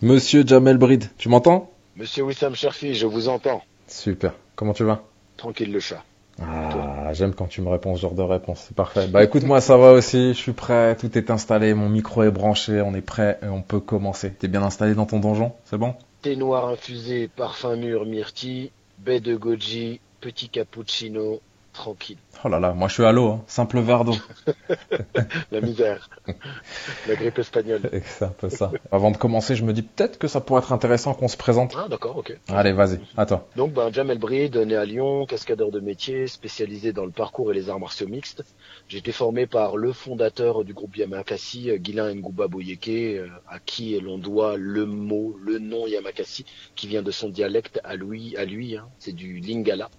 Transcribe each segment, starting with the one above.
Monsieur Jamel Brid, tu m'entends Monsieur Wissam Cherfi, je vous entends. Super. Comment tu vas Tranquille le chat. Ah, j'aime quand tu me réponds ce genre de réponse, c'est parfait. Bah écoute, moi ça va aussi, je suis prêt, tout est installé, mon micro est branché, on est prêt et on peut commencer. T'es bien installé dans ton donjon, c'est bon Thé noir infusé, parfum mûr, myrtille, baie de goji, petit cappuccino, tranquille. Oh là là, moi je suis à l'eau, hein. simple verre d'eau. La misère. La grippe espagnole. C'est un peu ça. Avant de commencer, je me dis peut-être que ça pourrait être intéressant qu'on se présente. Ah d'accord, ok. Allez, vas-y, toi. Donc ben, Jamel Brid, né à Lyon, cascadeur de métier, spécialisé dans le parcours et les arts martiaux mixtes. J'ai été formé par le fondateur du groupe Yamakasi, Guilain Ngouba Boyeke, euh, à qui l'on doit le mot, le nom Yamakasi, qui vient de son dialecte à lui, à lui hein. c'est du Lingala.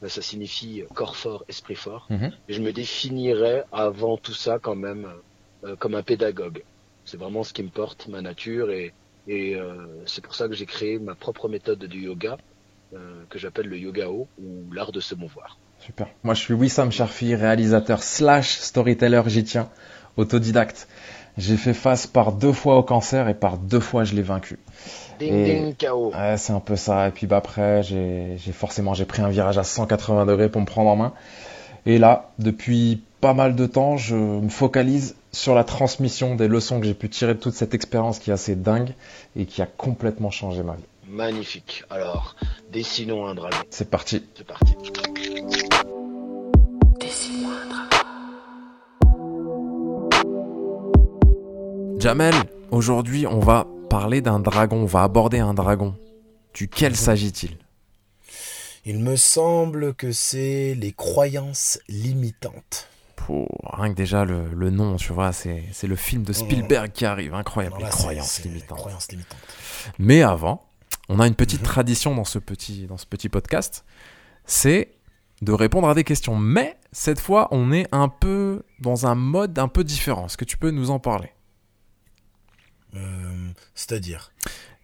Ben, ça signifie corps fort, esprit fort. Mhm. Et je me définirais avant tout ça quand même euh, comme un pédagogue. C'est vraiment ce qui me porte, ma nature, et, et euh, c'est pour ça que j'ai créé ma propre méthode du yoga, euh, que j'appelle le yogao, ou l'art de se mouvoir. Super. Moi je suis Wissam Sharfi, réalisateur slash storyteller, j'y tiens, autodidacte. J'ai fait face par deux fois au cancer et par deux fois je l'ai vaincu. Ding Et- ding KO. Ouais, c'est un peu ça. Et puis bah après, j'ai j'ai forcément j'ai pris un virage à 180 degrés pour me prendre en main. Et là, depuis pas mal de temps, je me focalise sur la transmission des leçons que j'ai pu tirer de toute cette expérience qui est assez dingue et qui a complètement changé ma vie. Magnifique. Alors, dessinons un dragon. C'est parti. C'est parti. Jamel, aujourd'hui, on va parler d'un dragon, on va aborder un dragon. Duquel s'agit-il? Il me semble que c'est les croyances limitantes. Pour rien que déjà le, le nom, tu vois, c'est le film de Spielberg qui arrive, incroyable, les croyances les limitantes. croyances limitantes. Mais avant, on a une petite Mhm. tradition dans ce petit, dans ce petit podcast, c'est de répondre à des questions. Mais cette fois, on est un peu dans un mode un peu différent. Est-ce que tu peux nous en parler? C'est-à-dire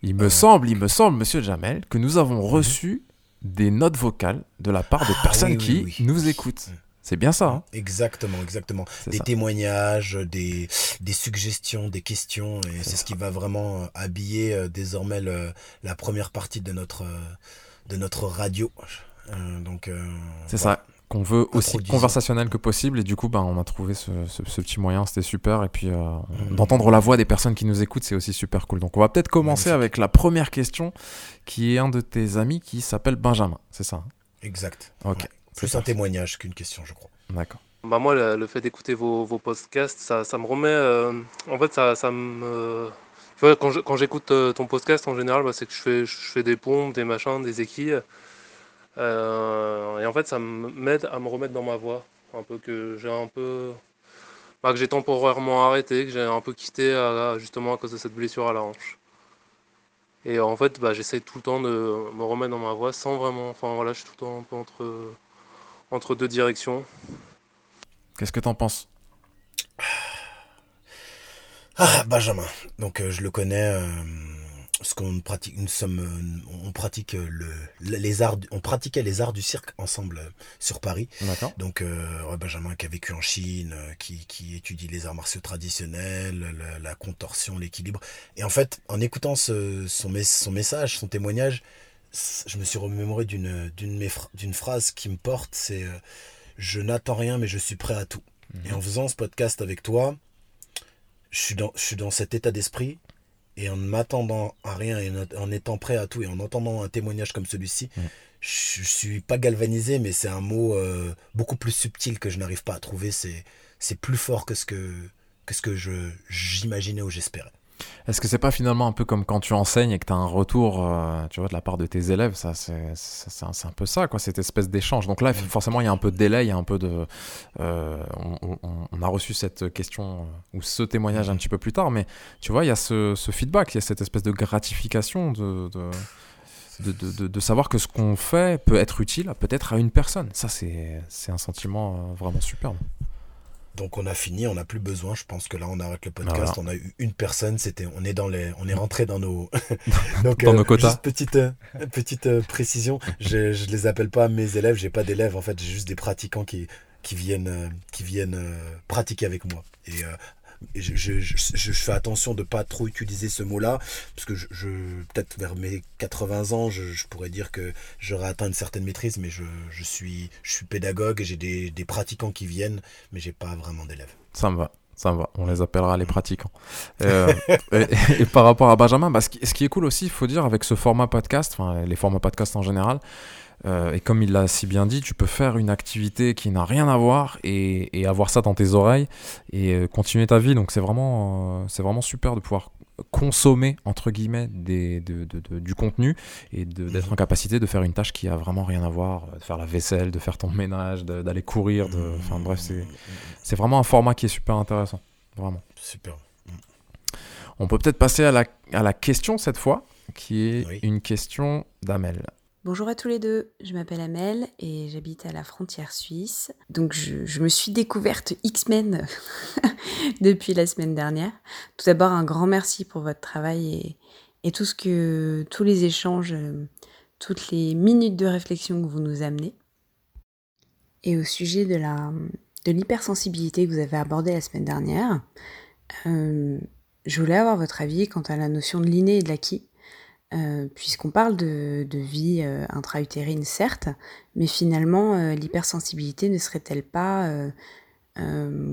Il me Euh. semble, il me semble, Monsieur Jamel, que nous avons reçu des notes vocales de la part de Ah, personnes oui, qui oui, oui. nous écoutent. Mhm. C'est bien ça, hein? Exactement, exactement. Des ça. témoignages, des, des suggestions, des questions, et C'est ce qui va vraiment euh, habiller euh, désormais le- la première partie de notre, euh, de notre radio. Euh, donc, euh, C'est voilà. ça. Qu'on veut aussi conversationnel que possible. Et du coup, ben, on a trouvé ce, ce- ce petit moyen. C'était super. Et puis, euh, Mhm. d'entendre la voix des personnes qui nous écoutent, c'est aussi super cool. Donc, on va peut-être commencer Magnifique. avec la première question, qui est un de tes amis qui s'appelle Benjamin. C'est ça hein? Exact. Ok. Ouais. Plus un témoignage qu'une question, je crois. D'accord. Bah moi, le, le fait d'écouter vos, vos podcasts, ça, ça me remet... euh, en fait, ça, ça me... Tu vois, quand j'écoute euh, ton podcast, en général, bah, c'est que je fais, je fais des pompes, des machins, des équilles. Euh, et en fait, ça me- m'aide à me remettre dans ma voie. Un peu que j'ai un peu... bah, que j'ai temporairement arrêté, que j'ai un peu quitté à- justement à cause de cette blessure à la hanche. Et en fait, bah, j'essaie tout le temps de me remettre dans ma voie sans vraiment... Enfin voilà, je suis tout le temps un peu entre, entre deux directions. Qu'est-ce que t'en penses? Ah, Benjamin. Donc, euh, je le connais. euh, ce qu'on pratique, nous sommes, euh, on pratique euh, le, les arts, on pratiquait les arts du cirque ensemble euh, sur Paris. Donc, euh, Benjamin qui a vécu en Chine, qui, qui étudie les arts martiaux traditionnels, la, la contorsion, l'équilibre. Et en fait, en écoutant ce, son, mes- son message, son témoignage, je me suis remémoré d'une d'une phrase qui me porte. C'est euh, je n'attends rien, mais je suis prêt à tout. Et en faisant ce podcast avec toi, je suis dans, je suis dans cet état d'esprit. Et en ne m'attendant à rien et en- étant prêt à tout et en entendant un témoignage comme celui-ci, je, je suis pas galvanisé, mais c'est un mot euh, beaucoup plus subtil que je n'arrive pas à trouver. C'est c'est plus fort que ce que que ce que je j'imaginais ou j'espérais. Est-ce que c'est pas finalement un peu comme quand tu enseignes et que tu as un retour, euh, tu vois, de la part de tes élèves? Ça, c'est c'est- c'est un, c'est un peu ça, quoi, cette espèce d'échange. Donc là, forcément, il y a un peu de délai, il y a un peu de. euh, on, on- on a reçu cette question euh, ou ce témoignage un petit peu plus tard, mais tu vois, il y a ce, ce feedback, il y a cette espèce de gratification de. de de, de- savoir que ce qu'on fait peut être utile peut-être à une personne. Ça, c'est c'est un sentiment vraiment superbe. Donc on a fini, on n'a plus besoin. Je pense que là on arrête le podcast. Voilà. On a eu une personne. C'était, on est dans les, on est rentré dans nos, donc Dans nos quotas. Juste petite, euh, petite euh, précision. Je, je les appelle pas mes élèves. J'ai pas d'élèves. En fait, j'ai juste des pratiquants qui, qui viennent, euh, qui viennent euh, pratiquer avec moi. Et je, fais attention de pas trop utiliser ce mot-là, parce que je, peut-être vers mes 80 ans, je, pourrais dire que j'aurais atteint une certaine maîtrise, mais je, suis, je suis pédagogue j'ai des, pratiquants qui viennent, mais j'ai pas vraiment d'élèves. Ça me va. Ça me va, on les appellera les pratiquants. Euh, et, par rapport à Benjamin, bah, ce, qui, ce, qui, est cool aussi, il faut dire, avec ce format podcast, les formats podcast en général, euh, et comme il l'a si bien dit, tu peux faire une activité qui n'a rien à voir et, avoir ça dans tes oreilles et euh, continuer ta vie. Donc c'est vraiment, euh, c'est vraiment super de pouvoir consommer entre guillemets des, du contenu et d'être en capacité de faire une tâche qui a vraiment rien à voir, de faire la vaisselle, de faire ton ménage, d'aller courir, enfin bref, c'est vraiment un format qui est super intéressant, vraiment. Super. On peut peut-être passer à la, à la question cette fois, qui est une question d'Amel. Bonjour à tous les deux, je m'appelle Amel et j'habite à la frontière suisse. Donc je, me suis découverte X-Men depuis la semaine dernière. Tout d'abord un grand merci pour votre travail et, tout ce que tous les échanges, toutes les minutes de réflexion que vous nous amenez. Et au sujet de la de l'hypersensibilité que vous avez abordée la semaine dernière, euh, je voulais avoir votre avis quant à la notion de l'inné et de l'acquis. Euh, puisqu'on parle de, vie euh, intra-utérine, certes, mais finalement, euh, l'hypersensibilité ne serait-elle pas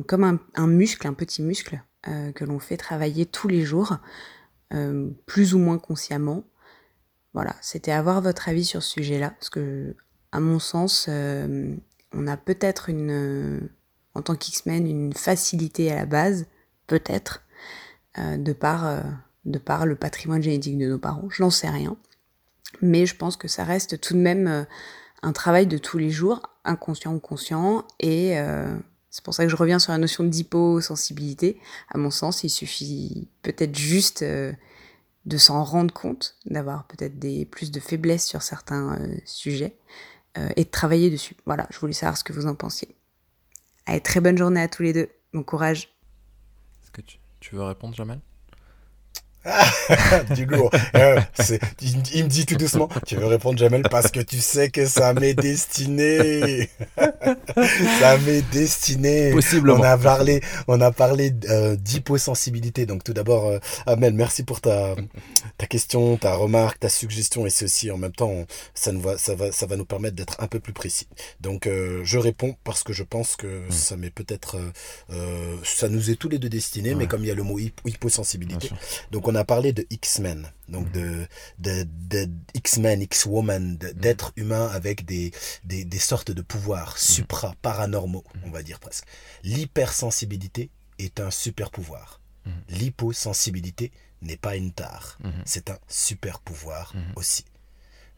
comme un, muscle, un petit muscle, que l'on fait travailler tous les jours, plus ou moins consciemment? Voilà, c'était avoir votre avis sur ce sujet-là, parce que, à mon sens, on a peut-être une, en tant qu'X-Men, une facilité à la base, peut-être, de par de par le patrimoine génétique de nos parents, je n'en sais rien. Mais je pense que ça reste tout de même euh, un travail de tous les jours, inconscient ou conscient, et euh, c'est pour ça que je reviens sur la notion d'hyposensibilité. À mon sens, il suffit peut-être juste euh, de s'en rendre compte, d'avoir peut-être plus de faiblesses sur certains sujets, et de travailler dessus. Voilà, je voulais savoir ce que vous en pensiez. Allez, très bonne journée à tous les deux. Bon courage. Est-ce que tu, tu veux répondre, Jamel? du lourd. Euh, il, me dit tout doucement, tu veux répondre Jamel parce que tu sais que ça m'est destiné. ça m'est destiné. Possiblement. On a parlé, on a parlé euh, d'hyposensibilité. Donc tout d'abord, euh, Amel, merci pour ta, ta question, ta remarque, ta suggestion et ceci en même temps, ça, nous va, ça, va, ça va nous permettre d'être un peu plus précis. Donc je réponds parce que je pense que hmm. ça m'est peut-être, ça nous est tous les deux destiné, mais comme il y a le mot hyposensibilité, donc on a parlé de X-Men, donc de, de, X-Men, X-Woman, mhm. d'êtres humains avec des, des, sortes de pouvoirs mhm. supra-paranormaux, on va dire presque. L'hypersensibilité est un super pouvoir. L'hyposensibilité n'est pas une tare, c'est un super pouvoir aussi.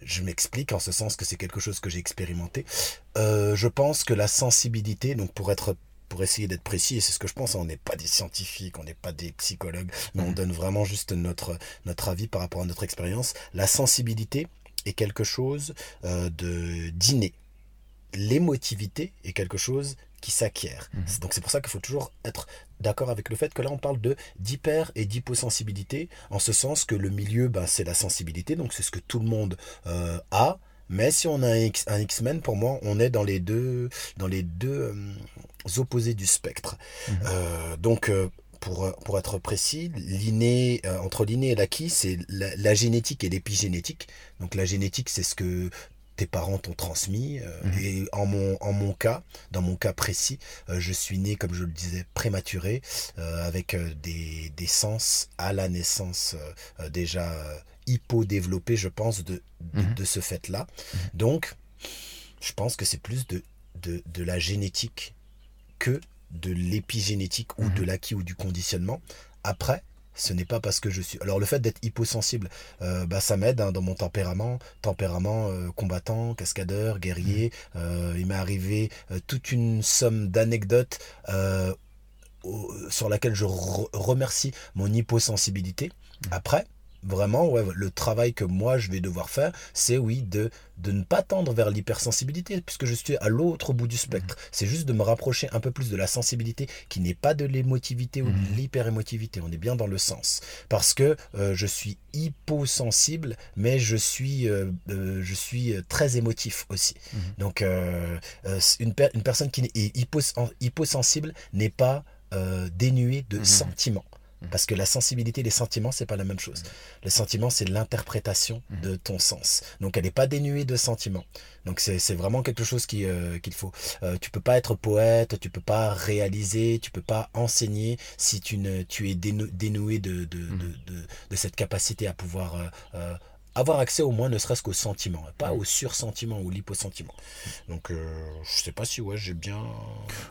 Je m'explique en ce sens que c'est quelque chose que j'ai expérimenté. Euh, je pense que la sensibilité, donc pour être pour essayer d'être précis, et c'est ce que je pense, on n'est pas des scientifiques, on n'est pas des psychologues, mais on mm. donne vraiment juste notre, notre avis par rapport à notre expérience. La sensibilité est quelque chose euh, de d'inné. L'émotivité est quelque chose qui s'acquiert. Mm. Donc c'est pour ça qu'il faut toujours être d'accord avec le fait que là on parle de d'hyper et d'hyposensibilité, en ce sens que le milieu, ben, c'est la sensibilité, donc c'est ce que tout le monde euh, a. Mais si on a un, X, un X-Men, pour moi, on est dans les deux, dans les deux euh, opposés du spectre. Mhm. Euh, donc, euh, pour, pour, être précis, l'inné, entre l'inné et l'acquis, c'est la, génétique et l'épigénétique. Donc la génétique, c'est ce que tes parents t'ont transmis. Mhm. Et en mon, en mon cas, dans mon cas précis, je suis né, comme je le disais, prématuré, avec des, des sens à la naissance déjà hypo-développé, je pense, de, de, mhm. ce fait-là. Donc, je pense que c'est plus de, de, de, la génétique que de l'épigénétique ou de mhm. l'acquis ou du conditionnement. Après, ce n'est pas parce que je suis. Alors le fait d'être hyposensible, euh, bah, ça m'aide hein, dans mon tempérament, tempérament euh, combattant, cascadeur, guerrier. Euh, il m'est arrivé toute une somme d'anecdotes sur laquelle je remercie mon hyposensibilité. Après, vraiment, ouais, le travail que moi je vais devoir faire, c'est oui, de, de ne pas tendre vers l'hypersensibilité, puisque je suis à l'autre bout du spectre. Mhm. C'est juste de me rapprocher un peu plus de la sensibilité, qui n'est pas de l'émotivité ou de mhm. l'hyperémotivité. On est bien dans le sens. Parce que euh, je suis hyposensible, mais je suis, euh, euh, je suis très émotif aussi. Mhm. Donc, une, une personne qui est hyposensible n'est pas euh, dénué de Mhm. sentiments. Mhm. Parce que la sensibilité et les sentiments, c'est pas la même chose. Le sentiment, c'est l'interprétation Mhm. de ton sens. Donc, elle n'est pas dénuée de sentiments. Donc, c'est vraiment quelque chose qui, euh, qu'il faut. Euh, tu peux pas être poète, tu peux pas réaliser, tu peux pas enseigner si tu, ne, tu es dénou- dénoué de, de, de, de, de cette capacité à pouvoir euh, euh, avoir accès au moins ne serait-ce qu'au sentiment, pas au sursentiment ou l'hyposentiment. Donc, euh, je sais pas si ouais, j'ai bien.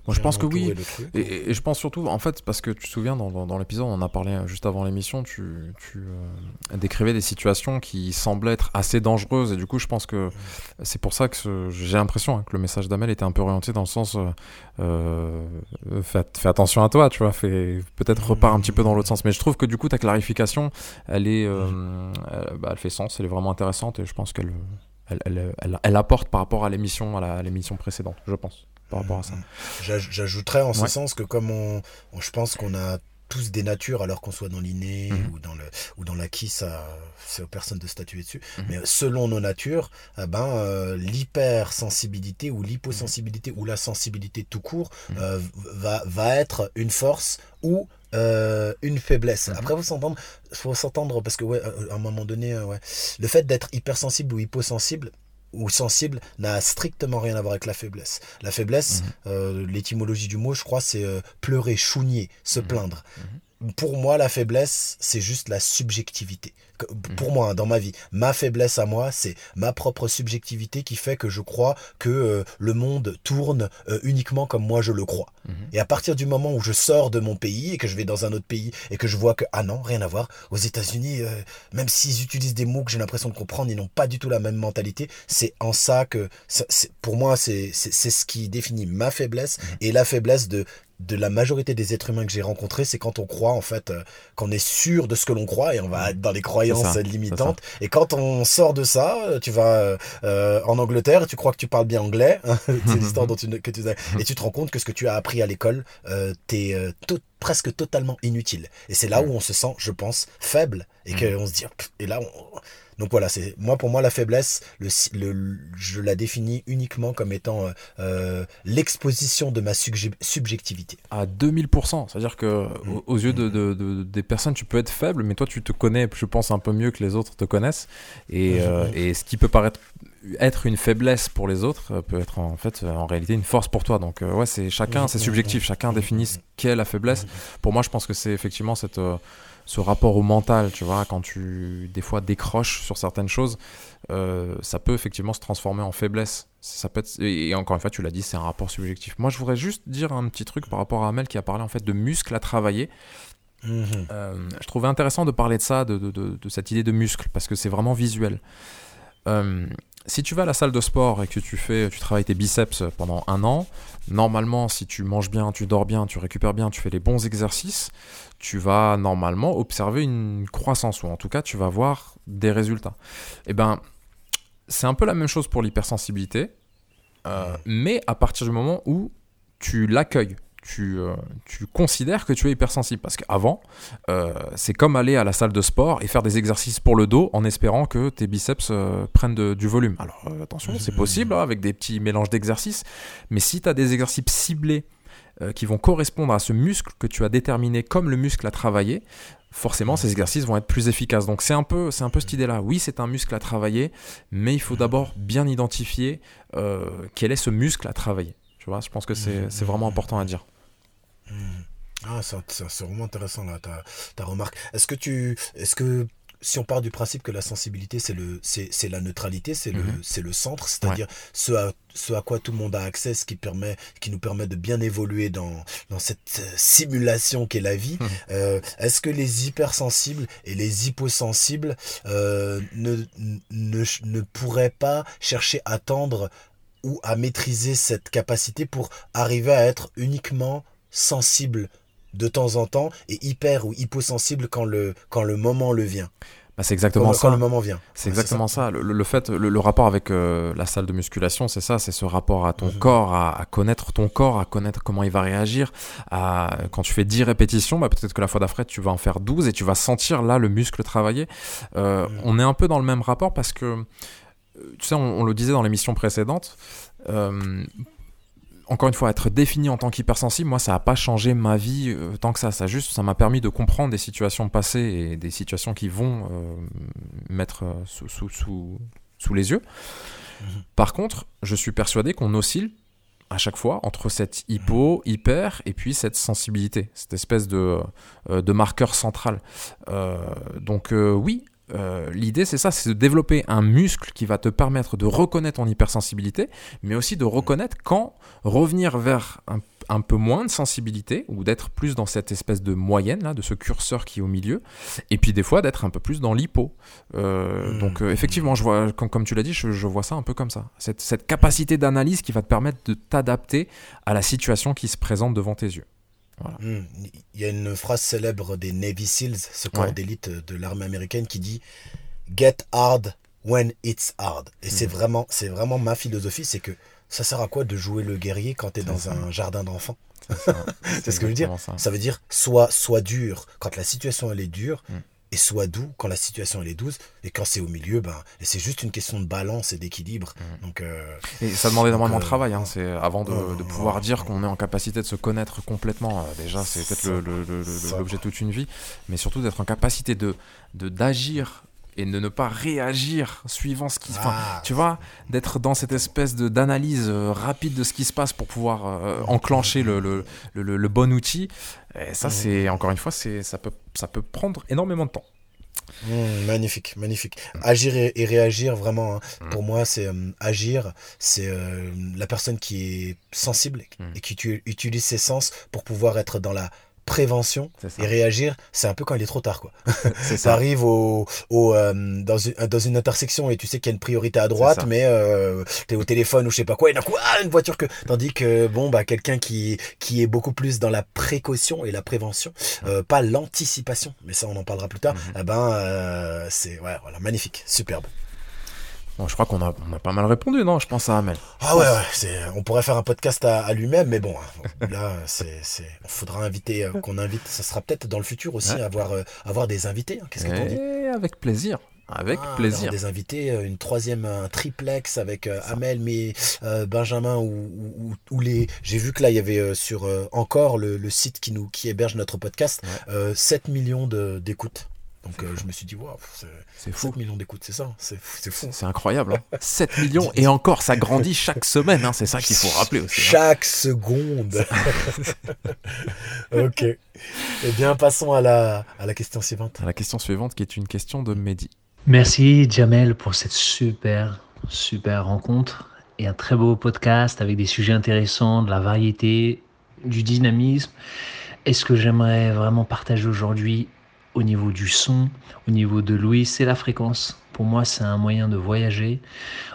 Moi, je pense que oui. Et, et je pense surtout, en fait, parce que tu te souviens, dans, dans- dans l'épisode, on en a parlé euh, juste avant l'émission, tu, tu euh, décrivais des situations qui semblaient être assez dangereuses. Et du coup, je pense que c'est pour ça que ce- j'ai l'impression hein, que le message d'Amel était un peu orienté dans le sens euh, fais, fais attention à toi, tu vois, peut-être repars un petit peu dans l'autre sens. Mais je trouve que du coup, ta clarification, elle, est, bah, elle fait sens, elle est vraiment intéressante et je pense qu'elle elle, elle, elle- elle apporte par rapport à l'émission à l'émission précédente, je pense, par rapport à ça. J'aj- J'ajouterais en ce sens que comme on, on- je pense qu'on a tous des natures, alors qu'on soit dans l'inné Mhm. ou dans le ou dans l'acquis, ça c'est aux personnes de statuer dessus. Mhm. Mais selon nos natures, eh ben euh, l'hypersensibilité ou l'hyposensibilité ou la sensibilité tout court Mhm. euh, va va être une force ou euh, une faiblesse. Mhm. Après, faut s'entendre, faut s'entendre parce que ouais, euh, à un moment donné, euh, ouais, le fait d'être hypersensible ou hyposensible ou sensible n'a strictement rien à voir avec la faiblesse. La faiblesse, Mhm. euh, l'étymologie du mot, je crois, c'est euh, pleurer, chougner, se Mhm. plaindre. Pour moi, la faiblesse, c'est juste la subjectivité. Pour moi, hein, dans ma vie, ma faiblesse à moi, c'est ma propre subjectivité qui fait que je crois que euh, le monde tourne euh, uniquement comme moi je le crois. Mhm. Et à partir du moment où je sors de mon pays et que je vais dans un autre pays et que je vois que, ah non, rien à voir, aux États-Unis, euh, même s'ils utilisent des mots que j'ai l'impression de comprendre, ils n'ont pas du tout la même mentalité. C'est en ça que, ça- pour moi, c'est ce qui définit ma faiblesse et la faiblesse de de la majorité des êtres humains que j'ai rencontrés, c'est quand on croit en fait euh, qu'on est sûr de ce que l'on croit et on va être dans des croyances Limitantes. Et quand on sort de ça, euh, tu vas euh, euh, en Angleterre, tu crois que tu parles bien anglais, hein, c'est l'histoire dont tu, ne- que tu et tu te rends compte que ce que tu as appris à l'école, euh, t'es euh, to- presque totalement inutile. Et c'est là où on se sent, je pense, faible et qu'on se dit, et là, on... donc voilà, c'est moi pour moi la faiblesse, le, si- le- je la définis uniquement comme étant euh, euh, l'exposition de ma subje- subjectivité. à 2000%. C'est-à-dire que Mm. aux- yeux de, de- de- des personnes, tu peux être faible, mais toi, tu te connais, je pense, un peu mieux que les autres te connaissent. Et, euh, et ce qui peut paraître être une faiblesse pour les autres peut être en fait en réalité une force pour toi. Donc euh, ouais, c'est chacun, c'est subjectif. Chacun définit ce qu'est la faiblesse. Pour moi, je pense que c'est effectivement cette ce rapport au mental, tu vois, quand tu des fois décroches sur certaines choses, euh, ça peut effectivement se transformer en faiblesse. Ça peut être, et encore une fois, tu l'as dit, c'est un rapport subjectif. Moi, je voudrais juste dire un petit truc par rapport à Amel qui a parlé en fait de muscles à travailler. Mhm. Euh, je trouvais intéressant de parler de ça, de, de- de- de cette idée de muscle, parce que c'est vraiment visuel. Euh, si tu vas à la salle de sport et que tu fais, tu travailles tes biceps pendant un an, normalement, si tu manges bien, tu dors bien, tu récupères bien, tu fais les bons exercices, tu vas normalement observer une croissance, ou en tout cas, tu vas voir des résultats. Et ben, c'est un peu la même chose pour l'hypersensibilité, euh, mais à partir du moment où tu l'accueilles, tu, euh, tu considères que tu es hypersensible. Parce qu'avant, euh, c'est comme aller à la salle de sport et faire des exercices pour le dos en espérant que tes biceps euh, prennent du volume. Alors attention, c'est possible hein, avec des petits mélanges d'exercices, mais si tu as des exercices ciblés qui vont correspondre à ce muscle que tu as déterminé comme le muscle à travailler, forcément ces exercices vont être plus efficaces. Donc c'est un peu, c'est un peu cette idée-là. Oui, c'est un muscle à travailler, mais il faut d'abord bien identifier quel est ce muscle à travailler. Tu vois, je pense que c'est vraiment important à dire. Ah, c'est vraiment intéressant là, ta, ta remarque. Est-ce que tu, est-ce que si on part du principe que la sensibilité c'est le, c'est c'est la neutralité, c'est le, Mhm. c'est le centre, c'est-à-dire ce à ce à quoi tout le monde a accès, ce qui permet, qui nous permet de bien évoluer dans dans cette euh, simulation qu'est la vie. Mhm. Euh, Est-ce que les hypersensibles et les hyposensibles euh, ne, ne ne pourraient pas chercher à tendre ou à maîtriser cette capacité pour arriver à être uniquement sensible de temps en temps et hyper ou hyposensible quand le, quand le moment le vient. Bah, c'est exactement Quand, ça. quand le moment vient. C'est Ouais, exactement ça. Le, le fait, le, le rapport avec euh, la salle de musculation, c'est ça, c'est ce rapport à ton Mhm. corps, à, à connaître ton corps, à connaître comment il va réagir. À, quand tu fais 10 répétitions, bah, peut-être que la fois d'après, tu vas en faire 12 et tu vas sentir là le muscle travailler. Euh, Mhm. On est un peu dans le même rapport parce que, euh, tu sais, on, on le disait dans l'émission précédente, euh, encore une fois, être défini en tant qu'hypersensible, moi, ça n'a pas changé ma vie euh, tant que ça. Ça juste, ça m'a permis de comprendre des situations passées et des situations qui vont euh, mettre euh, sous, sous, sous, sous, les yeux. Mhm. Par contre, je suis persuadé qu'on oscille à chaque fois entre cette hypo, hyper et puis cette sensibilité, cette espèce de, de marqueur central. donc oui, euh, l'idée, c'est ça, c'est de développer un muscle qui va te permettre de reconnaître ton hypersensibilité, mais aussi de reconnaître quand revenir vers un, peu moins de sensibilité ou d'être plus dans cette espèce de moyenne, là, de ce curseur qui est au milieu, et puis des fois d'être un peu plus dans l'hypo. Euh, mmh. Donc euh, effectivement, je vois, comme, tu l'as dit, je, vois ça un peu comme ça. Cette, cette capacité d'analyse qui va te permettre de t'adapter à la situation qui se présente devant tes yeux. Hmm. Il y a une phrase célèbre des Navy SEALs, ce corps d'élite de l'armée américaine, qui dit Get hard when it's hard. Et c'est hmm. vraiment, c'est vraiment ma philosophie, c'est que ça sert à quoi de jouer le guerrier quand tu es dans un jardin d'enfants C'est ce que je veux dire. Ça. veut dire soit, soit dur quand la situation elle est dure, hmm et soit doux quand la situation elle est douce et quand c'est au milieu ben c'est juste une question de balance et d'équilibre. Mmh. donc euh, et ça demande énormément de euh, travail hein, c'est avant de, de pouvoir dire qu'on est en capacité de se connaître complètement euh, déjà c'est peut-être l'objet de toute une vie mais surtout d'être en capacité de d'agir et de ne pas réagir suivant ce qui se passe. Ah. Tu vois, d'être dans cette espèce d'analyse rapide de ce qui se passe pour pouvoir enclencher le, le, le, bon outil. Et ça, c'est encore une fois, c'est ça peut, ça peut prendre énormément de temps. Mmh, magnifique, magnifique. Agir et, réagir, vraiment, hein. mmh. pour moi, c'est euh, agir, c'est euh, la personne qui est sensible mmh. et qui utilise ses sens pour pouvoir être dans la prévention et réagir, c'est un peu quand il est trop tard. quoi. ça arrive au, au euh, dans, une, dans une intersection et tu sais qu'il y a une priorité à droite, mais euh, tu es au téléphone ou je sais pas quoi, et d'un coup, ah, une voiture que... Tandis que, bon, bah, quelqu'un qui, qui est beaucoup plus dans la précaution et la prévention, euh, pas l'anticipation, mais ça on en parlera plus tard, mm-hmm. eh ben, euh, c'est ouais, voilà, magnifique, superbe. Bon, je crois qu'on a, on a pas mal répondu, non? Je pense à Amel. Ah ouais, ouais c'est, on pourrait faire un podcast à, lui-même, mais bon, hein, là, c'est, c'est, on faudra inviter, euh, qu'on invite, ça sera peut-être dans le futur aussi, avoir, euh, avoir des invités. Hein, qu'est-ce que tu dis? Avec plaisir. Avec ah, plaisir. Des invités, euh, une troisième, un triplex avec Amel, mais Benjamin ou, ou, les. J'ai vu que là il y avait sur encore le, le, site qui nous qui héberge notre podcast 7 millions d'écoutes. Donc euh, je me suis dit, waouh, c'est fou. 7 millions d'écoutes, c'est ça C'est fou. C'est incroyable. Hein 7 millions, et encore, ça grandit chaque semaine, hein, c'est ça qu'il faut rappeler aussi. Hein. Chaque seconde. ok. Eh bien, passons à la, à la question suivante. À la question suivante, qui est une question de Mehdi. Merci, Jamel, pour cette super, super rencontre et un très beau podcast avec des sujets intéressants, de la variété, du dynamisme. Et ce que j'aimerais vraiment partager aujourd'hui au niveau du son, au niveau de l'ouïe, c'est la fréquence. Pour moi, c'est un moyen de voyager,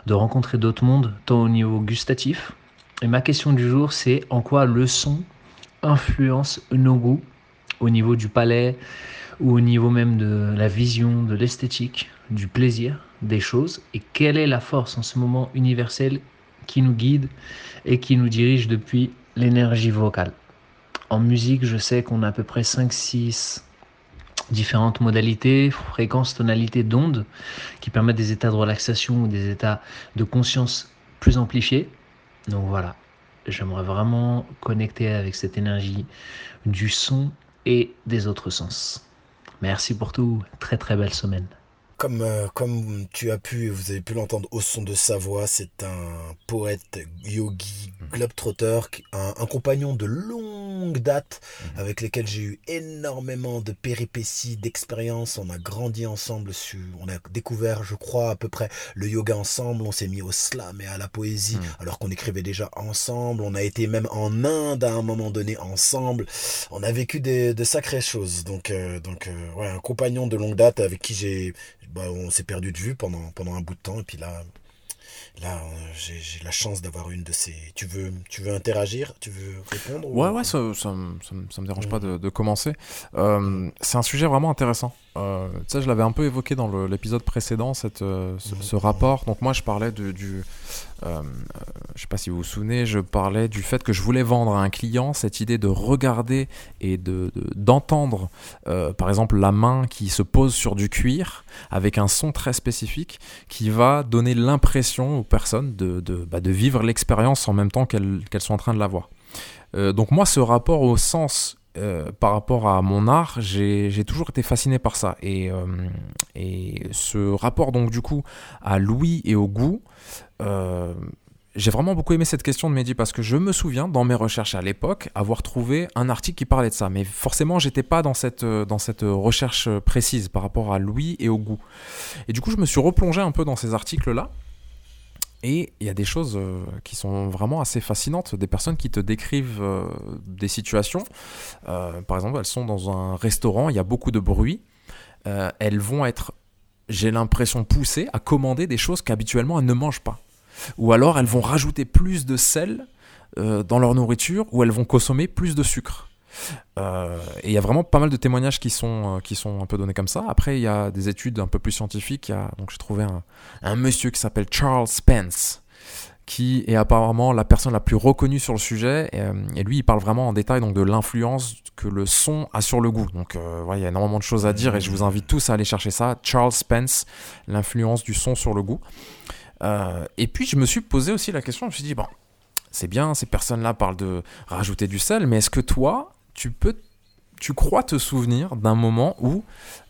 de rencontrer d'autres mondes, tant au niveau gustatif. Et ma question du jour, c'est en quoi le son influence nos goûts au niveau du palais ou au niveau même de la vision, de l'esthétique, du plaisir des choses? Et quelle est la force en ce moment universel qui nous guide et qui nous dirige depuis l'énergie vocale? En musique, je sais qu'on a à peu près 5-6 différentes modalités, fréquences, tonalités d'ondes qui permettent des états de relaxation ou des états de conscience plus amplifiés. Donc voilà, j'aimerais vraiment connecter avec cette énergie du son et des autres sens. Merci pour tout, très très belle semaine. Comme, euh, comme tu as pu, vous avez pu l'entendre au son de sa voix, c'est un poète, yogi, mhm. globetrotter, un, un compagnon de longue date, mhm. avec lesquels j'ai eu énormément de péripéties, d'expériences. On a grandi ensemble, on a découvert, je crois, à peu près le yoga ensemble. On s'est mis au slam et à la poésie, mhm. alors qu'on écrivait déjà ensemble. On a été même en Inde à un moment donné ensemble. On a vécu des, de sacrées choses. Donc, euh, donc euh, ouais, un compagnon de longue date avec qui j'ai bah, on s'est perdu de vue pendant, pendant un bout de temps. Et puis là, là j'ai la chance d'avoir une de ces. Tu veux, tu veux interagir? Tu veux répondre Ouais, ouais, ça, ça, ça, me dérange pas de, commencer. Euh, c'est un sujet vraiment intéressant. Euh, tu sais, je l'avais un peu évoqué dans l'épisode précédent, cette, euh, ce, rapport. Donc, moi, je parlais de, du, euh, je sais pas si vous vous souvenez, je parlais du fait que je voulais vendre à un client cette idée de regarder et de d'entendre, euh, par exemple, la main qui se pose sur du cuir avec un son très spécifique qui va donner l'impression aux personnes de, de, bah, vivre l'expérience en même temps qu'elles qu'elles sont en train de la voir. Euh, donc moi, ce rapport au sens euh, par rapport à mon art, j'ai toujours été fasciné par ça. Et, euh, et, ce rapport donc du coup à l'ouïe et au goût, euh, j'ai vraiment beaucoup aimé cette question de Mehdi parce que je me souviens dans mes recherches à l'époque avoir trouvé un article qui parlait de ça. Mais forcément, j'étais pas dans cette, dans cette recherche précise par rapport à l'ouïe et au goût. Et du coup, je me suis replongé un peu dans ces articles-là. Et il y a des choses euh, qui sont vraiment assez fascinantes, des personnes qui te décrivent euh, des situations. Euh, par exemple, elles sont dans un restaurant, il y a beaucoup de bruit. elles vont être, j'ai l'impression, poussées à commander des choses qu'habituellement elles ne mangent pas. Ou alors elles vont rajouter plus de sel dans leur nourriture, ou elles vont consommer plus de sucre. Euh, et il y a vraiment pas mal de témoignages qui sont, euh, qui sont un peu donnés comme ça. Après, il y a des études un peu plus scientifiques. donc j'ai trouvé un, monsieur qui s'appelle Charles Spence, qui est apparemment la personne la plus reconnue sur le sujet. Et, euh, et lui, il parle vraiment en détail donc, de l'influence que le son a sur le goût. Donc voilà, il y a énormément de choses à dire et je vous invite tous à aller chercher ça. Charles Spence, l'influence du son sur le goût. et puis je me suis posé aussi la question, je me suis dit, bon, c'est bien, ces personnes-là parlent de rajouter du sel, mais est-ce que toi, tu crois te souvenir d'un moment où,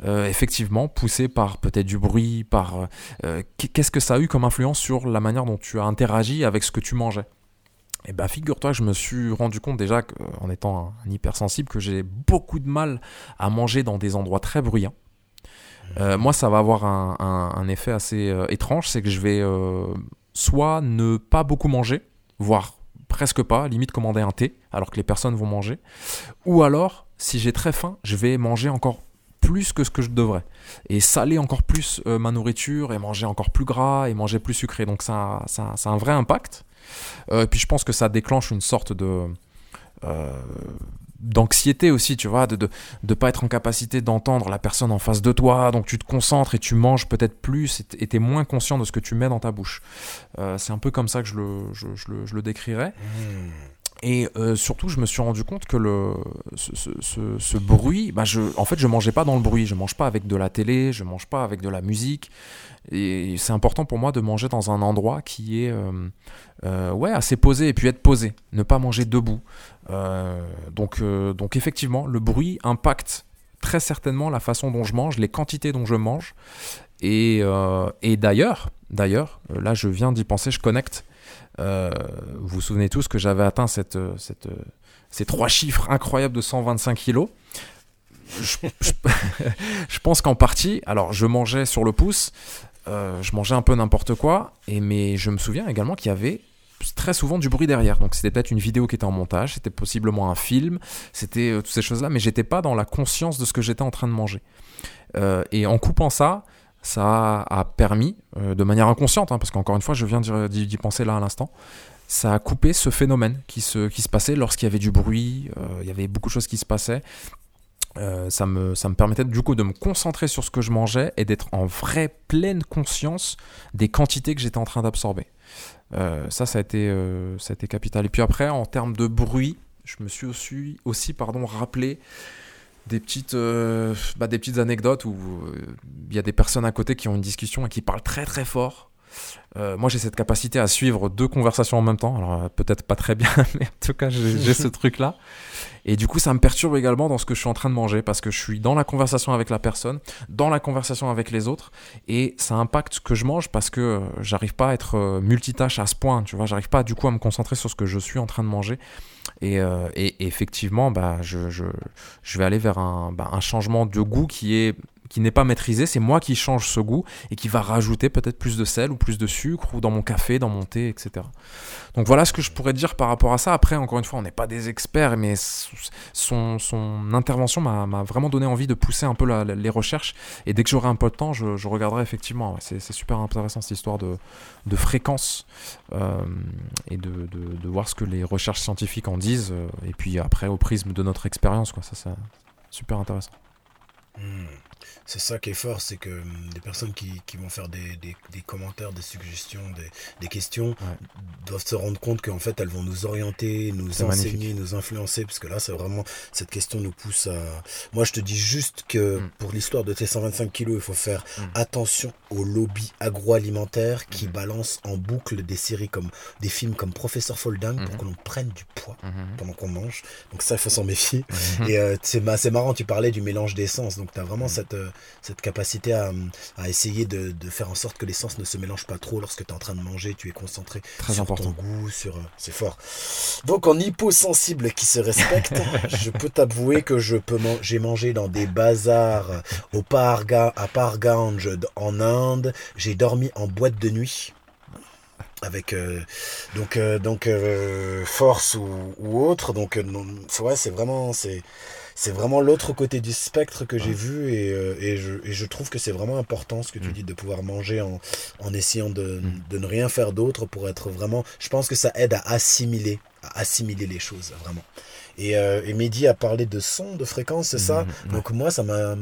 euh, effectivement, poussé par peut-être du bruit, par euh, euh, qu'est-ce que ça a eu comme influence sur la manière dont tu as interagi avec ce que tu mangeais? Eh bien, figure-toi que je me suis rendu compte déjà, en étant un, hypersensible, que j'ai beaucoup de mal à manger dans des endroits très bruyants. moi, ça va avoir un effet assez étrange, c'est que je vais soit ne pas beaucoup manger, voire presque pas, limite commander un thé alors que les personnes vont manger. Ou alors, si j'ai très faim, je vais manger encore plus que ce que je devrais. Et saler encore plus euh, ma nourriture, et manger encore plus gras, et manger plus sucré. Donc ça, ça, ça a un vrai impact. Euh, puis je pense que ça déclenche une sorte de... Euh, d'anxiété aussi, tu vois, de, de de pas être en capacité d'entendre la personne en face de toi, donc tu te concentres et tu manges peut-être plus et tu es moins conscient de ce que tu mets dans ta bouche. Euh, c'est un peu comme ça que je le, je, je le, je le décrirais. Mmh. Et euh, surtout, je me suis rendu compte que le, ce, ce, ce, bruit, bah je, en fait, je mangeais pas dans le bruit. Je mange pas avec de la télé, je mange pas avec de la musique. Et c'est important pour moi de manger dans un endroit qui est euh, euh, ouais, assez posé et puis être posé, ne pas manger debout. Euh, donc, euh, donc effectivement, le bruit impacte très certainement la façon dont je mange, les quantités dont je mange. Et, euh, d'ailleurs, d'ailleurs, là je viens d'y penser, je connecte. vous vous souvenez tous que j'avais atteint ces trois chiffres incroyables de 125 kilos. Je, pense qu'en partie, alors je mangeais sur le pouce, je mangeais un peu n'importe quoi, et mais je me souviens également qu'il y avait très souvent du bruit derrière. Donc c'était peut-être une vidéo qui était en montage, c'était possiblement un film, c'était euh, toutes ces choses-là, mais j'étais pas dans la conscience de ce que j'étais en train de manger. Euh, et en coupant ça, ça a permis, euh, de manière inconsciente, hein, parce qu'encore une fois, je viens d'y penser là à l'instant, ça a coupé ce phénomène qui se, qui se passait lorsqu'il y avait du bruit, il y avait beaucoup de choses qui se passaient, euh, ça, me, ça me permettait du coup de me concentrer sur ce que je mangeais et d'être en vraie pleine conscience des quantités que j'étais en train d'absorber. Euh, ça, ça a, été, euh, ça a été capital. Et puis après, en termes de bruit, je me suis aussi, aussi pardon, rappelé des petites, bah, des petites anecdotes où il y a des personnes à côté qui ont une discussion et qui parlent très très fort. Euh, moi, j'ai cette capacité à suivre deux conversations en même temps. Alors, euh, peut-être pas très bien, mais en tout cas, j'ai ce truc-là. Et du coup, ça me perturbe également dans ce que je suis en train de manger parce que je suis dans la conversation avec la personne, dans la conversation avec les autres, et ça impacte ce que je mange parce que euh, j'arrive pas à être multitâche à ce point. Tu vois, j'arrive pas du coup à me concentrer sur ce que je suis en train de manger. Et, euh, effectivement, bah, je, je, je, vais aller vers un, bah, un changement de goût qui est qui n'est pas maîtrisé, c'est moi qui change ce goût et qui va rajouter peut-être plus de sel ou plus de sucre ou dans mon café, dans mon thé, etc. Donc voilà ce que je pourrais dire par rapport à ça. Après, encore une fois, on n'est pas des experts, mais son, intervention m'a vraiment donné envie de pousser un peu les recherches. Et dès que j'aurai un peu de temps, je, regarderai effectivement. C'est super intéressant cette histoire de, fréquence euh, et de, voir ce que les recherches scientifiques en disent. Et puis après, au prisme de notre expérience, quoi. Ça, c'est super intéressant. Mmh. C'est ça qui est fort, c'est que hum, des personnes qui, qui vont faire des, des, des, commentaires, des suggestions, des, des questions, Ouais. doivent se rendre compte qu'en fait, elles vont nous orienter, nous enseigner, magnifique. nous influencer, parce que là, c'est vraiment, cette question nous pousse à... Moi, je te dis juste que Mm. pour l'histoire de tes 125 kilos, il faut faire Mm. attention au lobby agroalimentaire qui Mhm. balance en boucle des séries comme, des films comme Professeur Folding pour Mhm. que l'on prenne du poids Mhm. pendant qu'on mange. Donc ça, il faut s'en méfier. Et euh, c'est ma- c'est marrant, tu parlais du mélange d'essence. Donc tu as vraiment Mhm. cette, cette capacité à, à essayer de, de faire en sorte que l'essence ne se mélange pas trop lorsque tu es en train de manger. Tu es concentré Très sur important. ton goût, sur... euh, c'est fort. Donc en hyposensible qui se respecte, je peux t'avouer que je peux man- j'ai mangé dans des bazars euh, au Parga, à Parganj en Inde. J'ai dormi en boîte de nuit avec euh, donc euh, donc euh, force ou, ou autre donc euh, non, ouais c'est vraiment c'est c'est vraiment l'autre côté du spectre que j'ai Ouais. vu et, euh, et, je, et je trouve que c'est vraiment important ce que tu Mm. dis de pouvoir manger en, en essayant de, Mm. de ne rien faire d'autre pour être vraiment je pense que ça aide à assimiler à assimiler les choses vraiment et, euh, et Mehdi a parlé de son de fréquence c'est ça Mhm. Ouais. donc moi ça m'a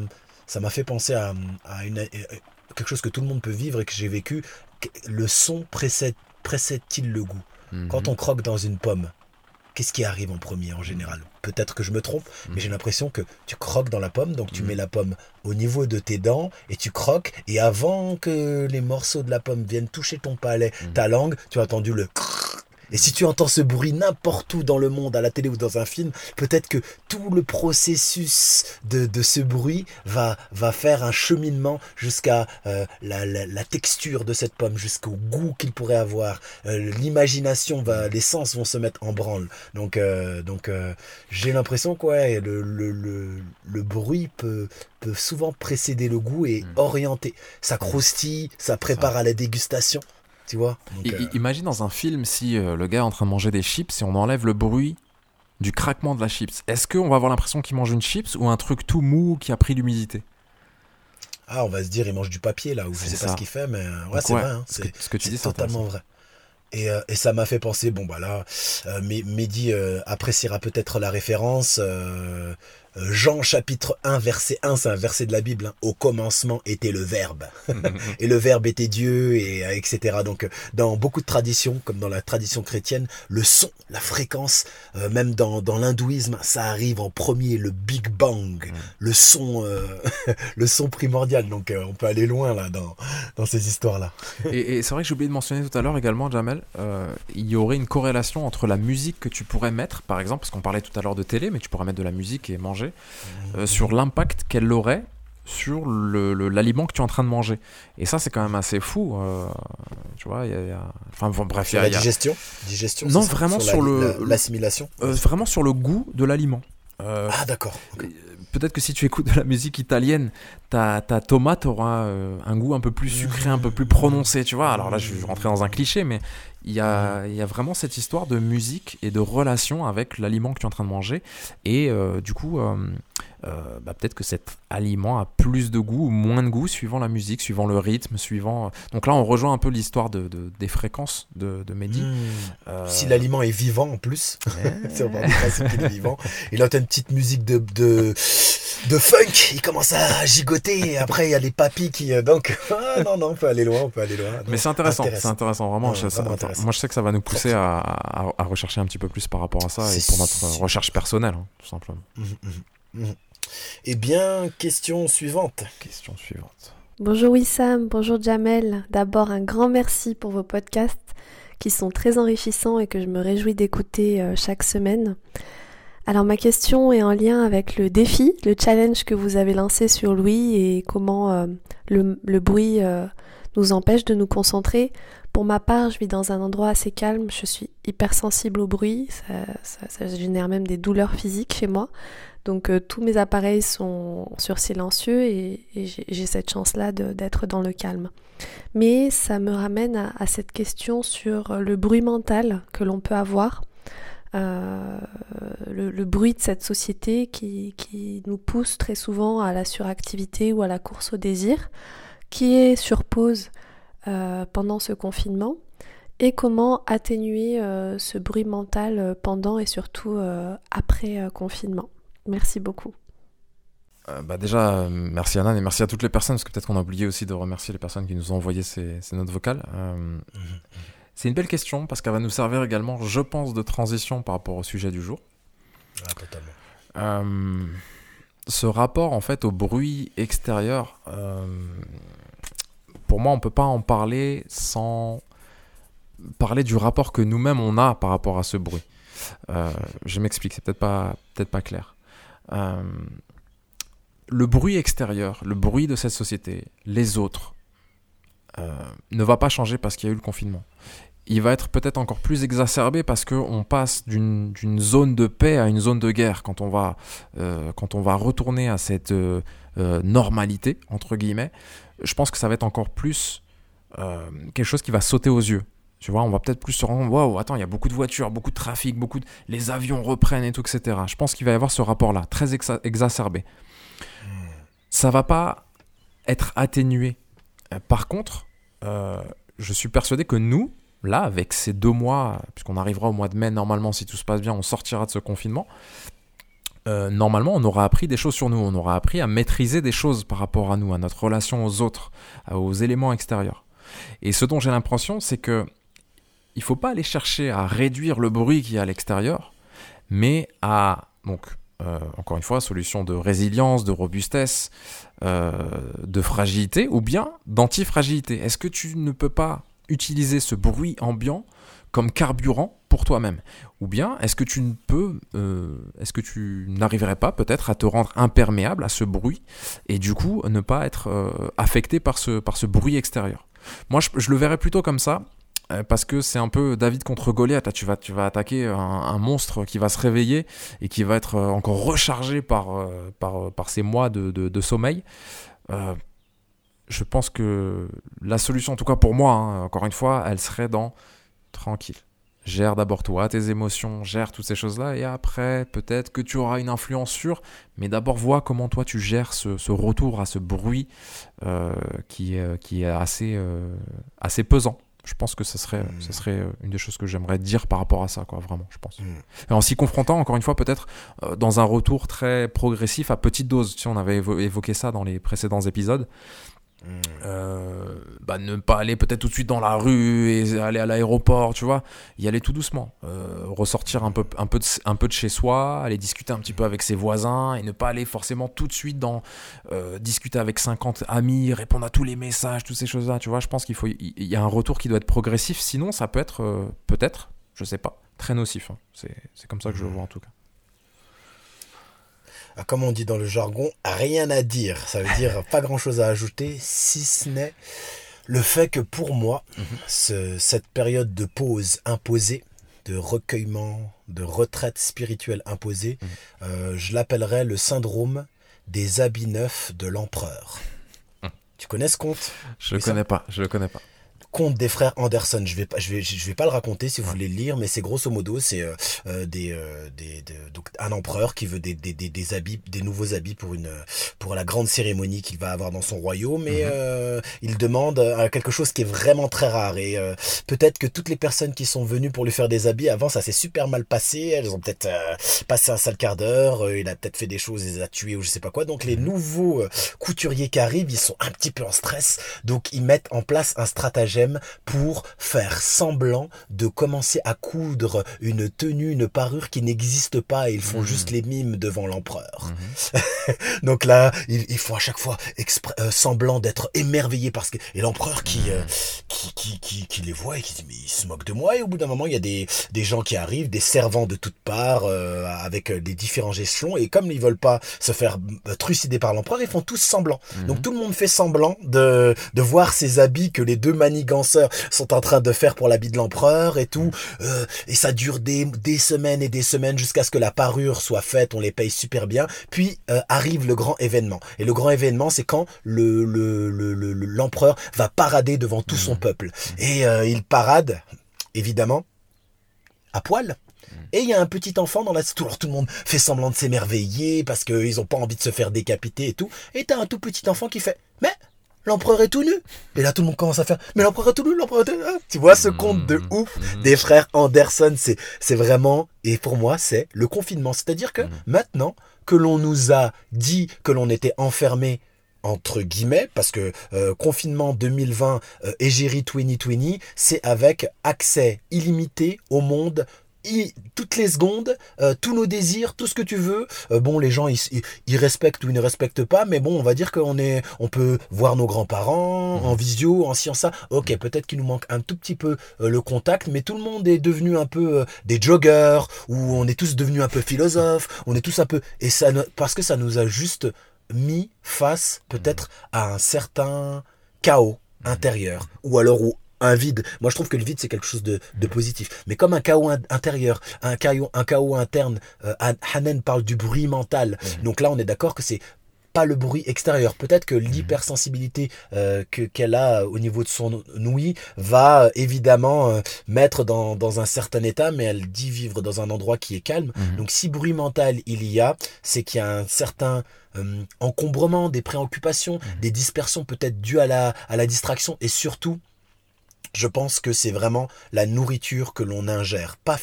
ça m'a fait penser à, à une, quelque chose que tout le monde peut vivre et que j'ai vécu le son précède précède-t-il le goût? Quand on croque dans une pomme, qu'est-ce qui arrive en premier en général? Peut-être que je me trompe, mais Mhm. j'ai l'impression que tu croques dans la pomme, donc tu Mhm. mets la pomme au niveau de tes dents et tu croques, et avant que les morceaux de la pomme viennent toucher ton palais, Mhm. ta langue, tu as entendu le. Et si tu entends ce bruit n'importe où dans le monde, à la télé ou dans un film, peut-être que tout le processus de, de ce bruit va, va faire un cheminement jusqu'à euh, la, la- la texture de cette pomme, jusqu'au goût qu'il pourrait avoir. Euh, L'imagination va, les sens vont se mettre en branle. Donc, euh, donc j'ai l'impression que ouais, le, le, le, le bruit peut, peut souvent précéder le goût et Mm. orienter. Ça croustille, ça prépare à la dégustation. Tu vois Donc, I- euh, Imagine dans un film si euh, le gars est en train de manger des chips et on enlève le bruit du craquement de la chips. Est-ce qu'on va avoir l'impression qu'il mange une chips ou un truc tout mou qui a pris l'humidité? Ah, on va se dire, il mange du papier là, ou je sais pas ce qu'il fait, mais euh, ouais, Donc, c'est ouais, vrai. hein, ce, c'est que, ce que tu c'est dis, c'est totalement vrai. Et, euh, et ça m'a fait penser, bon bah là, euh, Mehdi euh, appréciera peut-être la référence. Euh, Jean chapitre 1 verset 1, c'est un verset de la Bible. hein. Au commencement était le Verbe. et le Verbe était Dieu, et euh, etc. Donc euh, dans beaucoup de traditions, comme dans la tradition chrétienne, le son, la fréquence, euh, même dans, dans l'hindouisme, ça arrive en premier, le Big Bang, le son, euh, le son primordial. Donc euh, on peut aller loin là dans, dans ces histoires-là. Et, et c'est vrai que j'ai oublié de mentionner tout à l'heure également, Jamel, il y aurait une corrélation entre la musique que tu pourrais mettre, par exemple, parce qu'on parlait tout à l'heure de télé, mais tu pourrais mettre de la musique et manger, euh, sur l'impact qu'elle aurait sur le- le- l'aliment que tu es en train de manger. Et ça, c'est quand même assez fou. euh, tu vois, il y a, il y a- Enfin, bon, bref, il y Sur a- la digestion, digestion Non, vraiment la- sur le- la- l'assimilation. euh, vraiment sur le goût de l'aliment. Euh, ah d'accord. Peut-être que si tu écoutes de la musique italienne, ta, ta tomate aura un goût un peu plus sucré, un peu plus prononcé, tu vois. Alors là, je vais rentrer dans un cliché, mais il y a, il y a vraiment cette histoire de musique et de relation avec l'aliment que tu es en train de manger. Et euh, du coup, euh, euh, bah, peut-être que cet aliment a plus de goût ou moins de goût suivant la musique, suivant le rythme, suivant... Donc là, on rejoint un peu l'histoire de, de- des fréquences de, de Mehdi. Hmm. Si l'aliment est vivant en plus, c'est est vivant. Et là, t'as une petite musique de, de, de funk, il commence à gigoter, et après, il y a les papis qui... Donc, ah, non, non, on peut aller loin, on peut aller loin. Mais c'est intéressant, c'est intéressant. intéressant, vraiment. Ouais, je- ça- vraiment enfin, moi, je sais que ça va nous pousser à, à- à rechercher un petit peu plus par rapport à ça et pour notre recherche personnelle, hein, tout simplement. Mhm, mhm, mhm. Eh bien, question suivante. Question suivante. Bonjour Wissam, bonjour Jamel. D'abord un grand merci pour vos podcasts qui sont très enrichissants et que je me réjouis d'écouter euh, chaque semaine. Alors ma question est en lien avec le défi, le challenge que vous avez lancé sur Louis et comment euh, le, le bruit euh, nous empêche de nous concentrer. Pour ma part, je vis dans un endroit assez calme, je suis hypersensible au bruit, ça, génère même des douleurs physiques chez moi. Donc euh, tous mes appareils sont sur silencieux et, j'ai cette chance-là d'être dans le calme. Mais ça me ramène à, cette question sur le bruit mental que l'on peut avoir, euh, le, le bruit de cette société qui, qui nous pousse très souvent à la suractivité ou à la course au désir, qui est sur pause euh, pendant ce confinement, et comment atténuer euh, ce bruit mental euh, pendant et surtout euh, après euh, confinement. Merci beaucoup. Euh, bah déjà, merci Anan et merci à toutes les personnes, parce que peut-être qu'on a oublié aussi de remercier les personnes qui nous ont envoyé ces, ces notes vocales. Euh, c'est une belle question, parce qu'elle va nous servir également, je pense, de transition par rapport au sujet du jour. Ah, totalement. Euh, ce rapport en fait au bruit extérieur, euh, pour moi, on peut pas en parler sans parler du rapport que nous-mêmes on a par rapport à ce bruit. Euh, je m'explique, c'est peut-être pas peut-être pas clair. Euh, le bruit extérieur, le bruit de cette société, les autres, euh, ne va pas changer parce qu'il y a eu le confinement. Il va être peut-être encore plus exacerbé parce qu'on passe d'une zone de paix à une zone de guerre quand on va, quand on va retourner à cette normalité, entre guillemets. Je pense que ça va être encore plus euh, quelque chose qui va sauter aux yeux. Tu vois, on va peut-être plus se rendre, waouh, attends, il y a beaucoup de voitures, beaucoup de trafic, beaucoup de... les avions reprennent et tout, etc. Je pense qu'il va y avoir ce rapport-là, très exa- exacerbé. Ça va pas être atténué. Euh, Par contre, euh, je suis persuadé que nous, là, avec ces deux mois, puisqu'on arrivera au mois de mai, normalement, si tout se passe bien, on sortira de ce confinement. Euh, normalement, on aura appris des choses sur nous, on aura appris à maîtriser des choses par rapport à nous, à notre relation aux autres, aux éléments extérieurs. Et ce dont j'ai l'impression, c'est que il faut pas aller chercher à réduire le bruit qu'il y a à l'extérieur, mais à donc euh, encore une fois solution de résilience, de robustesse, euh, de fragilité ou bien d'antifragilité. Est-ce que tu ne peux pas utiliser ce bruit ambiant comme carburant pour toi-même Ou bien est-ce que tu ne peux, euh, est-ce que tu n'arriverais pas peut-être à te rendre imperméable à ce bruit et du coup ne pas être euh, affecté par ce, par ce bruit extérieur? Moi je, le verrais plutôt comme ça. euh, Parce que c'est un peu David contre Goliath. Tu vas, tu vas attaquer un, monstre qui va se réveiller et qui va être encore rechargé par, par, par ces mois de, de, sommeil. Je pense que la solution, en tout cas pour moi, hein, encore une fois, elle serait dans tranquille. Gère d'abord toi, tes émotions, gère toutes ces choses-là, et après, peut-être que tu auras une influence sur, mais d'abord vois comment toi tu gères ce, ce retour à ce bruit euh, qui, est- qui est assez, euh, assez pesant. Je pense que ce serait, Mm. ce serait euh, une des choses que j'aimerais dire par rapport à ça, quoi, vraiment, je pense. Mm. Et en s'y confrontant, encore une fois, peut-être euh, dans un retour très progressif à petite dose. Si on avait évo- évoqué ça dans les précédents épisodes. Euh, bah, ne pas aller peut-être tout de suite dans la rue et aller à l'aéroport, tu vois, y aller tout doucement, euh, ressortir un peu, un, peu de, un peu de chez soi, aller discuter un petit peu avec ses voisins et ne pas aller forcément tout de suite dans euh, discuter avec 50 amis, répondre à tous les messages, toutes ces choses-là, tu vois, je pense qu'il faut, il y, y a un retour qui doit être progressif, sinon ça peut être, peut-être, je sais pas, très nocif, hein. c'est c'est comme ça que je le vois en tout cas. Ah, Comme on dit dans le jargon, rien à dire. Ça veut dire pas grand chose à ajouter, si ce n'est le fait que pour moi, ce- cette période de pause imposée, de recueillement, de retraite spirituelle imposée, euh, je l'appellerais le syndrome des habits neufs de l'empereur. Tu connais ce conte? Je Mais le ça- connais pas, je le connais pas. Conte des frères Anderson. Je vais pas, je vais, je vais pas le raconter si vous voulez le lire, mais c'est grosso modo, c'est euh, euh, des, euh, des, de- donc un empereur qui veut des, des, des, des habits, des nouveaux habits pour une, pour la grande cérémonie qu'il va avoir dans son royaume, et Mhm. euh, il demande euh, quelque chose qui est vraiment très rare. Et euh, peut-être que toutes les personnes qui sont venues pour lui faire des habits avant, ça s'est super mal passé. Elles ont peut-être euh, passé un sale quart d'heure. euh, il a peut-être fait des choses, il les a tués ou je sais pas quoi. Donc les nouveaux euh, couturiers qui arrivent, ils sont un petit peu en stress. Donc ils mettent en place un stratagème pour faire semblant de commencer à coudre une tenue, une parure qui n'existe pas et ils font Mhm. juste les mimes devant l'empereur. Mhm. Donc là, ils, ils font à chaque fois euh, semblant d'être émerveillés parce que et l'empereur qui, euh, qui, qui, qui, qui les voit et qui dit mais il se moque de moi et au bout d'un moment il y a des, des gens qui arrivent, des servants de toutes parts euh, avec des différents gestions et comme ils veulent pas se faire trucider par l'empereur, ils font tous semblant. Donc tout le monde fait semblant de, de voir ces habits que les deux sont en train de faire pour l'habit de l'empereur et tout. Euh, et ça dure des, des semaines et des semaines jusqu'à ce que la parure soit faite, on les paye super bien. Puis euh, arrive le grand événement. Et le grand événement, c'est quand le le- le- le- le- l'empereur va parader devant tout son peuple. Et euh, il parade, évidemment, à poil. Et il y a un petit enfant dans la... Alors, tout le monde fait semblant de s'émerveiller parce qu'ils ont pas envie de se faire décapiter et tout. Et t'as un tout petit enfant qui fait... Mais l'empereur est tout nu. Et là, tout le monde commence à faire, mais l'empereur est tout nu, l'empereur est tout nu. Ah, tu vois ce conte de Mmh, ouf mmh. des frères Anderson, c'est, c'est vraiment, et pour moi, c'est le confinement. C'est-à-dire que maintenant que l'on nous a dit que l'on était enfermé entre guillemets, parce que euh, confinement 2020, euh, égérie 2020, c'est avec accès illimité au monde toutes les secondes, euh, tous nos désirs, tout ce que tu veux. Euh, bon, les gens, ils, respectent ou ils ne respectent pas, mais bon, on va dire qu'on est, on peut voir nos grands-parents Mhm. en visio, en science ça. Ok, peut-être qu'il nous manque un tout petit peu euh, le contact, mais tout le monde est devenu un peu des joggers, ou on est tous devenus un peu philosophes, on est tous un peu, et ça, parce que ça nous a juste mis face peut-être à un certain chaos intérieur, ou alors ou un vide. Moi, je trouve que le vide, c'est quelque chose de, de positif. Mais comme un chaos in- intérieur, un chaos, un chaos interne, euh, Han- Hanen parle du bruit mental. Donc là, on est d'accord que c'est pas le bruit extérieur. Peut-être que l'hypersensibilité euh, que qu'elle a au niveau de son ouïe va euh, évidemment euh, mettre dans, dans un certain état, mais elle dit vivre dans un endroit qui est calme. Mhm. Donc si bruit mental il y a, c'est qu'il y a un certain euh, encombrement, des préoccupations, des dispersions peut-être dues à la, à la distraction et surtout, je pense que c'est vraiment la nourriture que l'on ingère, pas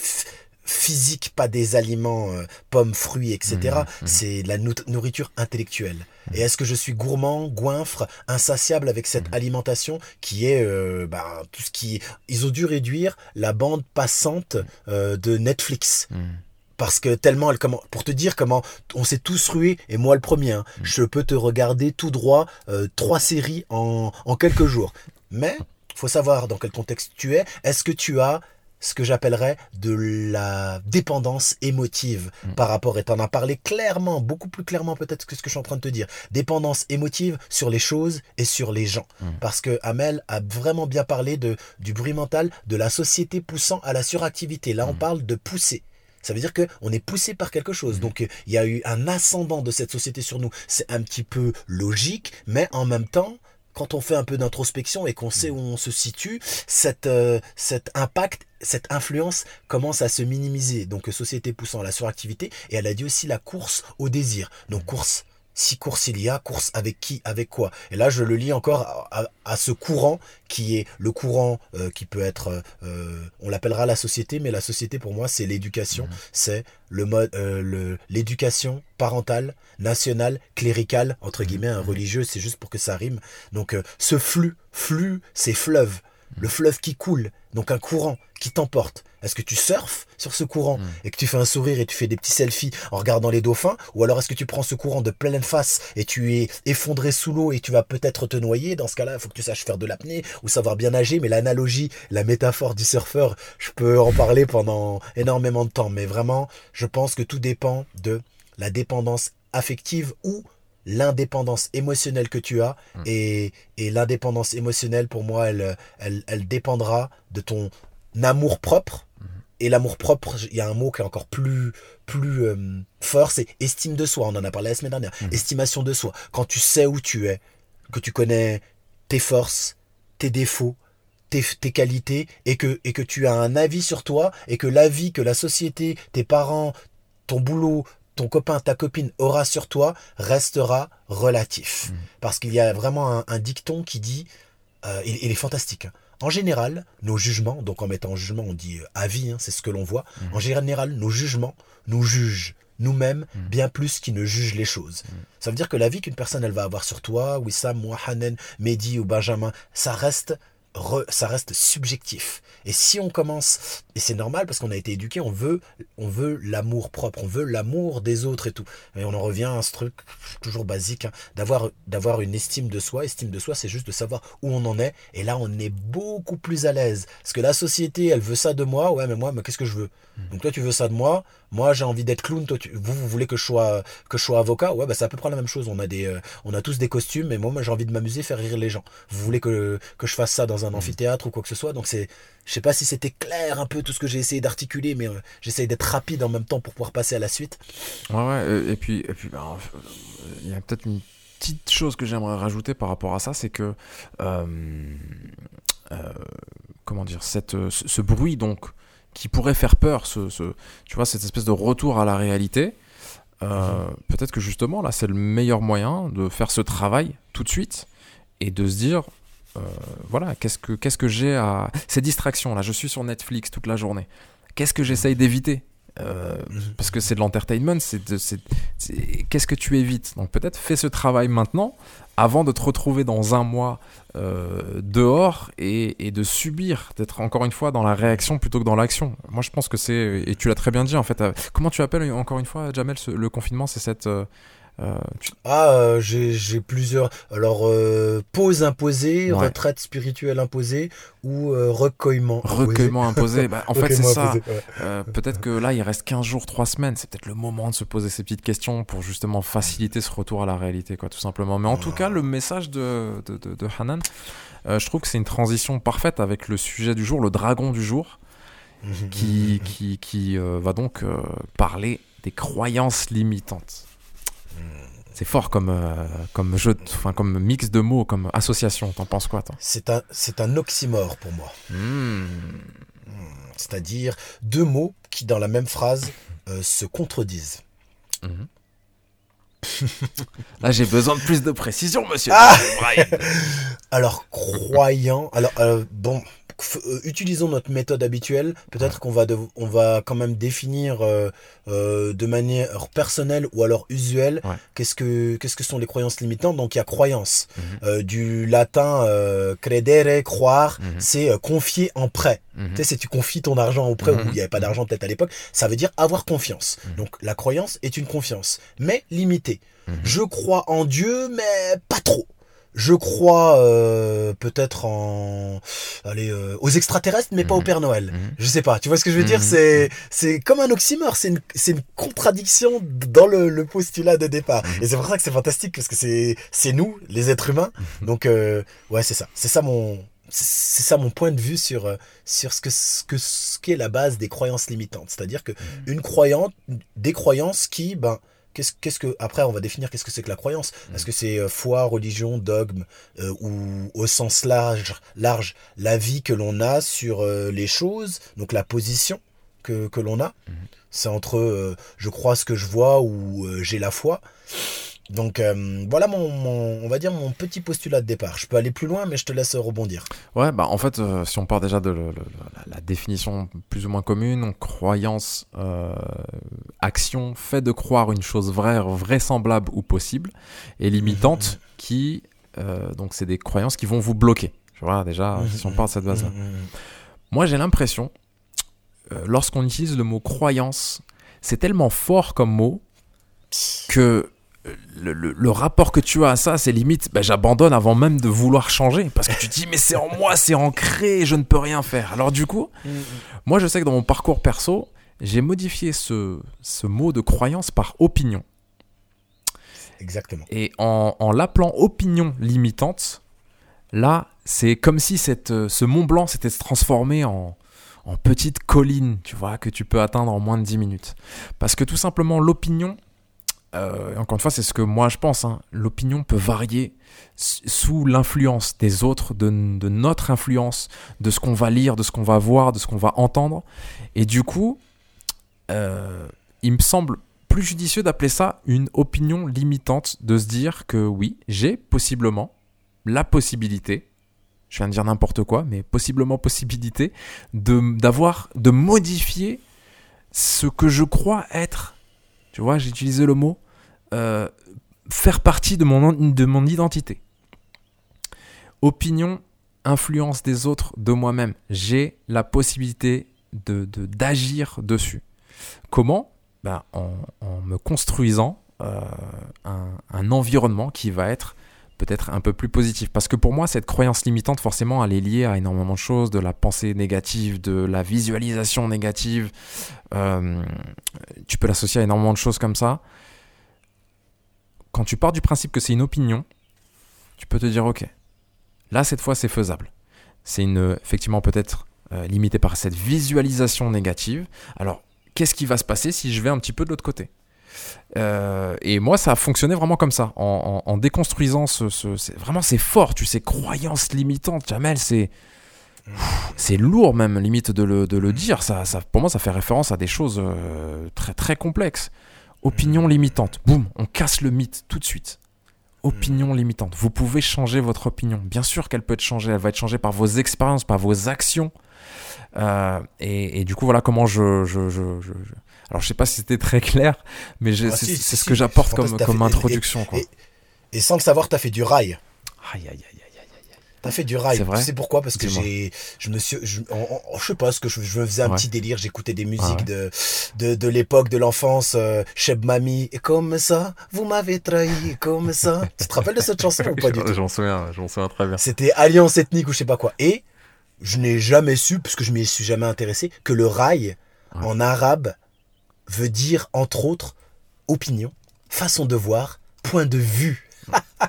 physique, pas des aliments, euh, pommes, fruits, etc. Mhm, mhm. C'est de la nou- nourriture intellectuelle. Et est-ce que je suis gourmand, goinfre, insatiable avec cette alimentation qui est euh, ben, tout ce qui... Ils ont dû réduire la bande passante euh, de Netflix. Parce que tellement elle comment pour te dire comment on s'est tous rués et moi le premier hein, je peux te regarder tout droit euh, trois séries en, en quelques jours. Mais faut savoir dans quel contexte tu es est-ce que tu as ce que j'appellerais de la dépendance émotive Mm. par rapport, et t'en as parlé clairement, beaucoup plus clairement peut-être que ce que je suis en train de te dire, dépendance émotive sur les choses et sur les gens. Mm. Parce que Amel a vraiment bien parlé de, du bruit mental, de la société poussant à la suractivité. Là, on Mm. parle de pousser. Ça veut dire que on est poussé par quelque chose. Donc il y a eu un ascendant de cette société sur nous. C'est un petit peu logique, mais en même temps, quand on fait un peu d'introspection et qu'on sait où on se situe, cette, euh, cet impact, cette influence commence à se minimiser. Donc euh, société poussant à la suractivité. Et elle a dit aussi la course au désir. Donc course. Si course il y a, course avec qui, avec quoi. Et là, je le lis encore à, à- à ce courant qui est le courant euh, qui peut être, euh, on l'appellera la société, mais la société pour moi c'est l'éducation, c'est le mode, euh, l'éducation parentale, nationale, cléricale entre guillemets, un religieux, c'est juste pour que ça rime. Donc euh, ce flux, flux, c'est fleuve, le fleuve qui coule, donc un courant qui t'emporte. Est-ce que tu surfes sur ce courant Mm. et que tu fais un sourire et tu fais des petits selfies en regardant les dauphins? Ou alors est-ce que tu prends ce courant de pleine face et tu es effondré sous l'eau et tu vas peut-être te noyer? Dans ce cas-là, il faut que tu saches faire de l'apnée ou savoir bien nager. Mais l'analogie, la métaphore du surfeur, je peux en parler pendant énormément de temps. Mais vraiment, je pense que tout dépend de la dépendance affective ou l'indépendance émotionnelle que tu as Mm. et, et l'indépendance émotionnelle pour moi elle, elle, elle dépendra de ton amour propre. Et l'amour propre il y a un mot qui est encore plus plus euh, fort c'est estime de soi. On en a parlé la semaine dernière. Mhm. estimation de soi. Quand tu sais où tu es que tu connais tes forces tes défauts tes, tes qualités et que, et que tu as un avis sur toi et que l'avis que la société, tes parents, ton boulot, ton copain, ta copine aura sur toi restera relatif. Mhm. Parce qu'il y a vraiment un, un dicton qui dit, euh, il, il est fantastique. hein. En général, nos jugements, donc en mettant en jugement, on dit euh, avis, hein, c'est ce que l'on voit. Mhm. En général, nos jugements nous jugent nous-mêmes Mhm. bien plus qu'ils ne jugent les choses. Ça veut dire que l'avis qu'une personne elle va avoir sur toi, Wissam, moi, Hanen, Mehdi ou Benjamin, ça reste re- ça reste subjectif. Et si on commence, et c'est normal parce qu'on a été éduqué, on veut, on veut l'amour propre, on veut l'amour des autres et tout. Et on en revient à ce truc toujours basique, hein, d'avoir, d'avoir une estime de soi. Estime de soi, c'est juste de savoir où on en est. Et là, on est beaucoup plus à l'aise. Parce que la société, elle veut ça de moi. Ouais, mais moi, mais qu'est-ce que je veux? Donc toi, tu veux ça de moi. Moi, j'ai envie d'être clown. Toi, tu- vous, vous voulez que je sois, que je sois avocat? Ouais, bah c'est à peu près la même chose. On a des, euh, on a tous des costumes. Mais moi, moi, j'ai envie de m'amuser, faire rire les gens. Vous voulez que, que je fasse ça dans un amphithéâtre ou quoi que ce soit? Donc c'est, je sais pas si c'était clair un peu tout ce que j'ai essayé d'articuler, mais euh, j'essaye d'être rapide en même temps pour pouvoir passer à la suite. Ouais, ouais, et, et puis, et puis ben, euh, il y a peut-être une petite chose que j'aimerais rajouter par rapport à ça, c'est que, euh, euh, comment dire, cette, euh, ce, ce bruit donc qui pourrait faire peur, ce, ce- tu vois, cette espèce de retour à la réalité, euh, peut-être que justement là, c'est le meilleur moyen de faire ce travail tout de suite et de se dire, euh, voilà, qu'est-ce que, qu'est-ce que j'ai à... Ces distractions, là, je suis sur Netflix toute la journée. Qu'est-ce que j'essaye d'éviter? Euh, parce que c'est de l'entertainment, c'est, de- c'est- c'est- qu'est-ce que tu évites? Donc peut-être fais ce travail maintenant avant de te retrouver dans un mois euh, dehors et, et de subir, d'être encore une fois dans la réaction plutôt que dans l'action. Moi je pense que c'est, et tu l'as très bien dit en fait, comment tu appelles encore une fois Jamel ce- le confinement C'est cette... euh, tu- Ah, euh, j'ai plusieurs. Alors, euh, pause imposée, Ouais. retraite spirituelle imposée ou euh, recueillement. recueillement imposé. Bah, en fait, c'est ça. ouais. Euh, peut-être que là, il reste 15 jours, 3 semaines. C'est peut-être le moment de se poser ces petites questions pour justement faciliter ce retour à la réalité, quoi, tout simplement. Mais en tout cas, le message de, de, de- de Hanan, euh, je trouve que c'est une transition parfaite avec le sujet du jour, le dragon du jour, Mhm, qui, qui, qui euh, va donc euh, parler des croyances limitantes. C'est fort comme, euh, comme jeu, enfin comme mix de mots, comme association. T'en penses quoi, toi? C'est un, c'est un oxymore pour moi. Hmm. C'est-à-dire deux mots qui, dans la même phrase, euh, se contredisent. Là, j'ai besoin de plus de précision, monsieur. Ah Brian. Alors, croyant. Alors, euh, bon, utilisons notre méthode habituelle. Peut-être qu'on va, on va quand même définir euh, euh, de manière personnelle ou alors usuelle Ouais. qu'est-ce que qu'est-ce que sont les croyances limitantes. Donc, il y a croyance. Mhm. Euh, du latin euh, credere, croire, Mhm. c'est euh, confier en prêt. Mhm. Tu sais, si tu confies ton argent au prêt Mhm. où il n'y avait pas d'argent peut-être à l'époque, ça veut dire avoir confiance. Donc la croyance est une confiance, mais limitée. Je crois en Dieu, mais pas trop. Je crois euh, peut-être en allez euh, aux extraterrestres, mais pas au Mhm. Père Noël. Mhm. Je sais pas. Tu vois ce que je veux dire? Mhm. C'est c'est comme un oxymore. C'est une c'est une contradiction dans le, le postulat de départ. Mhm. Et c'est pour ça que c'est fantastique parce que c'est c'est nous les êtres humains. Donc euh, ouais c'est ça. C'est ça mon c'est ça mon point de vue sur euh, sur ce que ce que ce qu'est la base des croyances limitantes. C'est-à-dire que une croyante, des croyances qui ben Qu'est-ce, qu'est-ce que après on va définir qu'est-ce que c'est que la croyance Est-ce que c'est euh, foi, religion, dogme euh, ou au sens large, large la vie que l'on a sur euh, les choses, donc la position que, que l'on a. C'est entre euh, je crois ce que je vois ou j'ai la foi. Donc euh, voilà mon, mon- on va dire mon petit postulat de départ. Je peux aller plus loin mais je te laisse rebondir. Ouais, bah en fait, euh, si on part déjà de le- le- la, la définition plus ou moins commune, donc croyance, euh, action, fait de croire une chose vraie, vraisemblable ou possible, et limitante, qui, euh, donc c'est des croyances qui vont vous bloquer. Voilà, déjà, si on part de cette base-là. Mhm. Moi, j'ai l'impression, lorsqu'on utilise le mot croyance, c'est tellement fort comme mot que le, le- le rapport que tu as à ça, c'est limite, bah, j'abandonne avant même de vouloir changer. Parce que tu te dis, mais c'est en moi, c'est ancré, je ne peux rien faire. Alors du coup, moi je sais que dans mon parcours perso, j'ai modifié ce, ce mot de croyance par opinion. Exactement. Et en, en l'appelant opinion limitante, là, c'est comme si cette, euh, ce Mont Blanc s'était transformé en, en petite colline, tu vois, que tu peux atteindre en moins de 10 minutes. Parce que tout simplement, l'opinion, euh, encore une fois, c'est ce que moi je pense, hein, l'opinion peut varier sous l'influence des autres, de, notre influence, de ce qu'on va lire, de ce qu'on va voir, de ce qu'on va entendre. Et du coup, euh, il me semble plus judicieux d'appeler ça une opinion limitante, de se dire que oui, j'ai possiblement la possibilité, je viens de dire n'importe quoi, mais possiblement possibilité d'avoir de modifier ce que je crois être. Tu vois, j'ai utilisé le mot euh, faire partie de mon, de mon identité. Opinion, influence des autres, de moi-même. J'ai la possibilité de de- d'agir dessus. Comment? Ben, en, me construisant euh, un environnement qui va être peut-être un peu plus positif. Parce que pour moi, cette croyance limitante, forcément, elle est liée à énormément de choses, de la pensée négative, de la visualisation négative. Euh, tu peux l'associer à énormément de choses comme ça. Quand tu pars du principe que c'est une opinion, tu peux te dire, ok, là, cette fois, c'est faisable. C'est une, effectivement, peut-être euh, limité par cette visualisation négative. Alors, qu'est-ce qui va se passer si je vais un petit peu de l'autre côté? Euh, et moi, ça a fonctionné vraiment comme ça, en, en- en déconstruisant ce, ce- vraiment c'est fort, tu sais, croyances limitantes, Jamel, c'est c'est lourd même limite de le, de le dire. Ça, ça, pour moi, ça fait référence à des choses euh, très très complexes. Opinion limitante, boum, on casse le mythe tout de suite. opinion limitante. Vous pouvez changer votre opinion. Bien sûr qu'elle peut être changée. Elle va être changée par vos expériences, par vos actions. Euh, et, et, du coup, voilà comment je, je, je, je, alors je sais pas si c'était très clair, mais ah, c'est si, ce que j'apporte comme, comme introduction. Et, quoi. Et, sans le savoir, tu as fait du rail. Aïe, aïe, aïe. T'as fait du rail. Tu sais pourquoi? Parce que j'ai, je me suis, je, je sais pas ce que je, je faisais un petit délire. J'écoutais des musiques de, de, de l'époque de l'enfance, euh, Cheb Mami. Et comme ça, vous m'avez trahi, comme ça. tu te rappelles de cette chanson ou pas du tout? J'en souviens, j'en souviens très bien. C'était Alliance ethnique ou je sais pas quoi. Et je n'ai jamais su, parce que je m'y suis jamais intéressé, que le rail en arabe veut dire entre autres opinion, façon de voir, point de vue.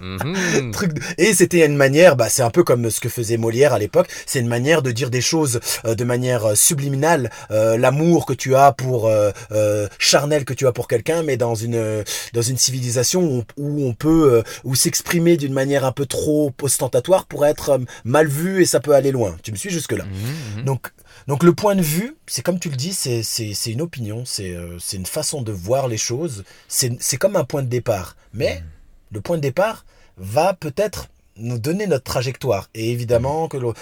Mhm. Truc Et c'était une manière, bah, c'est un peu comme ce que faisait Molière à l'époque, c'est une manière de dire des choses euh, de manière euh, subliminale, euh, l'amour que tu as pour charnel que tu as pour quelqu'un, mais dans une dans une civilisation où, on peut où s'exprimer d'une manière un peu trop ostentatoire pour être mal vu et ça peut aller loin. Tu me suis jusque là. Mhm, mhm. Donc donc le point de vue, c'est comme tu le dis, c'est une opinion, c'est c'est une façon de voir les choses, c'est comme un point de départ, mais le point de départ va peut-être nous donner notre trajectoire. Et évidemment, que l'on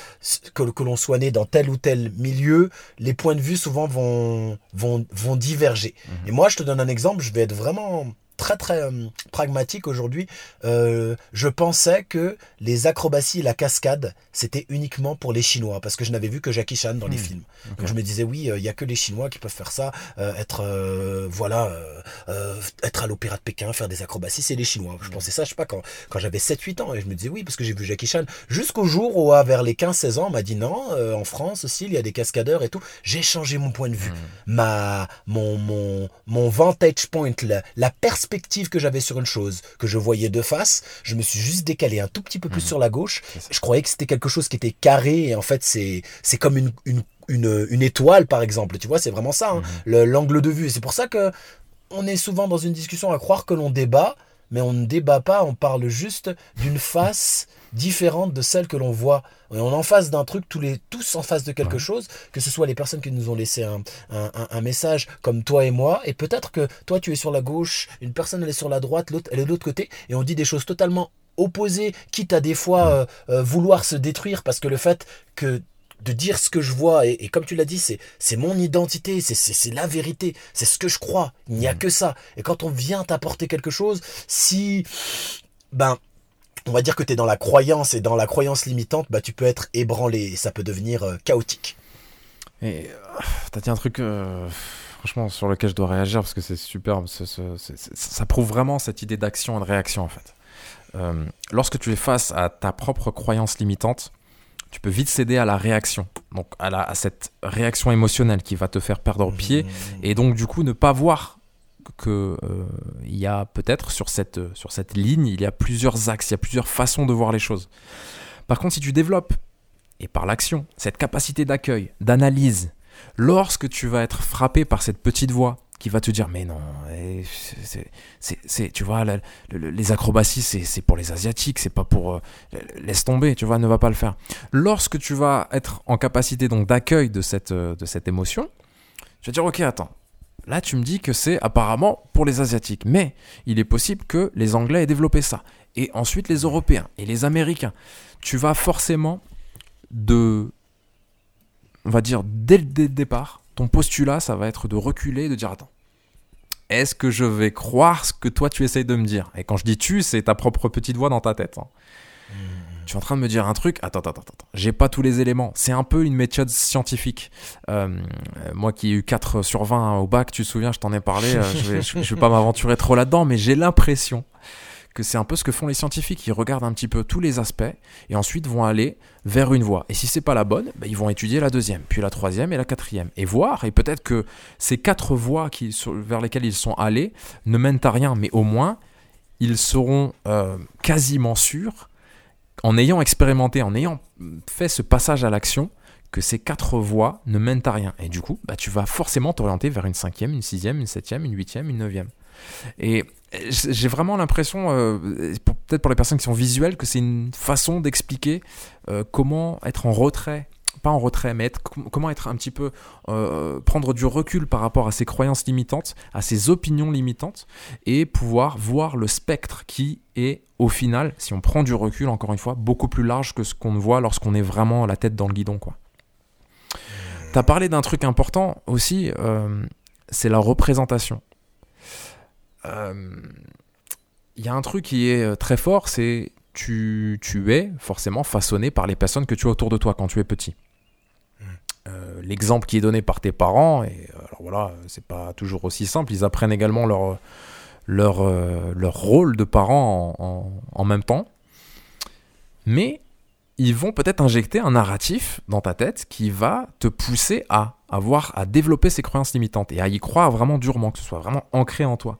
que, soit né dans tel ou tel milieu, les points de vue souvent vont, vont, vont diverger. Mhm. Et moi, je te donne un exemple, je vais être vraiment très très euh, pragmatique aujourd'hui. Euh, je pensais que les acrobaties et la cascade, c'était uniquement pour les Chinois, parce que je n'avais vu que Jackie Chan dans les hmm. films. Donc je me disais, oui, euh, il y a que les Chinois qui peuvent faire ça, être, voilà, être à l'opéra de Pékin, faire des acrobaties, c'est les Chinois. Je hmm. pensais ça, je sais pas, quand, quand j'avais 7-8 ans, et je me disais, oui, parce que j'ai vu Jackie Chan, jusqu'au jour où, vers les 15-16 ans, on m'a dit, non, en France aussi, il y a des cascadeurs et tout. J'ai changé mon point de vue. Hmm. Ma, mon, mon, mon vantage point, la, la perspective perspective que j'avais sur une chose, que je voyais de face, je me suis juste décalé un tout petit peu plus mhm. sur la gauche. Je croyais que c'était quelque chose qui était carré et en fait c'est c'est comme une, une, une, une, étoile par exemple. Tu vois, c'est vraiment ça, hein, mhm. l'angle de vue. c'est pour ça que on est souvent dans une discussion à croire que l'on débat, mais on ne débat pas, on parle juste d'une face différente de celle que l'on voit. On est en face d'un truc, tous, les, tous en face de quelque chose, que ce soit les personnes qui nous ont laissé un, un, un message comme toi et moi, et peut-être que toi tu es sur la gauche, une personne elle est sur la droite, l'autre elle est de l'autre côté, et on dit des choses totalement opposées, quitte à des fois euh, euh, vouloir se détruire, parce que le fait que de dire ce que je vois, et, comme tu l'as dit, c'est, c'est mon identité, c'est, c'est, c'est la vérité, c'est ce que je crois, il n'y a que ça. Et quand on vient t'apporter quelque chose, si, ben, on va dire que tu es dans la croyance et dans la croyance limitante, bah, tu peux être ébranlé et ça peut devenir euh, chaotique. Et euh, t'as dit un truc, euh, franchement, sur lequel je dois réagir parce que c'est superbe. ça prouve vraiment cette idée d'action et de réaction en fait. lorsque tu es face à ta propre croyance limitante, tu peux vite céder à la réaction, donc à, la, à cette réaction émotionnelle qui va te faire perdre pied, mmh. et donc du coup ne pas voir que euh, il y a peut-être sur cette, sur cette ligne, il y a plusieurs axes, il y a plusieurs façons de voir les choses. Par contre, si tu développes, et par l'action, cette capacité d'accueil, d'analyse, lorsque tu vas être frappé par cette petite voix qui va te dire mais non, eh, c'est, tu vois, les acrobaties c'est pour les asiatiques, c'est pas pour euh, laisse tomber, tu vois, ne va pas le faire. Lorsque tu vas être en capacité donc d'accueil de cette de cette émotion, tu vas dire ok attends, Là, tu me dis que c'est apparemment pour les Asiatiques. Mais il est possible que les Anglais aient développé ça. Et ensuite les Européens et les Américains. Tu vas forcément de... On va dire dès le départ, ton postulat, ça va être de reculer, de dire attends. Est-ce que je vais croire ce que toi tu essayes de me dire? Et quand je dis tu, c'est ta propre petite voix dans ta tête. Hein. Hmm tu es en train de me dire un truc, attends, attends, attends, attends. j'ai pas tous les éléments. C'est un peu une méthode scientifique. Euh, moi qui ai eu 4 sur 20 au bac, tu te souviens, je t'en ai parlé, euh, je, vais, vais pas m'aventurer trop là-dedans, mais j'ai l'impression que c'est un peu ce que font les scientifiques. Ils regardent un petit peu tous les aspects et ensuite vont aller vers une voie. Et si c'est pas la bonne, bah, ils vont étudier la deuxième, puis la troisième et la quatrième. Et voir, et peut-être que ces quatre voies vers lesquelles ils sont allés ne mènent à rien, mais au moins ils seront euh, quasiment sûrs en ayant expérimenté, en ayant fait ce passage à l'action, que ces quatre voies ne mènent à rien. Et du coup, bah, tu vas forcément t'orienter vers une cinquième, une sixième, une septième, une huitième, une neuvième. Et j'ai vraiment l'impression, euh, peut-être pour les personnes qui sont visuelles, que c'est une façon d'expliquer euh, comment être en retrait pas en retrait, mais comment être un petit peu, euh, prendre du recul par rapport à ses croyances limitantes, à ses opinions limitantes, et pouvoir voir le spectre qui est, au final, si on prend du recul, encore une fois, beaucoup plus large que ce qu'on voit lorsqu'on est vraiment la tête dans le guidon, quoi. T'as parlé d'un truc important aussi, euh, c'est la représentation. Il euh, y a un truc qui est très fort, c'est tu, tu es forcément façonné par les personnes que tu as autour de toi quand tu es petit. Euh, l'exemple qui est donné par tes parents, et euh, alors voilà, c'est pas toujours aussi simple, ils apprennent également leur, leur, euh, leur rôle de parents en, en, même temps, mais ils vont peut-être injecter un narratif dans ta tête qui va te pousser à avoir, à développer ces croyances limitantes et à y croire vraiment durement, que ce soit vraiment ancré en toi.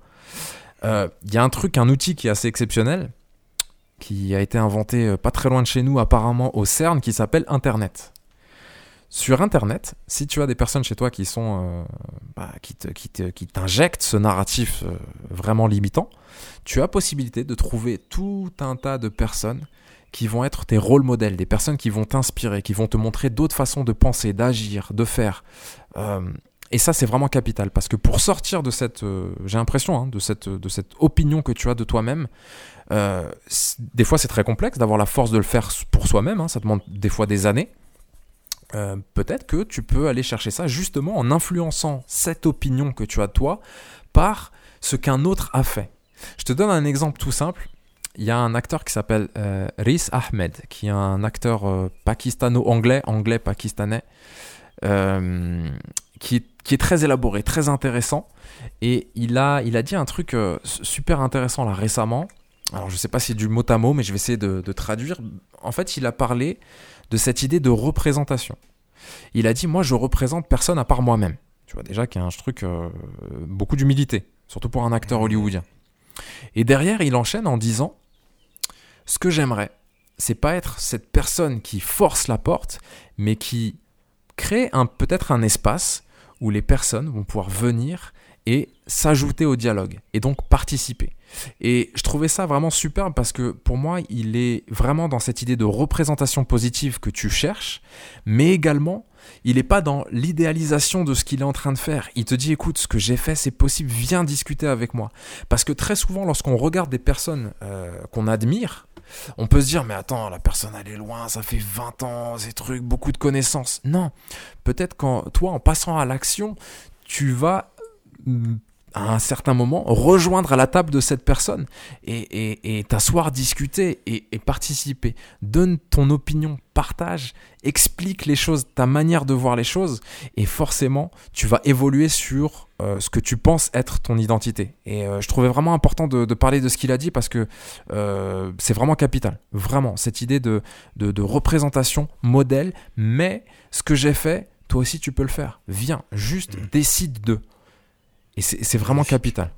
Il y a un truc, un outil qui est assez exceptionnel, qui a été inventé pas très loin de chez nous apparemment au CERN, qui s'appelle Internet. Sur Internet, si tu as des personnes chez toi qui sont euh, bah, qui, qui, t'injectent ce narratif euh, vraiment limitant, tu as possibilité de trouver tout un tas de personnes qui vont être tes rôles modèles, des personnes qui vont t'inspirer, qui vont te montrer d'autres façons de penser, d'agir, de faire. Euh, et ça, c'est vraiment capital parce que pour sortir de cette, j'ai l'impression, hein, de cette, de cette opinion que tu as de toi-même, des fois c'est très complexe d'avoir la force de le faire pour soi-même. Hein, ça demande des fois des années. Euh, peut-être que tu peux aller chercher ça justement en influençant cette opinion que tu as de toi par ce qu'un autre a fait. Je te donne un exemple tout simple. Il y a un acteur qui s'appelle euh, Riz Ahmed, qui est un acteur euh, pakistano-anglais, anglais-pakistanais, qui, qui, est très élaboré, très intéressant. Et il a, il a dit un truc super intéressant là récemment. Alors je ne sais pas si c'est du mot à mot, mais je vais essayer de, de traduire. En fait, il a parlé de cette idée de représentation. Il a dit Moi, je représente personne à part moi-même. Tu vois, déjà qu'il y a un truc, euh, beaucoup d'humilité, surtout pour un acteur hollywoodien. Et derrière, il enchaîne en disant Ce que j'aimerais, c'est pas être cette personne qui force la porte, mais qui crée peut-être un espace où les personnes vont pouvoir venir et s'ajouter au dialogue et donc participer. Et je trouvais ça vraiment superbe parce que pour moi, il est vraiment dans cette idée de représentation positive que tu cherches, mais également, il n'est pas dans l'idéalisation de ce qu'il est en train de faire. Il te dit, écoute, ce que j'ai fait, c'est possible, viens discuter avec moi. Parce que très souvent, lorsqu'on regarde des personnes euh, qu'on admire, on peut se dire, mais attends, la personne, elle est loin, ça fait 20 ans, ces trucs, beaucoup de connaissances. Non, peut-être quand toi, en passant à l'action, tu vas à un certain moment, rejoindre à la table de cette personne et, t'asseoir, discuter et, participer. Donne ton opinion, partage, explique les choses, ta manière de voir les choses et forcément, tu vas évoluer sur euh, ce que tu penses être ton identité. Et euh, je trouvais vraiment important de, parler de ce qu'il a dit parce que euh, c'est vraiment capital. Vraiment, cette idée de, de représentation, modèle, mais ce que j'ai fait, toi aussi tu peux le faire. Viens, juste mmh. décide de. Et c'est vraiment capital.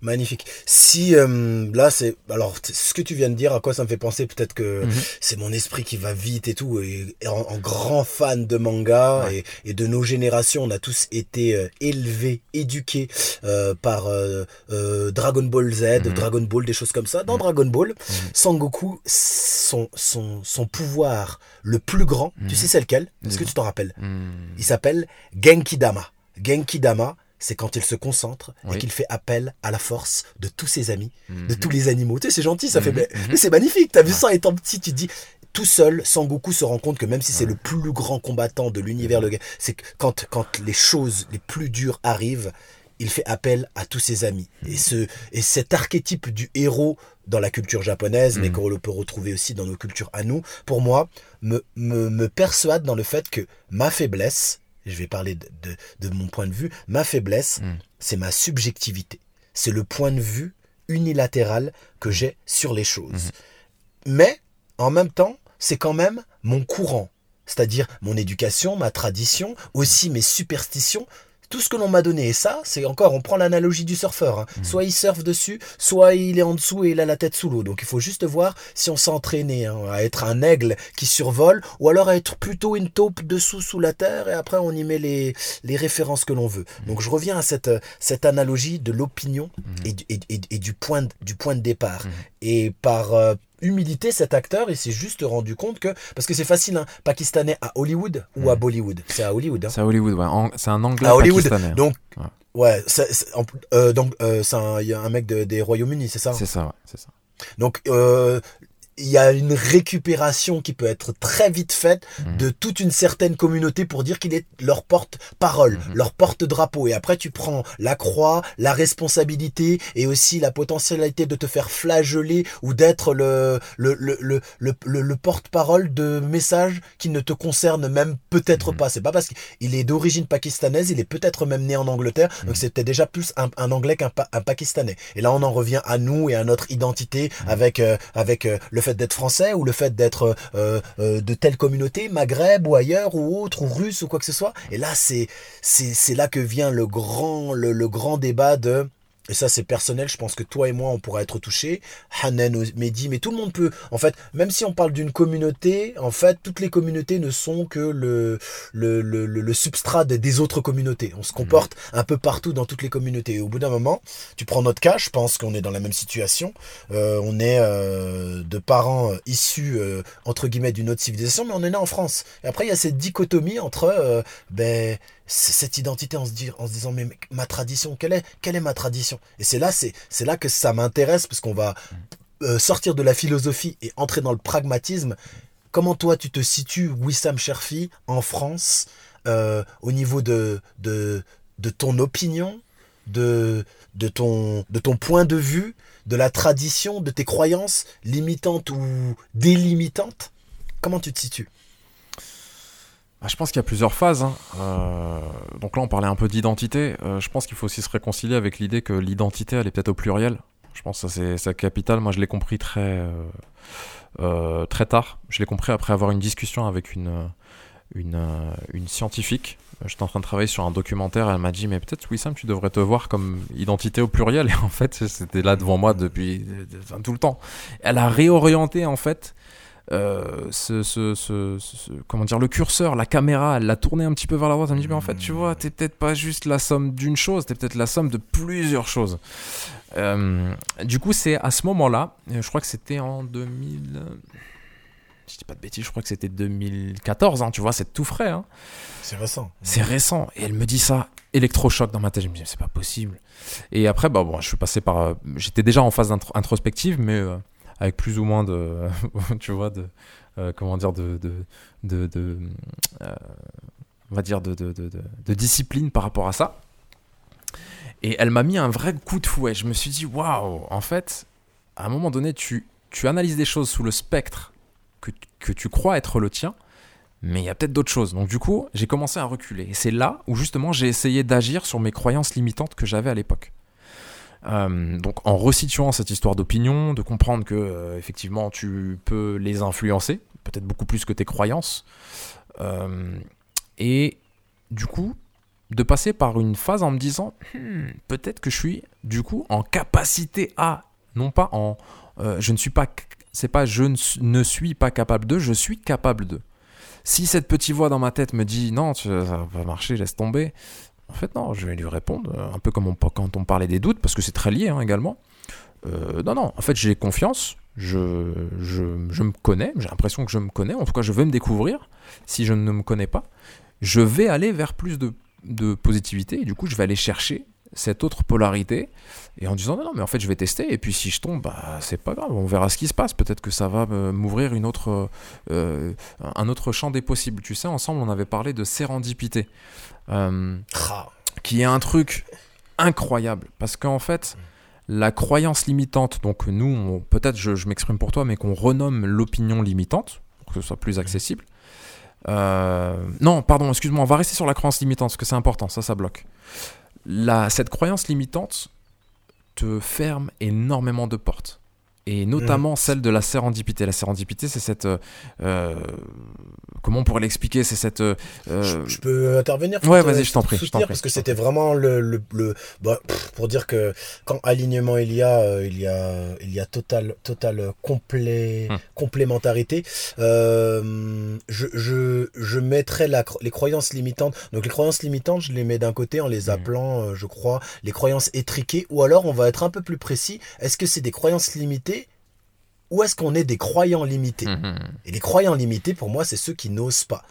Magnifique. Si euh, là, c'est alors ce que tu viens de dire, à quoi ça me fait penser Peut-être que mhm. c'est mon esprit qui va vite et tout. Et, en, grand fan de manga et, de nos générations, on a tous été euh, élevés, éduqués euh, par Dragon Ball Z, mhm. Dragon Ball, des choses comme ça. Dans mhm. Dragon Ball, Sangoku, son son son pouvoir le plus grand, tu sais c'est lequel? Est-ce que tu t'en rappelles? Il s'appelle Genki Dama. Genki Dama c'est quand il se concentre et qu'il fait appel à la force de tous ses amis, de mhm. tous les animaux. Tu sais, c'est gentil, ça fait. Mhm. Mhm. Mais, c'est magnifique. T'as vu ça étant petit, tu te dis. Tout seul, Sangoku se rend compte que même si c'est le plus grand combattant de l'univers, c'est quand, quand les choses les plus dures arrivent, il fait appel à tous ses amis. Et, ce, et cet archétype du héros dans la culture japonaise, mais qu'on peut retrouver aussi dans nos cultures à nous, pour moi, me, me, me persuade dans le fait que ma faiblesse, je vais parler de, mon point de vue, ma faiblesse, hmm. c'est ma subjectivité. C'est le point de vue unilatéral que j'ai sur les choses. Hmm. Mais, en même temps, c'est quand même mon courant. C'est-à-dire mon éducation, ma tradition, aussi mes superstitions, tout ce que l'on m'a donné. Et ça, c'est encore, on prend l'analogie du surfeur. Hein. Mmh. Soit il surfe dessus, soit il est en dessous et il a la tête sous l'eau. Donc il faut juste voir si on s'est entraîné hein, à être un aigle qui survole ou alors à être plutôt une taupe dessous sous la terre et après on y met les, les références que l'on veut. Mmh. Donc je reviens à cette, cette analogie de l'opinion mmh. et, et, et, du, point de, du point de départ. Et par, euh, humilité, cet acteur, il s'est juste rendu compte que. Parce que c'est facile, hein, pakistanais à Hollywood ou à Mm. Bollywood C'est à Hollywood. Hein. C'est à Hollywood, ouais. C'est un anglais À Hollywood. pakistanais. Donc, Ouais. euh, donc euh, c'est un, il y a un mec de- des Royaumes-Unis, c'est ça? C'est ça, ouais. C'est ça. Donc, euh, il y a une récupération qui peut être très vite faite Mhm. de toute une certaine communauté pour dire qu'il est leur porte-parole, Mhm. leur porte-drapeau. Et après, tu prends la croix, la responsabilité et aussi la potentialité de te faire flageller ou d'être le, le, le, le, le, le- le porte-parole de messages qui ne te concernent même peut-être Mhm. pas. C'est pas parce qu'il est d'origine pakistanaise, il est peut-être même né en Angleterre, Mhm. donc c'était déjà plus un, un anglais qu'un pa- un pakistanais. Et là, on en revient à nous et à notre identité Mhm. avec, euh, avec euh, le fait d'être français ou le fait d'être euh, euh, de telle communauté, Maghreb ou ailleurs ou autre, ou russe ou quoi que ce soit. Et là, c'est là que vient le grand le grand débat de et ça c'est personnel, je pense que toi et moi on pourra être touchés, Hanen, Mehdi, mais tout le monde peut. En fait, même si on parle d'une communauté, en fait, toutes les communautés ne sont que le, le, le, le- substrat de- des autres communautés. On se comporte un peu partout dans toutes les communautés. Et au bout d'un moment, tu prends notre cas, je pense qu'on est dans la même situation. Euh, on est euh, de parents euh, issus, euh, entre guillemets, d'une autre civilisation, mais on est né en France. Et après, il y a cette dichotomie entre euh, ben, cette identité en se, disant, mais ma tradition, quelle est, quelle est ma tradition? Et c'est là, c'est, c'est là que ça m'intéresse, parce qu'on va euh, sortir de la philosophie et entrer dans le pragmatisme. Comment toi, tu te situes, Wissam Cherfi, en France, euh, au niveau de, de, de ton opinion, de, de, ton, de ton point de vue, de la tradition, de tes croyances limitantes ou délimitantes? Comment tu te situes? Bah, je pense qu'il y a plusieurs phases. hein. Euh, donc là, on parlait un peu d'identité. Euh, je pense qu'il faut aussi se réconcilier avec l'idée que l'identité, elle est peut-être au pluriel. Je pense que c'est c'est capital. Moi, je l'ai compris très, euh, très tard. Je l'ai compris après avoir une discussion avec une, une, une scientifique. J'étais en train de travailler sur un documentaire. Elle m'a dit, mais peut-être, Wissam, tu devrais te voir comme identité au pluriel. Et en fait, c'était là devant moi depuis tout le temps. Elle a réorienté, en fait, euh, ce, ce, ce- ce- comment dire, le curseur, la caméra, elle l'a tourné un petit peu vers la droite. Elle me dit, mais en fait, tu vois, t'es peut-être pas juste la somme d'une chose, t'es peut-être la somme de plusieurs choses. Euh, du coup, c'est à ce moment-là, euh, je crois que c'était en 2000. euh, Je dis pas de bêtises, je crois que c'était 2014, hein, tu vois, c'est tout frais. hein. C'est récent. C'est récent. Et elle me dit ça, électrochoc dans ma tête. Je me dis, c'est pas possible. Et après, bah, bon, je suis passé par. euh, J'étais déjà en phase introspective, mais avec plus ou moins de. tu vois, de. euh, comment dire, de. de, de, de, euh, on va dire de, de, discipline par rapport à ça. Et elle m'a mis un vrai coup de fouet. Je me suis dit, waouh, en fait, à un moment donné, tu, tu analyses des choses sous le spectre que, que tu crois être le tien, mais il y a peut-être d'autres choses. Donc du coup, j'ai commencé à reculer. Et c'est là où justement j'ai essayé d'agir sur mes croyances limitantes que j'avais à l'époque. Euh, donc en resituant cette histoire d'opinion, de comprendre que euh, effectivement tu peux les influencer, peut-être beaucoup plus que tes croyances, Euh, et du coup de passer par une phase en me disant Hmm, peut-être que je suis du coup en capacité à, non pas en, je ne suis pas, c'est pas je ne, su- ne suis pas capable de, je suis capable de. Si cette petite voix dans ma tête me dit non, ça va pas marcher, laisse tomber, en fait non, je vais lui répondre, euh, un peu comme on- quand on parlait des doutes, parce que c'est très lié hein, également. Euh, non, non, en fait j'ai confiance, je, je, me connais, j'ai l'impression que je me connais, en tout cas je vais me découvrir, si je ne me connais pas, je vais aller vers plus de, de positivité, et du coup je vais aller chercher cette autre polarité, et en disant non, non, mais en fait je vais tester, et puis si je tombe, bah, c'est pas grave, on verra ce qui se passe, peut-être que ça va m'ouvrir une autre, euh, un autre champ des possibles. Tu sais, ensemble on avait parlé de sérendipité. Euh, qui est un truc incroyable. Parce qu'en fait la croyance limitante donc nous peut-être je, je m'exprime pour toi mais qu'on renomme l'opinion limitante pour que ce soit plus accessible. Euh, non pardon excuse-moi on va rester sur la croyance limitante parce que c'est important ça ça bloque. La, cette croyance limitante te ferme énormément de portes et notamment celle de la sérendipité. La sérendipité, c'est cette... euh, euh, comment on pourrait l'expliquer? C'est cette... euh, je, je peux intervenir ouais, vas-y, je t'en prie, je prie, Parce que c'était vraiment le, le, le- bah, pff, pour dire que quand alignement il y a, euh, il y a, il y a total, total complet, Hmm. complémentarité. Je, je, je mettrais la, les croyances limitantes. Donc les croyances limitantes, je les mets d'un côté en les Hmm. appelant, je crois, les croyances étriquées. Ou alors on va être un peu plus précis. Est-ce que c'est des croyances limitées ou est-ce qu'on est des croyants limités Mhm. Et les croyants limités, pour moi, c'est ceux qui n'osent pas.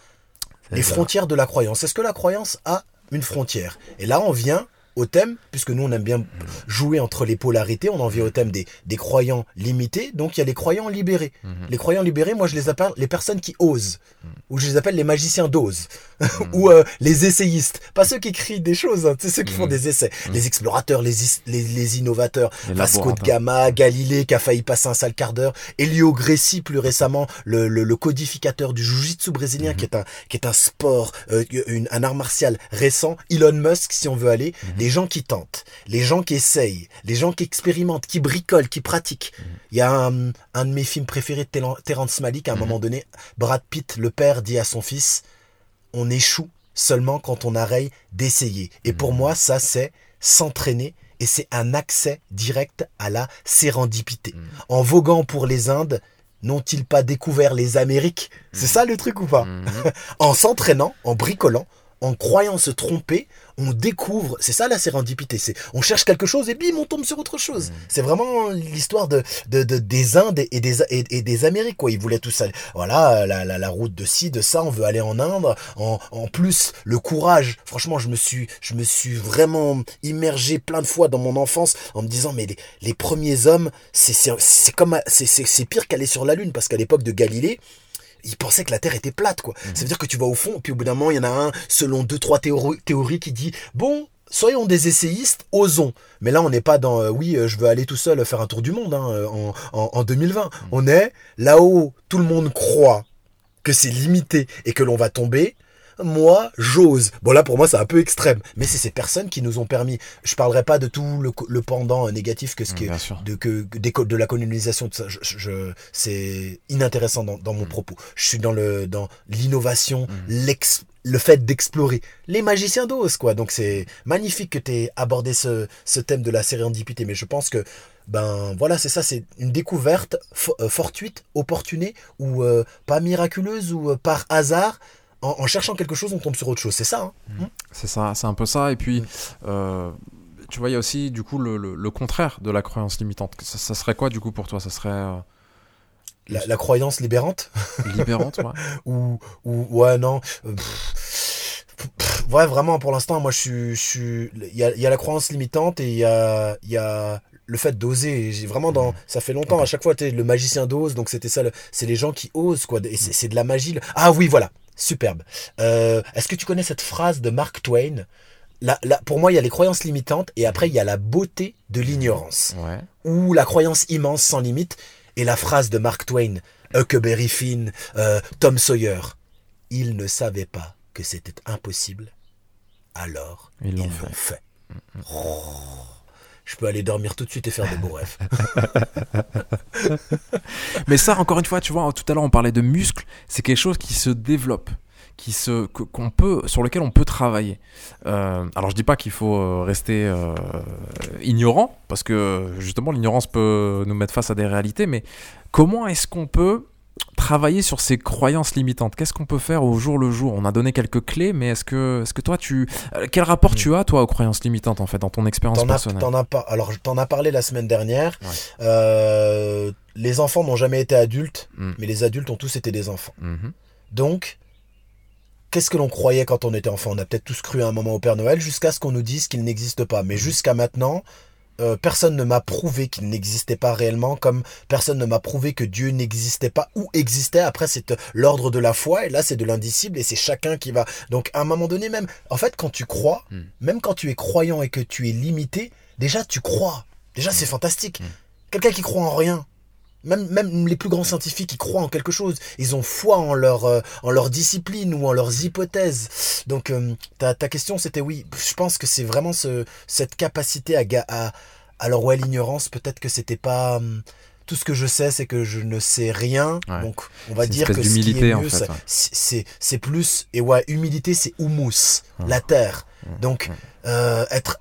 Les ça. frontières de la croyance. Est-ce que la croyance a une frontière? Et là, on vient au thème, puisque nous, on aime bien jouer entre les polarités, on en vient au thème des, des croyants limités. Donc, il y a les croyants libérés. Mhm. Les croyants libérés, moi, je les appelle les personnes qui osent. Mhm. Ou je les appelle les magiciens d'ose. ou euh, les essayistes. Pas ceux qui écrivent des choses, hein, c'est ceux qui font Mhm. des essais. Les explorateurs, les, les, les innovateurs. Les Vasco de. Gama, Galilée qui a failli passer un sale quart d'heure, Elio Gressi plus récemment, le, le, le codificateur du jiu-jitsu brésilien Mhm. qui est un qui est un sport, euh, une- un art martial récent, Elon Musk si on veut aller, Mhm. Les gens qui tentent, les gens qui essayent, les gens qui expérimentent, qui bricolent, qui pratiquent. Mhm. Il y a un, un de mes films préférés de Terren- Terrence Malick à un Mhm. moment donné, Brad Pitt, le père dit à son fils, on échoue seulement quand on arrête d'essayer. Et pour Mhm. moi, ça c'est s'entraîner et c'est un accès direct à la sérendipité. En voguant pour les Indes, n'ont-ils pas découvert les Amériques? C'est ça le truc ou pas? En s'entraînant, en bricolant, en croyant se tromper, on découvre, c'est ça la sérendipité, c'est on cherche quelque chose et bim, on tombe sur autre chose. Mhm. C'est vraiment l'histoire de, de, de- des Indes et des, et, et des Amériques, quoi. Ils voulaient tout ça. Voilà, la, la, la route de ci, de ça, on veut aller en Inde. En, en plus, le courage. Franchement, je me suis, je me suis vraiment immergé plein de fois dans mon enfance en me disant, mais les, les premiers hommes, c'est, comme, c'est pire qu'aller sur la Lune parce qu'à l'époque de Galilée, il pensait que la Terre était plate, quoi. Ça veut dire que tu vas au fond, puis au bout d'un moment, il y en a un, selon deux, trois théories, théories qui dit, bon, soyons des essayistes, osons. Mais là, on n'est pas dans, euh, oui, euh, je veux aller tout seul faire un tour du monde hein, euh, en, en, en 2020. On est là-haut, tout le monde croit que c'est limité et que l'on va tomber. Moi, j'ose. Bon là, pour moi, c'est un peu extrême. Mais c'est ces personnes qui nous ont permis. Je parlerai pas de tout le, pendant négatif que ce qui de, que, co- de la colonisation, tout ça, je, je- je- c'est inintéressant dans, dans mon Mm. propos. Je suis dans le dans l'innovation, Mm. l'ex, le fait d'explorer. Les magiciens d'os, quoi. Donc c'est magnifique que tu aies abordé ce, ce thème de la sérendipité. Mais je pense que, ben voilà, c'est ça, c'est une découverte euh, fortuite, opportunée, ou euh, pas miraculeuse, ou euh, par hasard. En, en cherchant quelque chose, on tombe sur autre chose. C'est ça. hein C'est ça, c'est un peu ça. Et puis, Mm. euh, tu vois, il y a aussi du coup le, le- le contraire de la croyance limitante. Ça, ça serait quoi du coup pour toi? Ça serait euh, la, la croyance libérante? Libérante, ouais. ou, ou ouais non euh, pff, pff, ouais vraiment pour l'instant moi je suis je suis il y a, il y a la croyance limitante et il y a il y a le fait d'oser j'ai vraiment dans ça fait longtemps à chaque fois tu le magicien d'ose donc c'était ça le- c'est les gens qui osent quoi et c'est c'est de la magie le- ah oui voilà superbe Euh, est-ce que tu connais cette phrase de Mark Twain? Là, là, pour moi, il y a les croyances limitantes et après, il y a la beauté de l'ignorance Ouais. ou la croyance immense sans limite, et la phrase de Mark Twain, Huckleberry Finn, euh, Tom Sawyer. Ils ne savaient pas que c'était impossible, alors Ils l'ont fait. Mm, fait. Oh. Je peux aller dormir tout de suite et faire de beaux rêves. Mais ça, encore une fois, tu vois, tout à l'heure on parlait de muscles, c'est quelque chose qui se développe, qui se, qu'on peut, sur lequel on peut travailler. Euh, alors je dis pas qu'il faut euh, rester euh, ignorant, parce que justement l'ignorance peut nous mettre face à des réalités, mais comment est-ce qu'on peut travailler sur ces croyances limitantes Qu'est-ce qu'on peut faire au jour le jour? On a donné quelques clés, mais est-ce que, est-ce que toi, tu, euh, quel rapport Mm. tu as toi aux croyances limitantes en fait dans ton expérience as, personnelle? as pas. Alors, t'en as parlé la semaine dernière. Ouais. Euh, les enfants n'ont jamais été adultes, Mm. mais les adultes ont tous été des enfants. Mhm. Donc, qu'est-ce que l'on croyait quand on était enfant? On a peut-être tous cru à un moment au Père Noël jusqu'à ce qu'on nous dise qu'il n'existe pas. Mais jusqu'à maintenant, euh, personne ne m'a prouvé qu'il n'existait pas réellement, comme personne ne m'a prouvé que Dieu n'existait pas ou existait. Après, c'est euh, l'ordre de la foi, et là, c'est de l'indicible, et c'est chacun qui va. Donc, à un moment donné, même, en fait, quand tu crois, Mm. même quand tu es croyant et que tu es limité, déjà, tu crois. Déjà, c'est fantastique. Mm. Quelqu'un qui croit en rien. Même, même les plus grands scientifiques, ils croient en quelque chose. Ils ont foi en leur, euh, en leur discipline ou en leurs hypothèses. Donc, euh, ta, ta question, c'était oui. Je pense que c'est vraiment ce, cette capacité à, à, alors ouais, l'ignorance, peut-être que c'était pas, hum, tout ce que je sais, c'est que je ne sais rien. Ouais. Donc, on va dire que ce qui en mieux, fait, ça- ouais. c'est- plus, et ouais, humilité, c'est humus, Ouais. la terre. Donc, euh, être,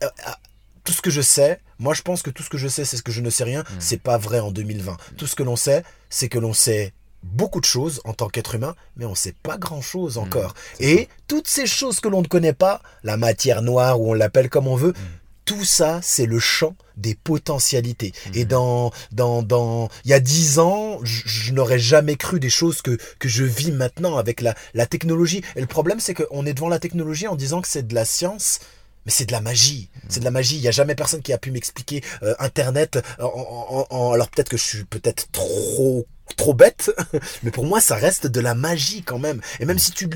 tout ce que je sais, moi je pense que tout ce que je sais, c'est ce que je ne sais rien. Mm. C'est pas vrai en 2020. Tout ce que l'on sait, c'est que l'on sait beaucoup de choses en tant qu'être humain, mais on sait pas grand chose encore. Et toutes ces choses que l'on ne connaît pas, la matière noire ou on l'appelle comme on veut, tout ça, c'est le champ des potentialités. Et dans, dans, dans, il y a dix ans, je, n'aurais jamais cru des choses que, que je vis maintenant avec la, la technologie. Et le problème, c'est qu'on est devant la technologie en disant que c'est de la science, mais c'est de la magie. C'est de la magie. Il n'y a jamais personne qui a pu m'expliquer euh, Internet. En, alors peut-être que je suis peut-être trop trop bête, mais pour moi ça reste de la magie quand même. Et même si tu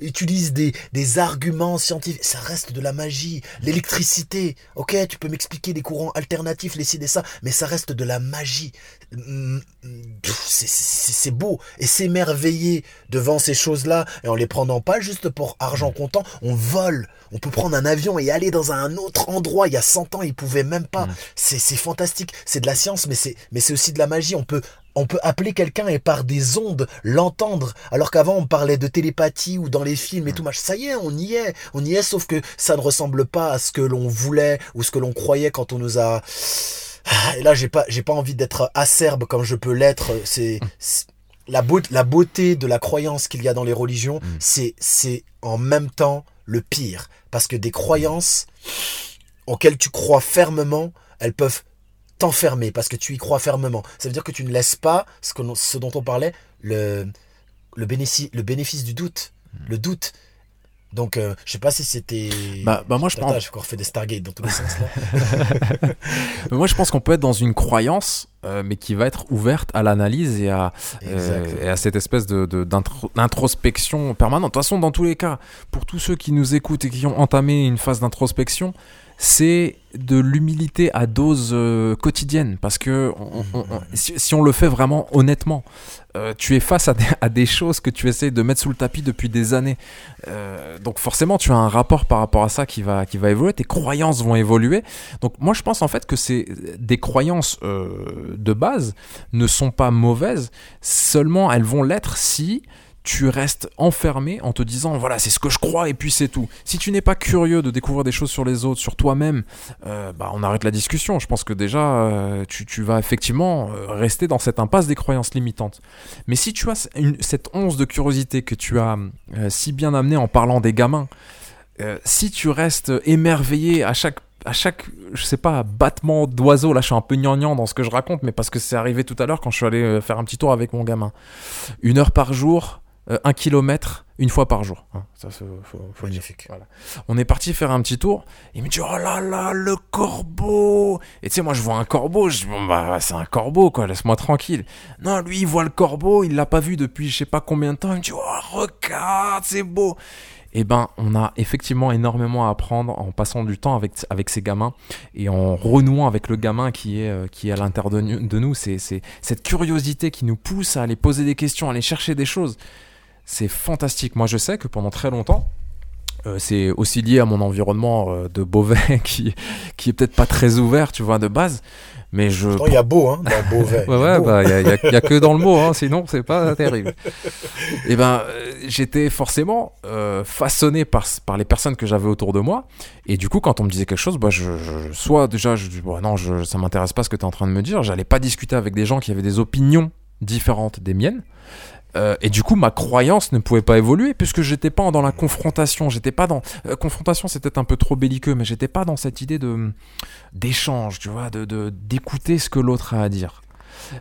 utilises des, des arguments scientifiques, ça reste de la magie. L'électricité, ok, tu peux m'expliquer des courants alternatifs, les ci ça, mais ça reste de la magie. Mm, c'est beau. Et s'émerveiller devant ces choses-là, et en les prenant pas juste pour argent comptant, on vole. On peut prendre un avion et aller dans un autre endroit. Il y a 100 ans, ils pouvaient même pas. Mm. C'est fantastique. C'est de la science, mais c'est aussi de la magie. On peut on peut appeler quelqu'un et par des ondes l'entendre, alors qu'avant on parlait de télépathie ou dans les films et tout machin. Ça y est, on y est, on y est, sauf que ça ne ressemble pas à ce que l'on voulait ou ce que l'on croyait quand on nous a. Ah, et là, j'ai pas, j'ai pas envie d'être acerbe comme je peux l'être. C'est la, la beauté de la croyance qu'il y a dans les religions, mm. c'est, c'est en même temps le pire, parce que des croyances auxquelles tu crois fermement, elles peuvent t'enfermer parce que tu y crois fermement. Ça veut dire que tu ne laisses pas ce, que, ce dont on parlait, le, le, bénéfice, le bénéfice du doute. Le doute. Donc, euh, je sais pas si c'était. Bah, bah moi, je pense. J'ai encore fait des Stargate dans tous les sens là. moi, je pense qu'on peut être dans une croyance, euh, mais qui va être ouverte à l'analyse et à euh, et à cette espèce de d'introspection permanente. De toute façon, dans tous les cas, pour tous ceux qui nous écoutent et qui ont entamé une phase d'introspection, c'est de l'humilité à dose euh, quotidienne parce que si, on le fait vraiment honnêtement, euh, tu es face à des, choses que tu essaies de mettre sous le tapis depuis des années. Euh, donc forcément, tu as un rapport par rapport à ça qui va, qui va évoluer, tes croyances vont évoluer. Donc moi, je pense en fait que c'est des croyances de base ne sont pas mauvaises, seulement elles vont l'être si tu restes enfermé en te disant voilà c'est ce que je crois et puis c'est tout. Si tu n'es pas curieux de découvrir des choses sur les autres, sur toi-même, euh, bah on arrête la discussion. Je pense que déjà euh, tu, vas effectivement euh, rester dans cette impasse des croyances limitantes. Mais si tu as cette once de curiosité que tu as si bien amené en parlant des gamins, si tu restes émerveillé à chaque à chaque, je sais pas, battement d'oiseau, là je suis un peu gnangnan dans ce que je raconte, mais parce que c'est arrivé tout à l'heure quand je suis allé faire un petit tour avec mon gamin. Une heure par jour, un kilomètre une fois par jour. Hein, ça, Magnifique. On est parti faire un petit tour. Il me dit oh là là le corbeau. Et tu sais moi je vois un corbeau. Je dis bon bah c'est un corbeau quoi. Laisse-moi tranquille. Non lui il voit le corbeau. Il l'a pas vu depuis je sais pas combien de temps. Il me dit oh regarde c'est beau. Et eh ben, on a effectivement énormément à apprendre en passant du temps avec, avec ces gamins et en renouant avec le gamin qui est, euh, qui est à l'intérieur de, nous. C'est cette curiosité qui nous pousse à aller poser des questions, à aller chercher des choses c'est fantastique. Moi, je sais que pendant très longtemps, euh, c'est aussi lié à mon environnement euh, de Beauvais qui, qui est peut-être pas très ouvert, tu vois, de base. Mais je. Il y a beau, hein, dans Beauvais. ouais, ouais, bah, il y, a, que dans le mot, hein, sinon c'est pas terrible. Et eh ben, euh, j'étais forcément façonné par, par les personnes que j'avais autour de moi. Et du coup, quand on me disait quelque chose, bah, je, soit déjà, je dis, bon, non, je, ça m'intéresse pas ce que tu es en train de me dire. J'allais pas discuter avec des gens qui avaient des opinions différentes des miennes. Euh, et du coup, ma croyance ne pouvait pas évoluer puisque j'étais pas dans la confrontation. J'étais pas dans euh, confrontation, c'était un peu trop belliqueux, mais j'étais pas dans cette idée de d'échange, tu vois, de d'écouter ce que l'autre a à dire.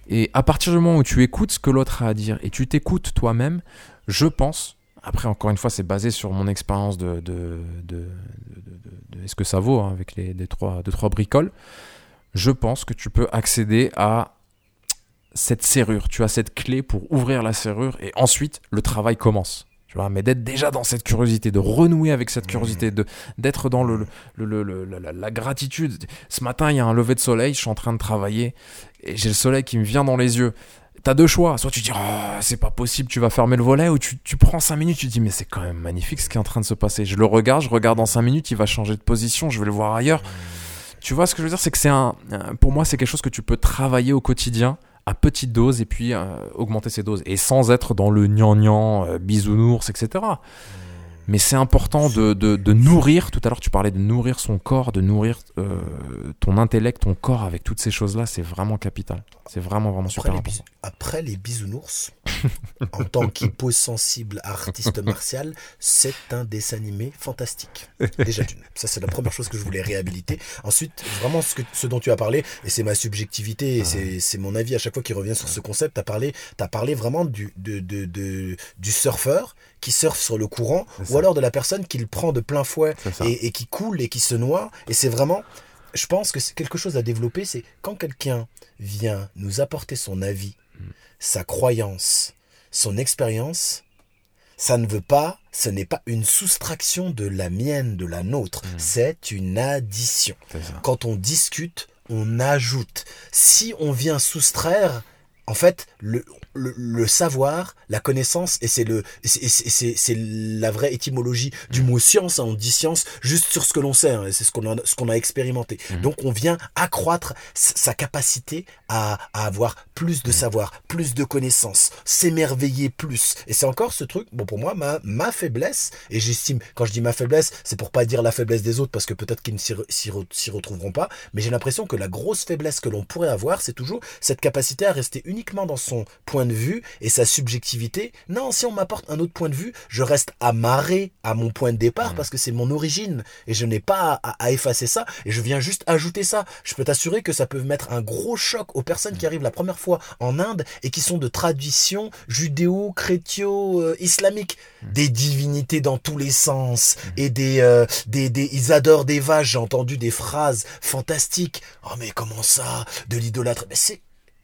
Et à partir du moment où tu écoutes ce que l'autre a à dire et tu t'écoutes toi-même, je pense. Après, encore une fois, c'est basé sur mon expérience de, de, de, est-ce que ça vaut hein, avec les, les trois, deux, trois bricoles. Je pense que tu peux accéder à cette serrure, tu as cette clé pour ouvrir la serrure et ensuite le travail commence. Tu vois, mais d'être déjà dans cette curiosité, de renouer avec cette curiosité, de d'être dans le, le, la, gratitude. Ce matin, il y a un lever de soleil, je suis en train de travailler et j'ai le soleil qui me vient dans les yeux. T'as deux choix, soit tu dis oh, c'est pas possible, tu vas fermer le volet, ou tu, tu prends cinq minutes, tu dis mais c'est quand même magnifique ce qui est en train de se passer. Je le regarde, je regarde dans cinq minutes, il va changer de position, je vais le voir ailleurs. Tu vois ce que je veux dire, c'est que c'est un, pour moi c'est quelque chose que tu peux travailler au quotidien petite dose et puis euh, augmenter ses doses. Et sans être dans le gnangnan, euh, bisounours, etc. Mais c'est important de, de, nourrir, tout à l'heure tu parlais de nourrir son corps, de nourrir euh, ton intellect, ton corps avec toutes ces choses-là, c'est vraiment capital. C'est vraiment, vraiment super important. Après les bisounours, en tant qu'hyposensible artiste martial, c'est un dessin animé fantastique. Déjà d'une. Ça, c'est la première chose que je voulais réhabiliter. Ensuite, vraiment, ce, que, ce dont tu as parlé, et c'est ma subjectivité, et c'est, c'est mon avis à chaque fois qui revient sur ce concept, tu as parlé, as parlé vraiment du, de, de, de, du surfeur qui surfe sur le courant, ou alors de la personne qui le prend de plein fouet et, et qui coule et qui se noie. Et c'est vraiment je pense que c'est quelque chose à développer, c'est quand quelqu'un vient nous apporter son avis, sa croyance, son expérience, ça ne veut pas, ce n'est pas une soustraction de la mienne, de la nôtre, mm. c'est une addition. Quand on discute, on ajoute. Si on vient soustraire, en fait, le, le, savoir, la connaissance, et c'est le, c'est la vraie étymologie du mot science. Hein. on dit science juste sur ce que l'on sait, hein, c'est ce qu'on a, ce qu'on a expérimenté. Mhm. Donc on vient accroître sa capacité à, à avoir plus de mhm. savoir, plus de connaissances, s'émerveiller plus. Et c'est encore ce truc, bon pour moi, ma, ma faiblesse, et j'estime, quand je dis ma faiblesse, c'est pour pas dire la faiblesse des autres, parce que peut-être qu'ils ne s'y retrouveront pas, mais j'ai l'impression que la grosse faiblesse que l'on pourrait avoir, c'est toujours cette capacité à rester uniquement dans son point de vue et sa subjectivité. Non, si on m'apporte un autre point de vue, je reste amarré à mon point de départ mm. parce que c'est mon origine et je n'ai pas à, effacer ça et je viens juste ajouter ça. Je peux t'assurer que ça peut mettre un gros choc aux personnes qui mm. arrivent la première fois en Inde et qui sont de tradition judéo-chrétio-islamique. Mm. Des divinités dans tous les sens et des, euh, des, des, ils adorent des vaches. J'ai entendu des phrases fantastiques. Oh mais comment ça De l'idolâtre. Mais c'est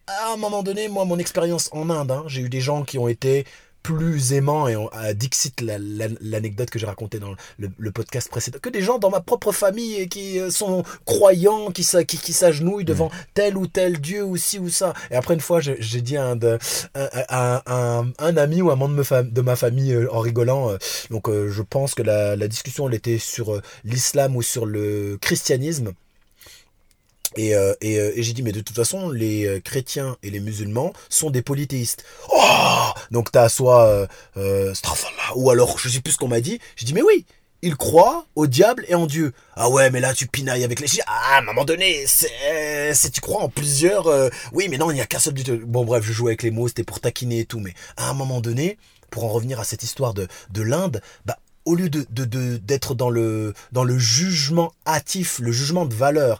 à un moment donné, moi, mon expérience en Inde, hein, j'ai eu des gens qui ont été plus aimants et à Dixit l'anecdote que j'ai racontée dans le, podcast précédent. Que des gens dans ma propre famille qui euh, sont croyants qui qui, qui s'agenouillent devant mm. tel ou tel dieu ou ci ou ça. Et après une fois j'ai dit à un, un, un, ami ou un membre de ma famille euh, en rigolant euh, donc je pense que la, la discussion elle était sur l'islam ou sur le christianisme et, euh, euh, et j'ai dit, mais de toute façon, les euh, chrétiens et les musulmans sont des polythéistes. Oh Donc t'as soit euh, ou alors je sais plus ce qu'on m'a dit. J'ai dit, mais oui, ils croient au diable et en Dieu. Ah ouais, mais là tu pinailles avec les... Ah, à un moment donné, c'est, tu crois en plusieurs... Oui, mais non, il n'y a qu'un seul Dieu. Bon bref, je jouais avec les mots, c'était pour taquiner et tout. Mais à un moment donné, pour en revenir à cette histoire de, de l'Inde, bah au lieu de, de, d'être dans le, dans le jugement hâtif, le jugement de valeur,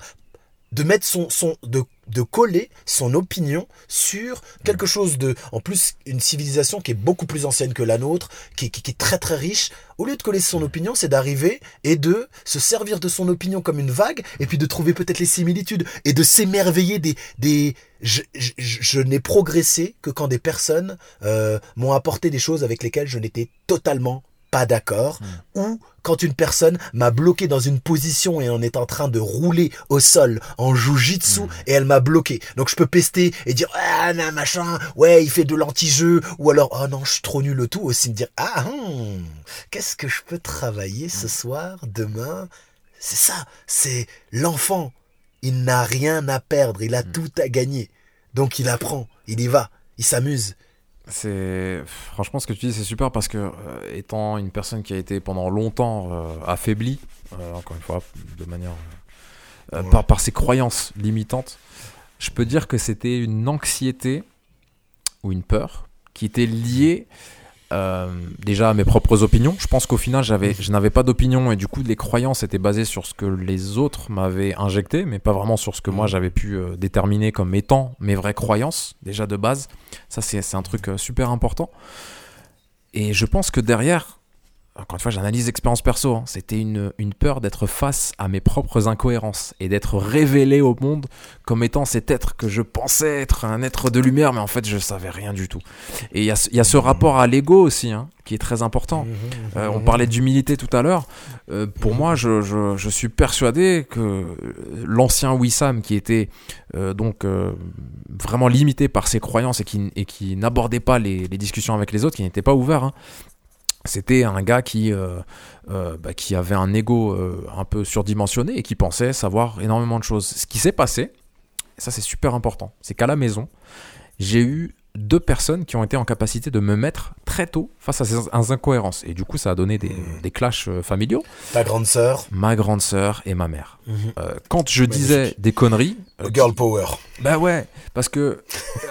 de mettre son, son de, de coller son opinion sur quelque chose de, en plus, une civilisation qui est beaucoup plus ancienne que la nôtre, qui, qui, est très très riche. Au lieu de coller son opinion, c'est d'arriver et de se servir de son opinion comme une vague, et puis de trouver peut-être les similitudes et de s'émerveiller des, des, je n'ai progressé que quand des personnes euh, m'ont apporté des choses avec lesquelles je n'étais totalement pas d'accord, hmm. ou quand une personne m'a bloqué dans une position et on est en train de rouler au sol en jujitsu mm. et elle m'a bloqué. Donc je peux pester et dire ah non machin, ouais il fait de l'anti-jeu ou alors oh non je suis trop nul le tout aussi me dire ah hum, qu'est-ce que je peux travailler ce soir, demain? C'est ça, c'est l'enfant. Il n'a rien à perdre, il a mm. tout à gagner. Donc il apprend, il y va, il s'amuse. C'est franchement ce que tu dis, c'est super parce que euh, étant une personne qui a été pendant longtemps euh, affaiblie, euh, encore une fois, de manière par, par ses croyances limitantes, je peux dire que c'était une anxiété ou une peur qui était liée euh, déjà mes propres opinions. Je pense qu'au final, j'avais, je n'avais pas d'opinion et du coup, les croyances étaient basées sur ce que les autres m'avaient injecté, mais pas vraiment sur ce que moi j'avais pu euh, déterminer comme étant mes vraies croyances, déjà de base. Ça, c'est, c'est un truc euh, super important. Et je pense que derrière, encore une fois, j'analyse l'expérience perso. Hein. C'était une, une, peur d'être face à mes propres incohérences et d'être révélé au monde comme étant cet être que je pensais être un être de lumière, mais en fait, je savais rien du tout. Et il y a, y a, ce rapport à l'ego aussi, hein, qui est très important. Mmh, euh, on mmh. parlait d'humilité tout à l'heure. Euh, pour moi, je, je, je, suis persuadé que l'ancien Wissam, qui était euh, donc euh, vraiment limité par ses croyances et qui, et qui n'abordait pas les, les, discussions avec les autres, qui n'était pas ouvert, hein, c'était un gars qui, euh, euh, bah, qui avait un ego euh, un peu surdimensionné et qui pensait savoir énormément de choses. Ce qui s'est passé, et ça c'est super important, c'est qu'à la maison, j'ai eu deux personnes qui ont été en capacité de me mettre très tôt face à ces incohérences. Et du coup, ça a donné des, hmm. des clashs familiaux. Ta grande sœur Ma grande sœur et ma mère. Mhm. quand je disais des conneries... girl power. Bah ouais, parce que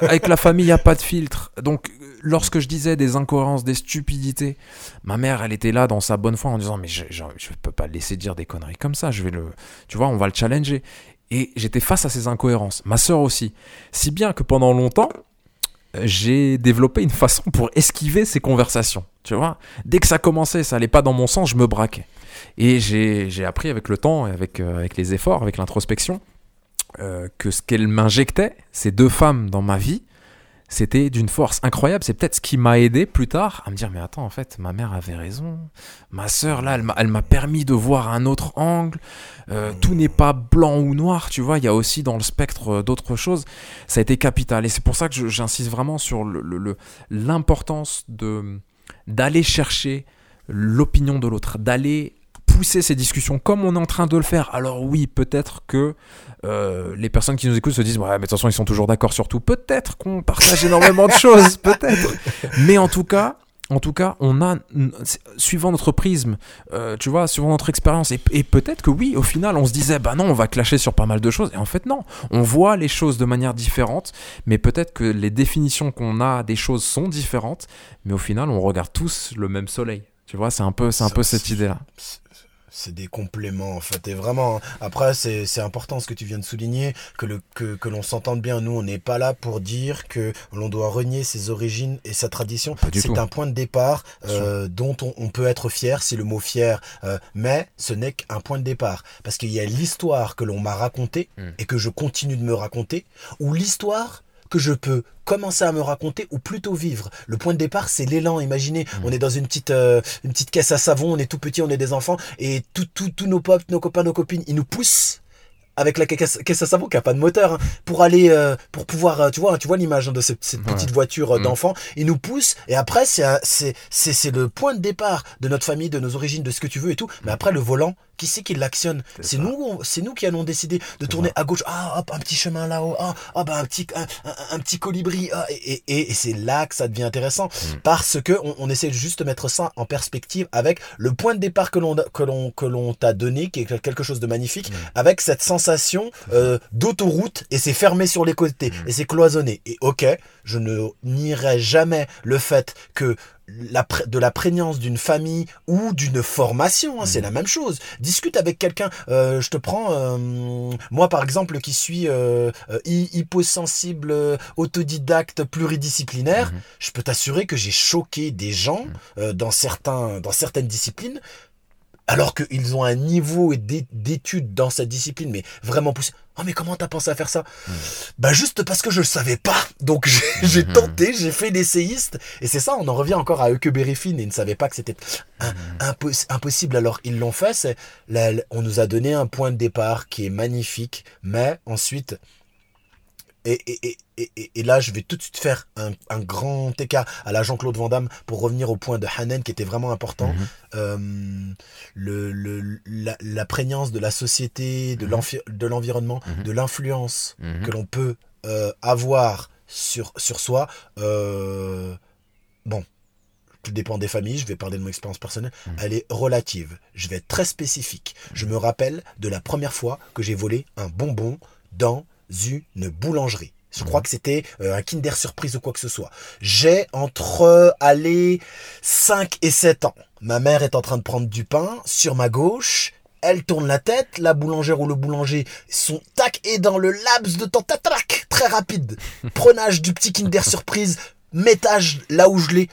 avec la famille, il n'y a pas de filtre. Donc lorsque je disais des incohérences, des stupidités, ma mère, elle était là dans sa bonne foi en disant mais je, je, je peux pas laisser dire des conneries comme ça. Je vais le, tu vois, on va le challenger. Et j'étais face à ces incohérences. Ma sœur aussi. Si bien que pendant longtemps, j'ai développé une façon pour esquiver ces conversations. Tu vois, dès que ça commençait, ça allait pas dans mon sens, je me braquais. Et j'ai appris avec le temps, avec, euh, avec les efforts, avec l'introspection, euh, que ce qu'elle m'injectait, ces deux femmes dans ma vie, c'était d'une force incroyable. C'est peut-être ce qui m'a aidé plus tard à me dire, mais attends, en fait, ma mère avait raison. Ma sœur, là, elle m'a permis de voir un autre angle. Euh, tout n'est pas blanc ou noir, tu vois. Il y a aussi dans le spectre d'autres choses. Ça a été capital. Et c'est pour ça que j'insiste vraiment sur l'importance le, d'aller chercher l'opinion de l'autre, d'aller pousser ces discussions comme on est en train de le faire. Alors oui, peut-être que euh, les personnes qui nous écoutent se disent ouais, mais de toute façon ils sont toujours d'accord sur tout. Peut-être qu'on partage énormément de choses, peut-être. Mais en tout cas, en tout cas, on a, suivant notre prisme, euh, tu vois, suivant notre expérience, et, et peut-être que oui, au final, on se disait, bah non, on va clasher sur pas mal de choses, et en fait, non, on voit les choses de manière différente, mais peut-être que les définitions qu'on a des choses sont différentes, mais au final, on regarde tous le même soleil. Tu vois, c'est un peu, c'est un peu cette idée-là c'est des compléments en fait. Et vraiment après c'est important ce que tu viens de souligner que le que, que l'on s'entende bien. Nous on n'est pas là pour dire que l'on doit renier ses origines et sa tradition. C'est un point de départ euh, dont on, on, peut être fier c'est le mot fier euh, mais ce n'est qu'un point de départ. Parce qu'il y a l'histoire que l'on m'a racontée hmm. et que je continue de me raconter ou l'histoire que je peux commencer à me raconter ou plutôt vivre. Le point de départ, c'est l'élan. Imaginez, mm. on est dans une petite, euh, une petite caisse à savon, on est tout petit, on est des enfants, et tous tout, tout nos potes, nos copains, nos copines, ils nous poussent avec la caisse, à savon qui a pas de moteur hein, pour aller euh, pour pouvoir euh, tu vois tu vois l'image hein, de cette, petite voiture mm. d'enfant ils nous poussent et après c'est c'est c'est le point de départ de notre famille de nos origines de ce que tu veux et tout mais mm. après le volant qui c'est qui l'actionne C'est nous, c'est nous qui allons décider de tourner à gauche? Ah, hop, un petit chemin là-haut. Ah, ah bah un petit, un, petit colibri. Ah, et, et, et c'est là que ça devient intéressant mm. parce que on, on, essaie juste de mettre ça en perspective avec le point de départ que l'on que l'on que l'on t'a donné, qui est quelque chose de magnifique, mm. avec cette sensation euh, d'autoroute et c'est fermé sur les côtés mm. et c'est cloisonné. Et ok, je ne nierai jamais le fait que la, de la prégnance d'une famille ou d'une formation, hein, c'est mhm. la même chose. Discute avec quelqu'un. Euh, je te prends, euh, moi par exemple, qui suis euh, hyposensible, autodidacte, pluridisciplinaire, mhm. je peux t'assurer que j'ai choqué des gens mhm. dans certains, dans certaines disciplines alors qu'ils ont un niveau d'études dans cette discipline, mais vraiment poussé. Oh mais comment t'as pensé à faire ça? Hmm. Bah juste parce que je le savais pas. Donc j'ai hmm. tenté, j'ai fait l'essayiste. Et c'est ça, on en revient encore à et ils ne savaient pas que c'était hmm. impossible. Alors ils l'ont fait. on nous a donné un point de départ qui est magnifique. Mais ensuite, et, et, et, et, là, je vais tout de suite faire un, un grand écart à la Jean-Claude Van Damme pour revenir au point de Hanen qui était vraiment important. Mhm. euh, le, le, la, la, prégnance de la société, de mhm. l'environnement, mhm. de l'influence que l'on peut euh, avoir sur, sur soi. Euh, bon, tout dépend des familles, je vais parler de mon expérience personnelle, elle est relative. Je vais être très spécifique. Je me rappelle de la première fois que j'ai volé un bonbon dans une boulangerie. Je crois que c'était euh, un Kinder Surprise ou quoi que ce soit. J'ai entre, allez, 5 et 7 ans. Ma mère est en train de prendre du pain sur ma gauche. Elle tourne la tête, la boulangère ou le boulanger son tac et dans le laps de temps, tac, très rapide. Prenage du petit Kinder Surprise, métage là où je l'ai.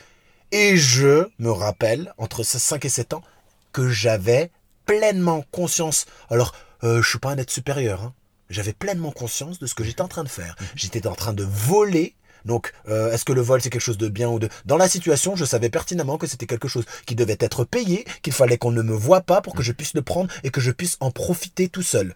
Et je me rappelle, entre 5 et 7 ans, que j'avais pleinement conscience. Alors, euh, je suis pas un être supérieur, hein, j'avais pleinement conscience de ce que j'étais en train de faire. Mhm. J'étais en train de voler donc, euh, est-ce que le vol c'est quelque chose de bien ou de... Dans la situation, je savais pertinemment que c'était quelque chose qui devait être payé, qu'il fallait qu'on ne me voie pas pour que je puisse le prendre et que je puisse en profiter tout seul.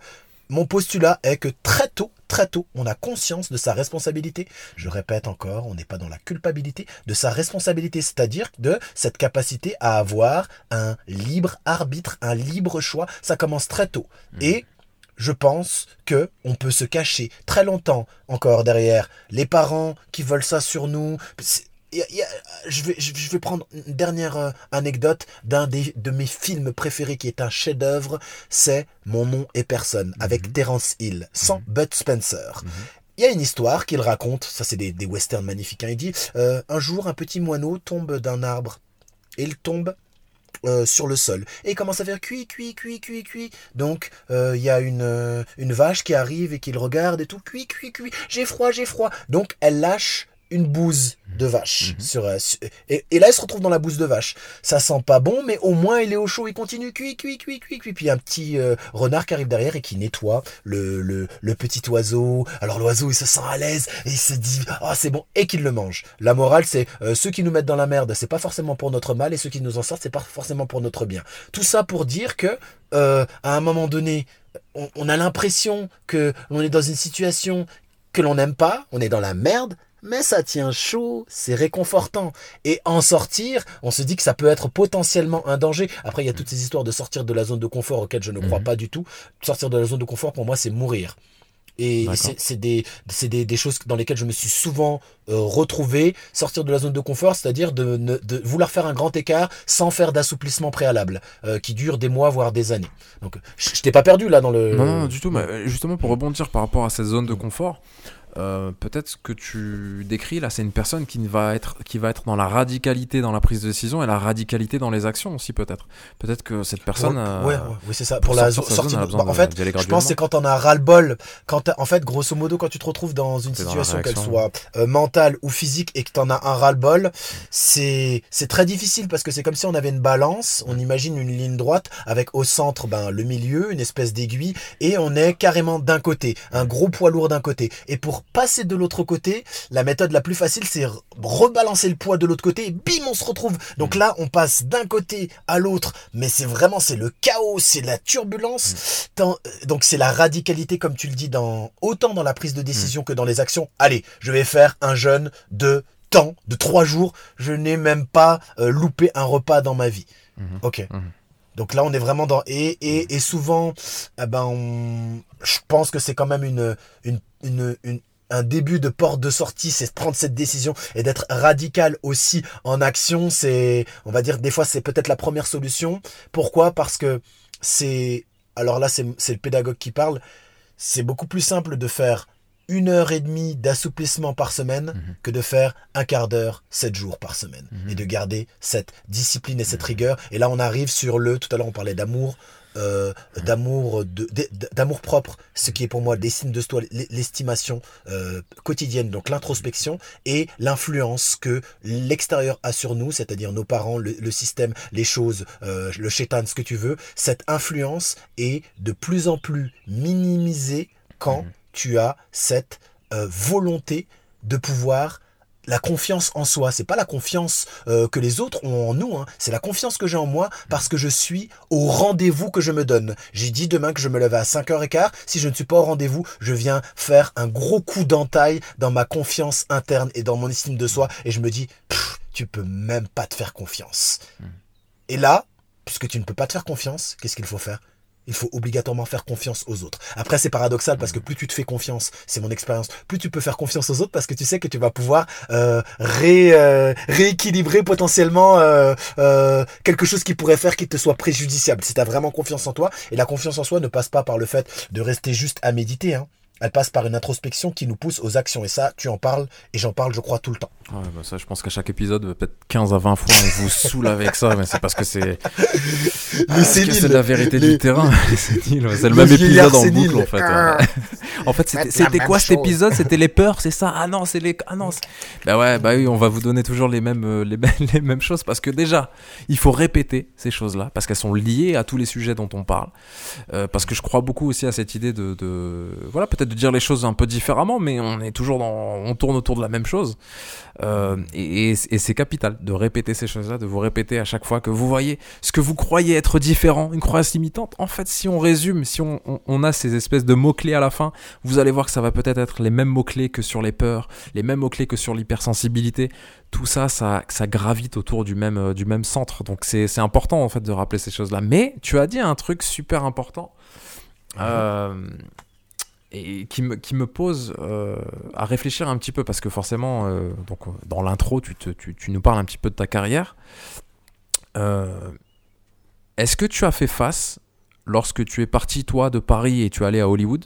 Mon postulat est que très tôt, très tôt, on a conscience de sa responsabilité. Je répète encore, on n'est pas dans la culpabilité, de sa responsabilité, c'est-à-dire de cette capacité à avoir un libre arbitre, un libre choix. Ça commence très tôt. Mhm. Et je pense que on peut se cacher très longtemps encore derrière les parents qui veulent ça sur nous. je, vais, je vais prendre une dernière euh, anecdote d'un de mes films préférés qui est un chef-d'œuvre, c'est Mon nom et personne avec mhm. Terence Hill, sans mhm. Bud Spencer. Mhm. il y a une histoire qu'il raconte, ça c'est des, des westerns magnifiques, hein. il dit, euh, un jour un petit moineau tombe d'un arbre, et il tombe euh, sur le sol. Et commence à faire cuit, cuit, cuit, cuit, cuit. Donc, euh, il y a une, euh, une vache qui arrive et qui le regarde et tout, cuit, cuit, cuit, j'ai froid, j'ai froid. Donc, elle lâche une bouse de vache. sur, euh, et, et là, elle se retrouve dans la bouse de vache. Ça sent pas bon, mais au moins, il est au chaud, il continue, cuit, cuit, cuit, cuit, cuit. Puis, il un petit euh, renard qui arrive derrière et qui nettoie le, le, le petit oiseau. Alors, l'oiseau, il se sent à l'aise et il se dit, ah, c'est bon, et qu'il le mange. La morale, c'est euh, ceux qui nous mettent dans la merde, c'est pas forcément pour notre mal, et ceux qui nous en sortent, c'est pas forcément pour notre bien. Tout ça pour dire que, à un moment donné, on, on a l'impression que on est dans une situation que l'on n'aime pas, on est dans la merde, mais ça tient chaud, c'est réconfortant. Et en sortir, on se dit que ça peut être potentiellement un danger. Après, il y a toutes ces histoires de sortir de la zone de confort auxquelles je ne crois Mhm. pas du tout. Sortir de la zone de confort, pour moi, c'est mourir. Et c'est des, c'est des, des choses dans lesquelles je me suis souvent euh, retrouvé. Sortir de la zone de confort, c'est-à-dire de, vouloir faire un grand écart sans faire d'assouplissement préalable, euh, qui dure des mois, voire des années. Donc, je je t'ai pas perdu là dans le... Non, non, du tout. Mais euh, justement, pour rebondir par rapport à cette zone de confort, euh, peut-être ce que tu décris là, c'est une personne qui va être, qui va être dans la radicalité dans la prise de décision et la radicalité dans les actions aussi, peut-être. Peut-être que cette personne. Ouais, euh, ouais, ouais, oui, c'est ça. pour Pour, la sortie de- bah, en fait, je pense que c'est quand on a ras-le-bol, quand en fait, grosso modo, quand tu te retrouves dans une situation qu'elle soit euh, mentale ou physique et que t'en as un ras-le-bol, c'est c'est très difficile parce que c'est comme si on avait une balance, on imagine une ligne droite avec au centre ben le milieu, une espèce d'aiguille et on est carrément d'un côté, un gros poids lourd d'un côté. Et pour passer de l'autre côté, la méthode la plus facile c'est re- rebalancer le poids de l'autre côté et bim on se retrouve. Donc là, on passe d'un côté à l'autre, mais c'est vraiment c'est le chaos, c'est la turbulence. Tant- euh, donc c'est la radicalité comme tu le dis dans autant dans la prise de décision que dans les actions. Allez, je vais faire un jeûne de temps, de trois jours. Je n'ai même pas euh, loupé un repas dans ma vie. Mhm. Ok. Mhm. Donc là, on est vraiment dans et et, et souvent, eh ben, on- je pense que c'est quand même une une une, une un début de porte de sortie, c'est prendre cette décision et d'être radical aussi en action. C'est, on va dire, des fois, c'est peut-être la première solution. Pourquoi? Parce que c'est, alors là, c'est c'est le pédagogue qui parle. C'est beaucoup plus simple de faire une heure et demie d'assouplissement par semaine Mhm. que de faire un quart d'heure, sept jours par semaine. Mhm. Et de garder cette discipline et cette rigueur. Et là, on arrive sur le, tout à l'heure, on parlait d'amour, euh, d'amour, d'amour propre, ce qui est pour moi des signes de soi, l'e- l'estimation euh, quotidienne, donc l'introspection et l'influence que l'extérieur a sur nous, c'est-à-dire nos parents, le, le système, les choses, euh, le chétan, ce que tu veux. Cette influence est de plus en plus minimisée quand Mhm. tu as cette volonté de pouvoir la confiance en soi, c'est pas la confiance euh, que les autres ont en nous, hein. c'est la confiance que j'ai en moi parce que je suis au rendez-vous que je me donne. J'ai dit demain que je me lève à 5h15, si je ne suis pas au rendez-vous, je viens faire un gros coup d'entaille dans ma confiance interne et dans mon estime de soi et je me dis, tu peux même pas te faire confiance. Et là, puisque tu ne peux pas te faire confiance, qu'est-ce qu'il faut faire? Il faut obligatoirement faire confiance aux autres. Après, c'est paradoxal parce que plus tu te fais confiance, c'est mon expérience, plus tu peux faire confiance aux autres parce que tu sais que tu vas pouvoir euh, ré, euh, rééquilibrer potentiellement euh, quelque chose qui pourrait faire qu'il te soit préjudiciable. Si tu as vraiment confiance en toi, et la confiance en soi ne passe pas par le fait de rester juste à méditer, hein. Elle passe par une introspection qui nous pousse aux actions. Et ça, tu en parles, et j'en parle, je crois, tout le temps. Ouais, bah ça, je pense qu'à chaque épisode, peut-être 15 à 20 fois, on vous saoule avec ça, mais c'est parce que c'est. Sénile, c'est la vérité les- du terrain. c'est le le même épisode en boucle, en fait. Ah. en fait, c'était quoi cet épisode? C'était les peurs, c'est ça? Ah non, c'est les. Ah non. c'est- Bah ouais, bah oui, on va vous donner toujours les mêmes, euh, les, mêmes- les mêmes choses parce que déjà, il faut répéter ces choses-là parce qu'elles sont liées à tous les sujets dont on parle. Euh, parce que je crois beaucoup aussi à cette idée de, de voilà, peut-être de dire les choses un peu différemment, mais on est toujours dans, on tourne autour de la même chose. Euh, et, c'est capital de répéter ces choses-là, de vous répéter à chaque fois que vous voyez ce que vous croyez être différent, une croyance limitante. En fait, si on résume, si on, a ces espèces de mots-clés à la fin, vous allez voir que ça va peut-être être les mêmes mots-clés que sur les peurs, les mêmes mots-clés que sur l'hypersensibilité. Tout ça, ça, gravite autour du même, euh, du même centre. Donc c'est important en fait de rappeler ces choses-là. Mais tu as dit un truc super important. Euh, et qui me, pose euh, à réfléchir un petit peu parce que forcément, euh, euh, dans l'intro, tu, nous parles un petit peu de ta carrière. Est-ce que tu as fait face lorsque tu es parti toi de Paris et tu es allé à Hollywood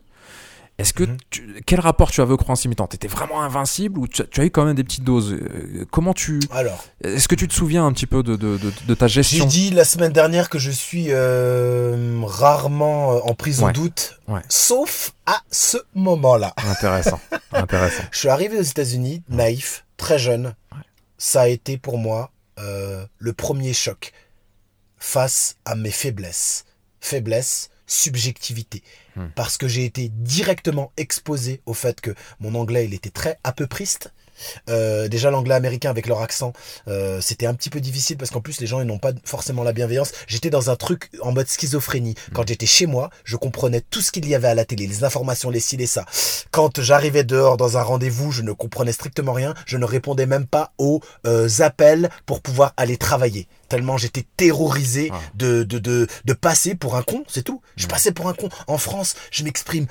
Est-ce que Mhm. tu- quel rapport tu avais au courant intermittent T'étais vraiment invincible ou tu, tu as eu quand même des petites doses? Euh, Comment tu Alors, Est-ce que tu te souviens un petit peu de, de, de, de ta j'ai gestion dit la semaine dernière que je suis euh, rarement euh, en prise Ouais. doute, Ouais. sauf à ce moment-là. Intéressant, intéressant. Je suis arrivé aux États-Unis, naïf, très jeune. Ça a été pour moi euh, le premier choc face à mes faiblesses. Faiblesse, subjectivité. Hmm. Parce que j'ai été directement exposé au fait que mon anglais, il était très à peu priste. Euh, déjà l'anglais américain avec leur accent, euh, c'était un petit peu difficile parce qu'en plus les gens ils n'ont pas forcément la bienveillance. J'étais dans un truc en mode schizophrénie. Quand j'étais chez moi, je comprenais tout ce qu'il y avait à la télé, les informations, les ci, les ça. Quand j'arrivais dehors dans un rendez-vous, je ne comprenais strictement rien. Je ne répondais même pas aux euh, appels pour pouvoir aller travailler. Tellement j'étais terrorisé Ah. de, de, de, de passer pour un con, c'est tout. Je Mm. passais pour un con. En France, je m'exprime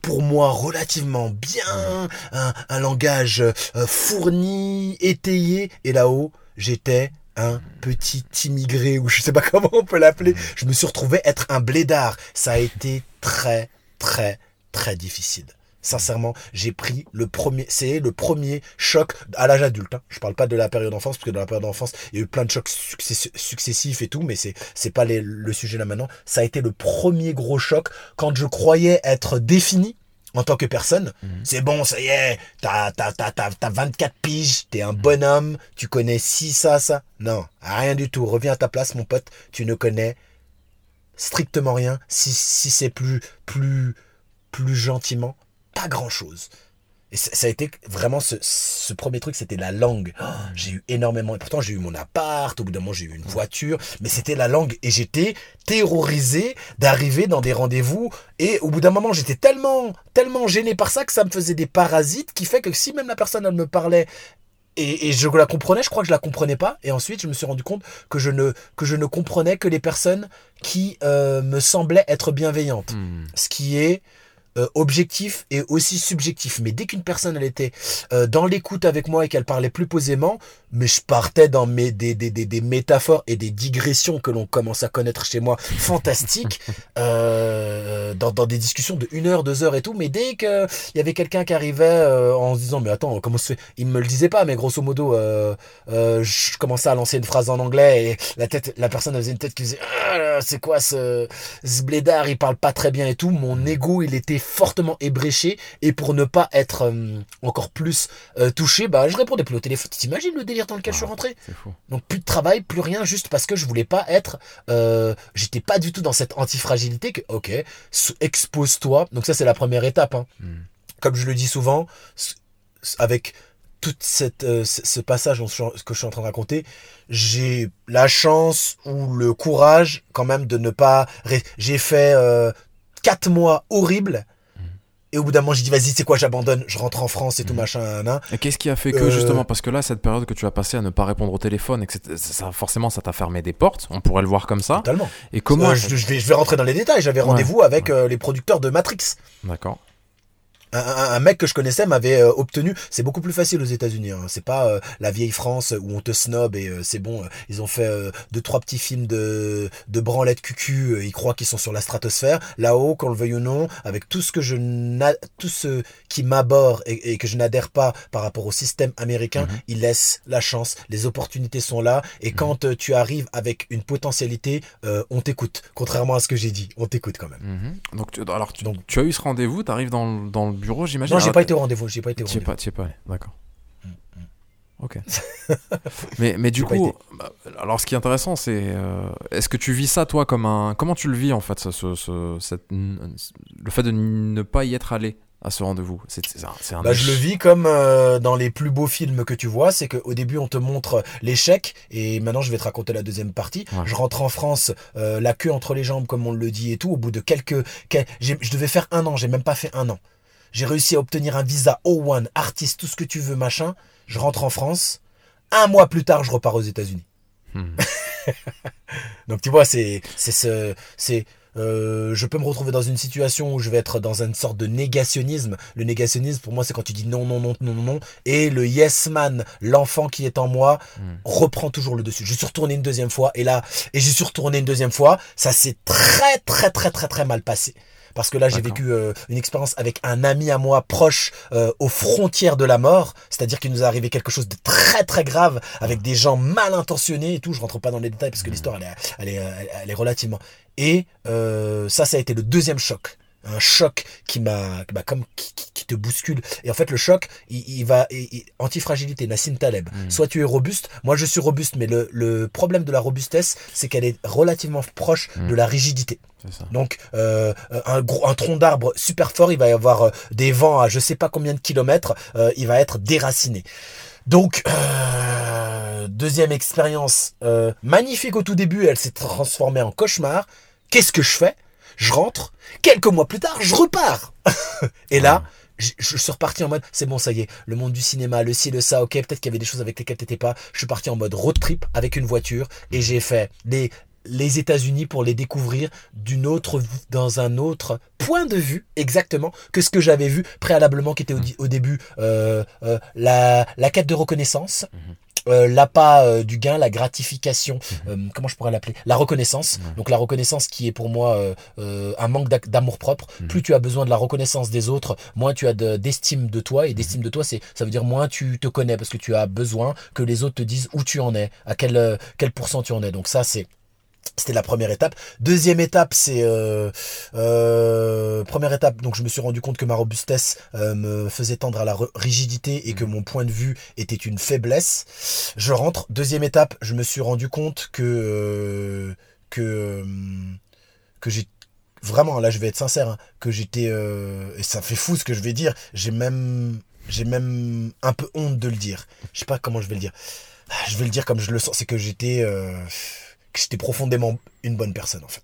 pour moi relativement bien, un, un langage euh, fourni, étayé. Et là-haut, j'étais un petit immigré, ou je sais pas comment on peut l'appeler. Je me suis retrouvé être un blédard. Ça a été très, très, très difficile. Sincèrement, j'ai pris le premier, c'est le premier choc à l'âge adulte. Hein. Je parle pas de la période d'enfance, parce que dans la période d'enfance, il y a eu plein de chocs success- successifs et tout, mais c'est, c'est pas les- le sujet là maintenant. Ça a été le premier gros choc quand je croyais être défini en tant que personne. Mhm. C'est bon, ça y est, t'as, t'as, t'as, t'as, t'as 24 piges, t'es un bonhomme, tu connais ci, ça, ça. Non, rien du tout. Reviens à ta place, mon pote. Tu ne connais strictement rien. Si, si c'est plus, plus, plus gentiment, pas grand chose. Et ça a été vraiment ce, ce premier truc, c'était la langue. Oh, j'ai eu énormément, et pourtant j'ai eu mon appart, au bout d'un moment j'ai eu une voiture, mais c'était la langue et j'étais terrorisé d'arriver dans des rendez-vous et au bout d'un moment j'étais tellement, tellement gêné par ça que ça me faisait des parasites qui fait que si même la personne elle me parlait et, et je la comprenais, je crois que je la comprenais pas. Et ensuite, je me suis rendu compte que je ne, que je ne comprenais que les personnes qui euh, me semblaient être bienveillantes. Hmm. Ce qui est euh, objectif et aussi subjectif. Mais dès qu'une personne elle était euh, dans l'écoute avec moi et qu'elle parlait plus posément, mais je partais dans mes, des, des, des, des métaphores et des digressions que l'on commence à connaître chez moi, fantastiques, euh, dans, dans des discussions de une heure, deux heures et tout. Mais dès qu'il y avait quelqu'un qui arrivait euh, en se disant, mais attends, comment se fait? Il me le disait pas, mais grosso modo, euh, euh, je commençais à lancer une phrase en anglais et la tête, la personne faisait une tête qui disait, ah, c'est quoi ce, ce blédard, il parle pas très bien et tout. Mon ego, il était fortement ébréché et pour ne pas être euh, encore plus euh, touché, bah je répondais plus au téléphone. T'imagines le délire? Dans lequel je suis rentré C'est fou. Donc plus de travail, plus rien, juste parce que je voulais pas être, euh, j'étais pas du tout dans cette antifragilité que, ok, expose-toi. Donc ça c'est la première étape. Hein. Mm. Comme je le dis souvent, avec cette euh, ce passage que je suis en train de raconter, j'ai la chance ou le courage quand même de ne pas. J'ai fait euh, quatre mois horribles. Et au bout d'un moment, j'ai dit, vas-y, c'est quoi, j'abandonne, je rentre en France et tout, Mhm. machin, nan, nan. Et qu'est-ce qui a fait que Euh, justement parce que là cette période que tu as passée à ne pas répondre au téléphone et que c'est- ça forcément ça t'a fermé des portes, on pourrait le voir comme ça. Totalement. Et comment Euh, je, je vais, je vais rentrer dans les détails. J'avais Ouais. rendez-vous avec euh, les producteurs de Matrix. D'accord. Un, un- mec que je connaissais m'avait euh, obtenu. C'est beaucoup plus facile aux États-Unis. Hein. C'est pas euh, la vieille France où on te snob et euh, c'est bon. euh, ils ont fait euh, deux trois petits films de de branlette cucu. euh, ils croient qu'ils sont sur la stratosphère. Là-haut, qu'on le veuille ou non, avec tout ce que je tout ce qui m'aborde et, et que je n'adhère pas par rapport au système américain, Mhm. ils laissent la chance. Les opportunités sont là. Et Mhm. quand tu arrives avec une potentialité, euh, on t'écoute. Contrairement à ce que j'ai dit, on t'écoute quand même. Mhm. Donc, tu, alors, tu, Donc- tu as eu ce rendez-vous, tu arrives dans, dans le bureau, j'imagine. Non, j'ai pas été au rendez-vous. J'ai pas été au rendez-vous. pas, pas allé, d'accord. Mm, Ok. mais, mais du coup, bah, alors ce qui est intéressant, c'est euh, est-ce que tu vis ça toi comme un. Comment tu le vis en fait, ce, ce- cette- le fait de ne pas y être allé à ce rendez-vous? C'est un, Bah, je le vis comme euh, dans les plus beaux films que tu vois, c'est qu'au début on te montre l'échec et maintenant je vais te raconter la deuxième partie. Ouais. Je rentre en France, euh, la queue entre les jambes comme on le dit et tout. Au bout de quelques, quel- j'ai- je devais faire un an, j'ai même pas fait un an. J'ai réussi à obtenir un visa O1, artiste, tout ce que tu veux, machin. Je rentre en France. Un mois plus tard, je repars aux États-Unis. Hmm. Donc tu vois, c'est c'est ce c'est euh, je peux me retrouver dans une situation où je vais être dans une sorte de négationnisme. Le négationnisme, pour moi, c'est quand tu dis non, non, non, non, non, non. Et le yes man, l'enfant qui est en moi, Hmm. reprend toujours le dessus. Je suis retourné une deuxième fois, et là, et je suis retourné une deuxième fois. Ça s'est très, très, très, très, très mal passé. Parce que là j'ai vécu euh, une expérience avec un ami à moi proche euh, aux frontières de la mort, c'est-à-dire qu'il nous est arrivé quelque chose de très très grave avec des gens mal intentionnés et tout. Je rentre pas dans les détails parce que l'histoire elle est, elle est, elle est- elle est relativement. Et euh, ça, ça a été le deuxième choc. Un choc qui m'a, bah, comme qui, qui- qui te bouscule. Et en fait, le choc, il, il va il- il- antifragilité, Nassim Taleb. Mm. Soit tu es robuste. Moi, je suis robuste, mais le, le problème de la robustesse, c'est qu'elle est relativement proche Mm. de la rigidité. Ça. Donc euh, un gros un tronc d'arbre super fort, il va y avoir euh, des vents à je sais pas combien de kilomètres, euh, il va être déraciné. Donc euh, deuxième expérience euh, magnifique au tout début, elle s'est transformée en cauchemar. Qu'est-ce que je fais? Je rentre. Quelques mois plus tard, je repars. Et là, je, je suis reparti en mode c'est bon ça y est le monde du cinéma le ci le ça ok peut-être qu'il y avait des choses avec lesquelles t'étais pas je suis parti en mode road trip avec une voiture et j'ai fait les les États-Unis pour les découvrir d'une autre dans un autre point de vue exactement que ce que j'avais vu préalablement qui était au, début euh, euh, la la quête de reconnaissance euh, l'appât euh, du gain, la gratification, euh, comment je pourrais l'appeler La reconnaissance. Ouais. Donc la reconnaissance qui est pour moi euh, euh, un manque d'amour propre. Mhm. Plus tu as besoin de la reconnaissance des autres, moins tu as de- d'estime de toi. Et d'estime de toi, c'est ça veut dire moins tu te connais parce que tu as besoin que les autres te disent où tu en es, à quel euh, quel pourcent tu en es. Donc ça c'est c'était la première étape. Deuxième étape, c'est euh, euh, première étape. Donc je me suis rendu compte que ma robustesse euh, me faisait tendre à la rigidité et que mon point de vue était une faiblesse. Je rentre. Deuxième étape, je me suis rendu compte que euh, que que j'ai vraiment là, je vais être sincère, hein, que j'étais euh, et ça fait fou ce que je vais dire. J'ai même j'ai même un peu honte de le dire. Je sais pas comment je vais le dire. Je vais le dire comme je le sens. C'est que j'étais euh, que j'étais profondément une bonne personne en fait.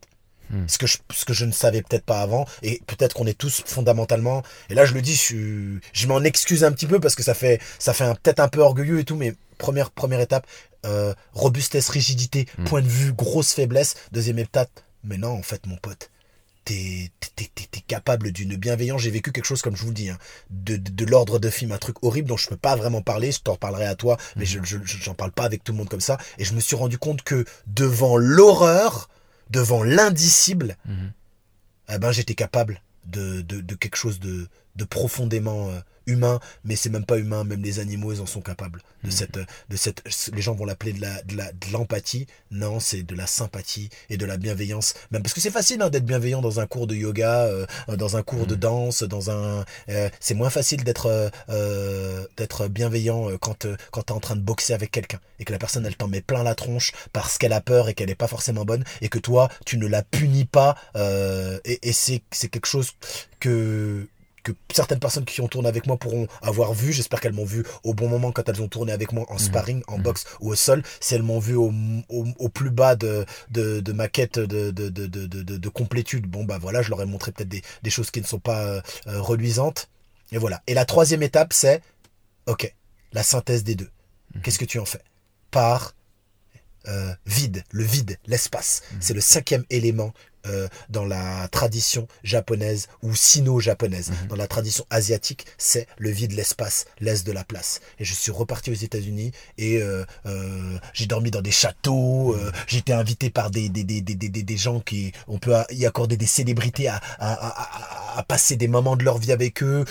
Hmm. Ce que je, ce que je ne savais peut-être pas avant et peut-être qu'on est tous fondamentalement et là je le dis je, je m'en excuse un petit peu parce que ça fait ça fait un- peut-être un peu orgueilleux et tout mais première première étape euh, robustesse rigidité Hmm. point de vue grosse faiblesse deuxième étape mais non en fait mon pote t'es capable d'une bienveillance. J'ai vécu quelque chose, comme je vous le dis, hein, de, de, de l'ordre de film, un truc horrible dont je peux pas vraiment parler. Je t'en reparlerai à toi, mais je je- je- j'en parle pas avec tout le monde comme ça. Et je me suis rendu compte que devant l'horreur, devant l'indicible, Mhm. eh ben j'étais capable de, de, de quelque chose de, de profondément euh, humain, mais c'est même pas humain, même les animaux ils en sont capables de Mhm. cette euh, de cette les gens vont l'appeler de la de la de l'empathie, non, c'est de la sympathie et de la bienveillance, même parce que c'est facile hein, d'être bienveillant dans un cours de yoga, euh, dans un cours de Mhm. danse, dans un euh, c'est moins facile d'être euh, d'être bienveillant quand quand tu es en train de boxer avec quelqu'un et que la personne elle t'en met plein la tronche parce qu'elle a peur et qu'elle est pas forcément bonne et que toi tu ne la punis pas et, et c'est c'est quelque chose que que certaines personnes qui ont tourné avec moi pourront avoir vu. J'espère qu'elles m'ont vu au bon moment quand elles ont tourné avec moi en Mhm. sparring, en Mhm. boxe ou au sol. Si elles m'ont vu au, au, au plus bas de, de, de ma quête de, de, de, de, de, de complétude, bon bah voilà, je leur ai montré peut-être des, des choses qui ne sont pas euh, euh, reluisantes. Et voilà. Et la troisième étape, c'est, ok, la synthèse des deux. Mhm. Qu'est-ce que tu en fais? Par euh, vide, le vide, l'espace. C'est le cinquième élément euh, dans la tradition japonaise ou sino-japonaise. Mhm. Dans la tradition asiatique, c'est le vide, l'espace, laisse de la place. Et je suis reparti aux États-Unis et euh, euh, j'ai dormi dans des châteaux. j'ai été invité par des, des, des, des, des, gens qui on peut y accorder des célébrités à, à, à, à- à passer des moments de leur vie avec eux.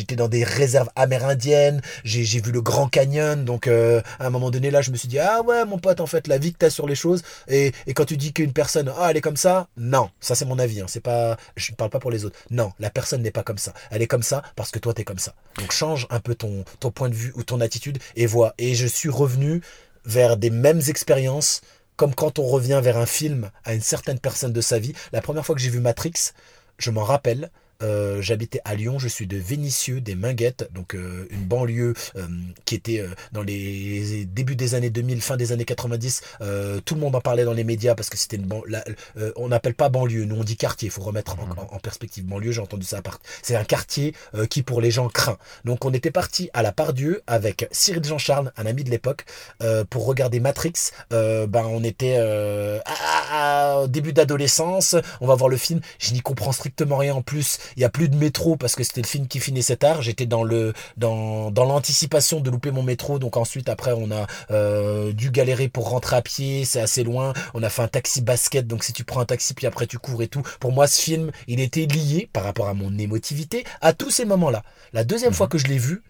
Été dans des réserves amérindiennes. J'ai vu le Grand Canyon. Donc à un moment donné là, je me suis dit ah ouais mon pote en fait la vie que t'as sur les choses et, et quand tu dis qu'une personne ah elle est comme ça, non ça c'est mon avis. Hein, c'est pas je ne parle pas pour les autres. Non la personne n'est pas comme ça. Elle est comme ça parce que toi t'es comme ça. Donc change un peu ton ton point de vue ou ton attitude et vois. Et je suis revenu vers des mêmes expériences comme quand on revient vers un film à une certaine personne de sa vie. La première fois que j'ai vu Matrix, je m'en rappelle. Euh, J'habitais à Lyon, je suis de Vénissieux, des Minguettes, donc euh, une banlieue euh, qui était euh, dans les débuts des années 2000, fin des années 90. euh, tout le monde en parlait dans les médias parce que c'était une ban- la- euh, on n'appelle pas banlieue, nous on dit quartier. Il faut remettre en, en- en perspective banlieue. J'ai entendu ça à part. C'est un quartier euh, qui pour les gens craint. Donc on était parti à la Pardieu avec Cyril Jean-Charles, un ami de l'époque, euh, pour regarder Matrix. Euh, ben on était euh, à- à- au début d'adolescence. On va voir le film. Je n'y comprends strictement rien en plus. Il y a plus de métro parce que c'était le film qui finissait tard. J'étais dans le dans dans l'anticipation de louper mon métro. Donc ensuite après on a euh, dû galérer pour rentrer à pied. C'est assez loin. On a fait un taxi basket. Donc si tu prends un taxi puis après tu cours et tout. Pour moi ce film il était lié par rapport à mon émotivité à tous ces moments-là. La deuxième fois que je l'ai vu,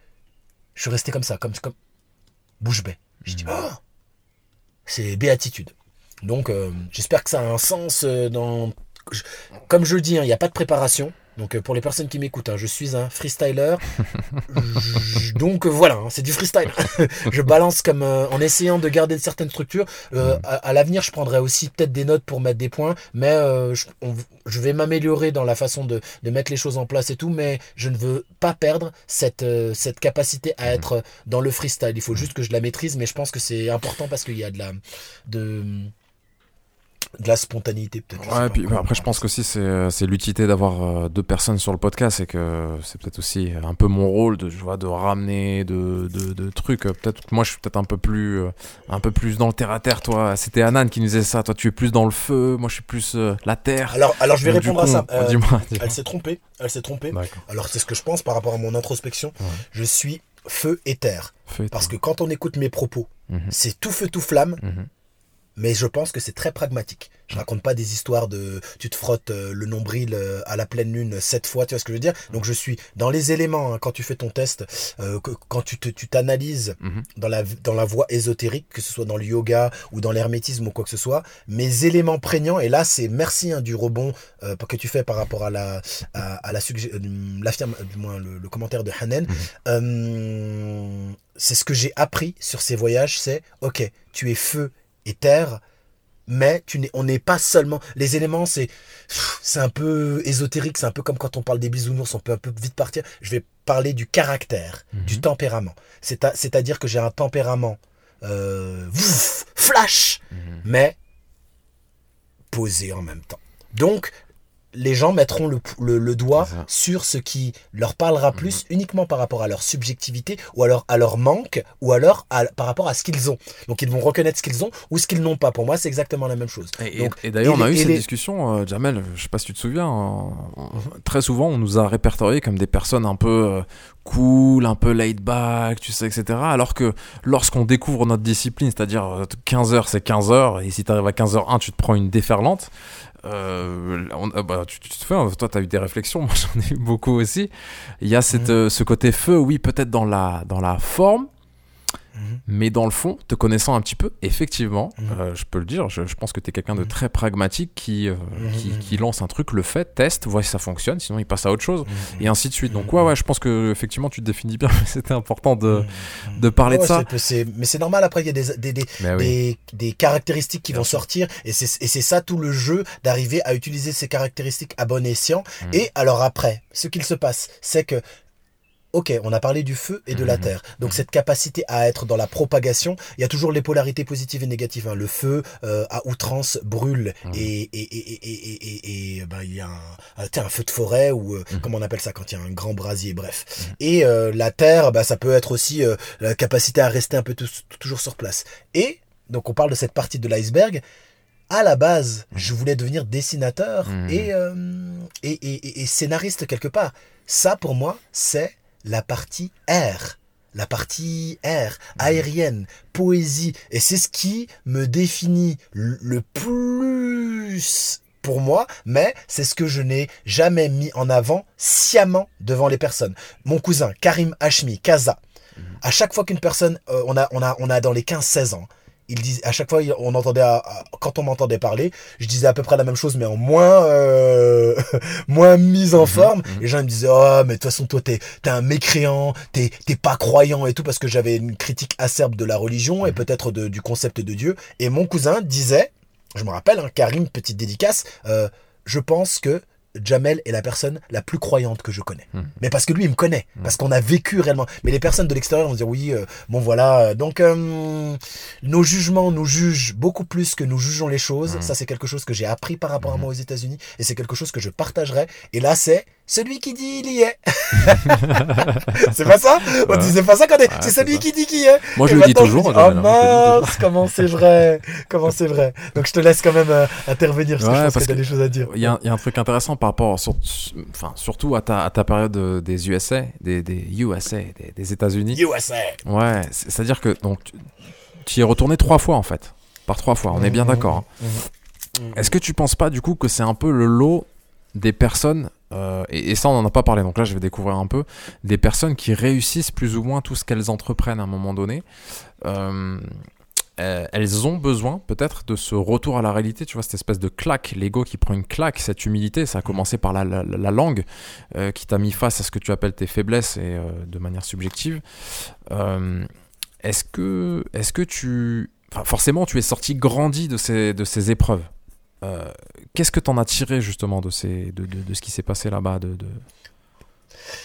je suis resté comme ça, comme comme bouche bée. Je dis oh, c'est béatitude. Donc euh, j'espère que ça a un sens euh, dans comme je le dis, hein, il n'y a pas de préparation. Donc euh, pour les personnes qui m'écoutent, hein, je suis un freestyler. Je- donc euh, voilà, hein, c'est du freestyle. je balance comme euh, en essayant de garder certaines structures. Euh, à, à l'avenir, je prendrai aussi peut-être des notes pour mettre des points, mais euh, je, on- je vais m'améliorer dans la façon de, de mettre les choses en place et tout, mais je ne veux pas perdre cette, cette capacité à être dans le freestyle. Il faut juste que je la maîtrise, mais je pense que c'est important parce qu'il y a de la de de la spontanéité peut-être. Ouais, puis après, je pense c'est, euh, c'est l'utilité d'avoir euh, deux personnes sur le podcast et que c'est peut-être aussi un peu mon rôle de, je vois, de ramener de, de, de trucs. Euh, Peut-être que moi, je suis peut-être un peu plus, un peu plus dans le terre à terre. Toi, c'était Anan qui nous disait ça. Toi, tu es plus dans le feu. Moi, je suis plus euh, la terre. Alors, alors je vais Donc, répondre à ça. dis-moi, dis-moi. elle s'est trompée. Elle s'est trompée. Alors c'est ce que je pense par rapport à mon introspection. Ouais. Je suis feu et terre. Feu et Parce que quand on écoute mes propos, Mhm. c'est tout feu tout flamme, Mhm. Mais je pense que c'est très pragmatique. Je raconte pas des histoires de tu te frottes euh, le nombril euh, à la pleine lune sept fois, tu vois ce que je veux dire? Donc je suis dans les éléments hein, quand tu fais ton test, euh, que- quand tu te- tu t'analyses Mhm. dans la dans la voie ésotérique, que ce soit dans le yoga ou dans l'hermétisme ou quoi que ce soit, mes éléments prégnants et là c'est merci hein, du rebond euh, que tu fais par rapport à la à, à la du moins le, le commentaire de Hanen. Euh, c'est ce que j'ai appris sur ces voyages, c'est ok, tu es feu et terre, mais tu n'es, on n'est pas seulement les éléments, c'est c'est un peu ésotérique, c'est un peu comme quand on parle des bisounours, on peut un peu vite partir. Je vais parler du caractère, du tempérament. C'est à, c'est-à-dire que j'ai un tempérament euh, flash, mais posé en même temps. Donc les gens mettront le, le- le doigt sur ce qui leur parlera plus uniquement par rapport à leur subjectivité ou alors à leur manque ou alors à- par rapport à ce qu'ils ont. Donc ils vont reconnaître ce qu'ils ont ou ce qu'ils n'ont pas. Pour moi, c'est exactement la même chose. Et, Donc, et d'ailleurs, on a eu et cette les- discussion, euh, Jamel, je sais pas si tu te souviens, en- en- très souvent on nous a répertorié comme des personnes un peu euh, cool, un peu laid back, tu sais, etc. Alors que lorsqu'on découvre notre discipline, c'est-à-dire euh, 15 heures c'est 15 heures, et si tu arrives à 15h1, tu te prends une déferlante. Euh, on- euh, bah, tu, tu te souviens, toi tu as eu des réflexions, moi j'en ai eu beaucoup aussi. Il y a cette, euh, ce côté feu, oui, peut-être dans la, dans la forme, Mhm. mais dans le fond, te connaissant un petit peu, effectivement, Mhm. euh, je peux le dire, je, je pense que tu es quelqu'un de très pragmatique qui, euh, Mhm, qui, mhm. qui lance un truc, le fait, teste, voit si ça fonctionne, sinon il passe à autre chose, Mhm. et ainsi de suite. Donc, ouais, ouais, je pense que effectivement tu te définis bien, mais c'était important de, Mhm. de parler de ça. mais c'est normal, après, il y a des, des, des, Mais oui. des, des caractéristiques qui Bien vont sûr. sortir et c'est ça tout le jeu d'arriver à utiliser ces caractéristiques à bon escient Mhm. et alors après ce qu'il se passe c'est que Ok, on a parlé du feu et de la Mhm. terre. Donc cette capacité à être dans la propagation, il y a toujours les polarités positives et négatives. hein. Le feu euh, à outrance brûle Mhm. et, et, et, et, et, ben, il y a un, un, feu de forêt ou euh, Mhm. comment on appelle ça quand il y a un grand brasier, bref. Et euh, la terre, bah, ça peut être aussi euh, la capacité à rester un peu tou- toujours sur place. Et donc on parle de cette partie de l'iceberg. À la base, je voulais devenir dessinateur Mhm. euh, et, et- et scénariste quelque part. Ça, pour moi, c'est la partie air. La partie air, aérienne, poésie. Et c'est ce qui me définit le plus pour moi, mais c'est ce que je n'ai jamais mis en avant sciemment devant les personnes. Mon cousin, Karim Hashmi, Kaza, à chaque fois qu'une personne, euh, on, a, on, a, on a dans les 15-16 ans, il à chaque fois, il- on entendait, à- à- quand on m'entendait parler, je disais à peu près la même chose, mais en moins, euh, moins mise en forme. Les gens ils me disaient, oh, mais de toute façon, toi, t'es, t'es un mécréant, t'es, t'es pas croyant et tout, parce que j'avais une critique acerbe de la religion et peut-être de- du concept de Dieu. Et mon cousin disait, je me rappelle, hein, Karim, petite dédicace, euh, je pense que Jamel est la personne la plus croyante que je connais. Mhm. Mais parce que lui, il me connaît, parce qu'on a vécu réellement. Mais les personnes de l'extérieur vont dire oui, euh, bon voilà. Donc euh, nos jugements nous jugent beaucoup plus que nous jugeons les choses. Mhm. Ça, c'est quelque chose que j'ai appris par rapport à moi aux États-Unis, et c'est quelque chose que je partagerai. Et là, c'est celui qui dit, il y est. c'est pas ça On disait pas ça quand on est... Ouais, c'est celui ça. qui dit qui est. Moi, je Et le dis toujours. dis, oh hein, je mince, comment c'est vrai Comment c'est vrai Donc je te laisse quand même euh, intervenir, que Ouais, je pense parce que t'as que- des choses à dire. Il y, a un- il y a un truc intéressant par rapport, sur- enfin, surtout à ta, à ta période euh, des USA, des, des USA, des, des États-Unis. USA Ouais, c'est- c'est-à-dire que donc tu- y es retourné trois fois en fait, par trois fois. On est bien Mhm. d'accord. hein. Mhm. Est-ce que tu penses pas du coup que c'est un peu le lot des personnes euh, et, et ça on en a pas parlé donc là je vais découvrir un peu des personnes qui réussissent plus ou moins tout ce qu'elles entreprennent à un moment donné. Euh, euh, elles ont besoin peut-être de ce retour à la réalité, tu vois, cette espèce de claque, l'ego qui prend une claque, cette humilité, ça a commencé par la, la- la langue euh, qui t'a mis face à ce que tu appelles tes faiblesses et de manière subjective. Est-ce que, est-ce que tu, enfin, forcément, tu es sorti grandi de ces, de ces épreuves? Euh, Qu'est-ce que t'en as tiré justement de, ces, de, de, de ce qui s'est passé là-bas de, de...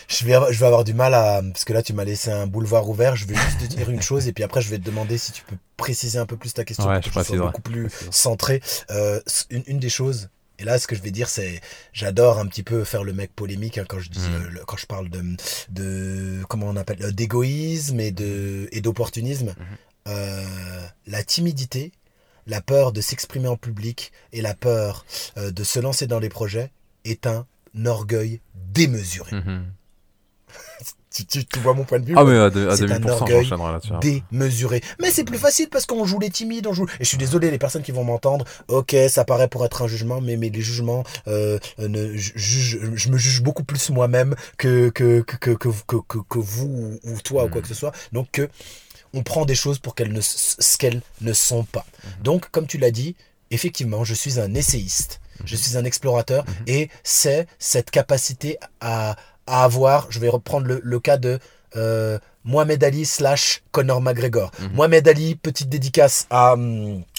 Je vais, avoir- je vais avoir du mal à... Parce que là, tu m'as laissé un boulevard ouvert. Je vais juste te dire une chose et puis après, je vais te demander si tu peux préciser un peu plus ta question Ouais, pour je que tu sois préciserai. beaucoup plus centré. Euh, une, une des choses... Et là, ce que je vais dire, c'est, j'adore un petit peu faire le mec polémique hein, quand je dis, Mhm. euh, le- quand je parle de, de, comment on appelle, d'égoïsme et de, et d'opportunisme. Euh, la timidité, la peur de s'exprimer en public et la peur euh, de se lancer dans les projets est un orgueil démesuré. Mhm. Tu, tu- tu vois mon point de vue Ah mais à, de- à C'est un 2000% orgueil hein. démesuré. Mais c'est plus facile parce qu'on joue les timides, on joue. Et je suis désolé les personnes qui vont m'entendre. Ok, ça paraît pour être un jugement, mais mais les jugements, euh, euh, ne, je, juge- je me juge beaucoup plus moi-même que que que que que, que, vous ou, ou toi ou quoi que ce soit. Donc que on prend des choses pour qu'elles ne ce qu'elles ne sont pas. Donc comme tu l'as dit, effectivement, je suis un essayiste. Je suis un explorateur et c'est cette capacité à, à avoir, je vais reprendre le, le cas de euh, Mohamed Ali slash Conor McGregor. Mhm. Mohamed Ali, petite dédicace à,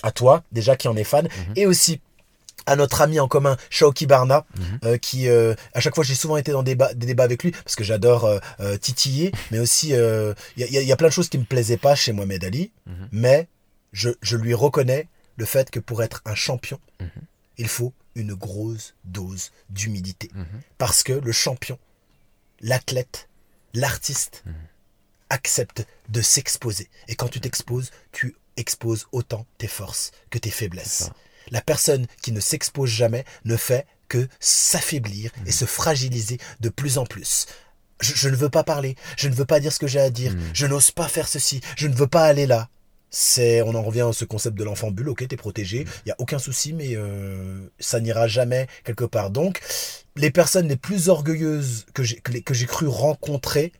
à toi, déjà qui en est fan, et aussi à notre ami en commun, Shaoki Barna, Mhm. euh, qui, euh, à chaque fois, j'ai souvent été dans des, débats- des débats avec lui, parce que j'adore euh, titiller, mais aussi, il y, a- y y plein de choses qui me plaisaient pas chez Mohamed Ali, Mhm. mais je, je lui reconnais le fait que pour être un champion, Mhm. il faut une grosse dose d'humilité. Parce que le champion, l'athlète, l'artiste accepte de s'exposer. Et quand tu t'exposes, tu exposes autant tes forces que tes faiblesses. La personne qui ne s'expose jamais ne fait que s'affaiblir et se fragiliser de plus en plus. Je, je ne veux pas parler, je ne veux pas dire ce que j'ai à dire, Mhm. je n'ose pas faire ceci, je ne veux pas aller là. C'est, on en revient à ce concept de l'enfant bulle, ok, t'es protégé, il y a aucun souci, mais euh, ça n'ira jamais quelque part. Donc, les personnes les plus orgueilleuses que j'ai que j'ai cru rencontrer,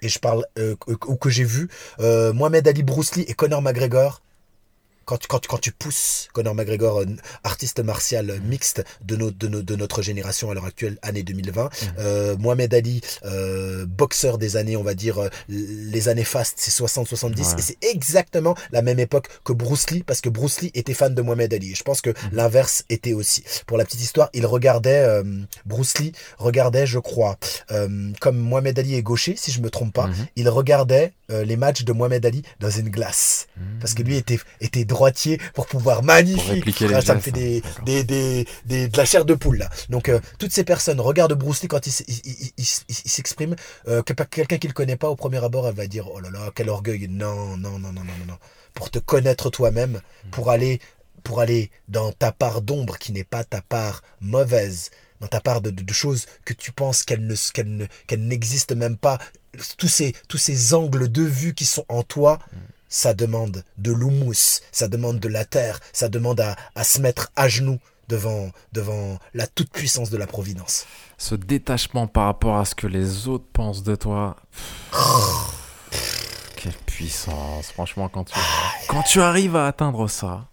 et je parle euh, ou que j'ai vu, euh, Mohamed Ali, Bruce Lee et Conor McGregor. Quand tu, quand, tu- quand tu pousses Conor McGregor, euh, artiste martial euh, mixte de, nos- de, nos- de notre génération à l'heure actuelle, année 2020, euh, Mohamed Ali, euh, boxeur des années, on va dire, les années fastes, c'est 60-70, Ouais. et c'est exactement la même époque que Bruce Lee, parce que Bruce Lee était fan de Mohamed Ali. Je pense que l'inverse était aussi. Pour la petite histoire, il regardait, euh, Bruce Lee regardait, je crois, comme Mohamed Ali est gaucher, si je me trompe pas, Mhm. il regardait les matchs de Mohamed Ali dans une glace. Parce que lui était, était droitier pour pouvoir magnifique. Frère, ça me fait des, des, des, des- de la chair de poule là. Donc euh, toutes ces personnes regardent Bruce Lee quand il, s'exprime. Euh, que- Quelqu'un qui le connaît pas au premier abord, elle va dire oh là là quel orgueil. Non non non non non non non. Pour te connaître toi-même, pour aller pour aller dans ta part d'ombre qui n'est pas ta part mauvaise, dans ta part de, de- de choses que tu penses qu'elles ne qu'elles ne qu'elles n'existent même pas. Tous ces tous ces angles de vue qui sont en toi ça demande de l'houmous, ça demande de la terre, ça demande à, à se mettre à genoux devant, devant la toute-puissance de la Providence. Ce détachement par rapport à ce que les autres pensent de toi. Quelle puissance, franchement, quand tu, quand tu arrives à atteindre ça,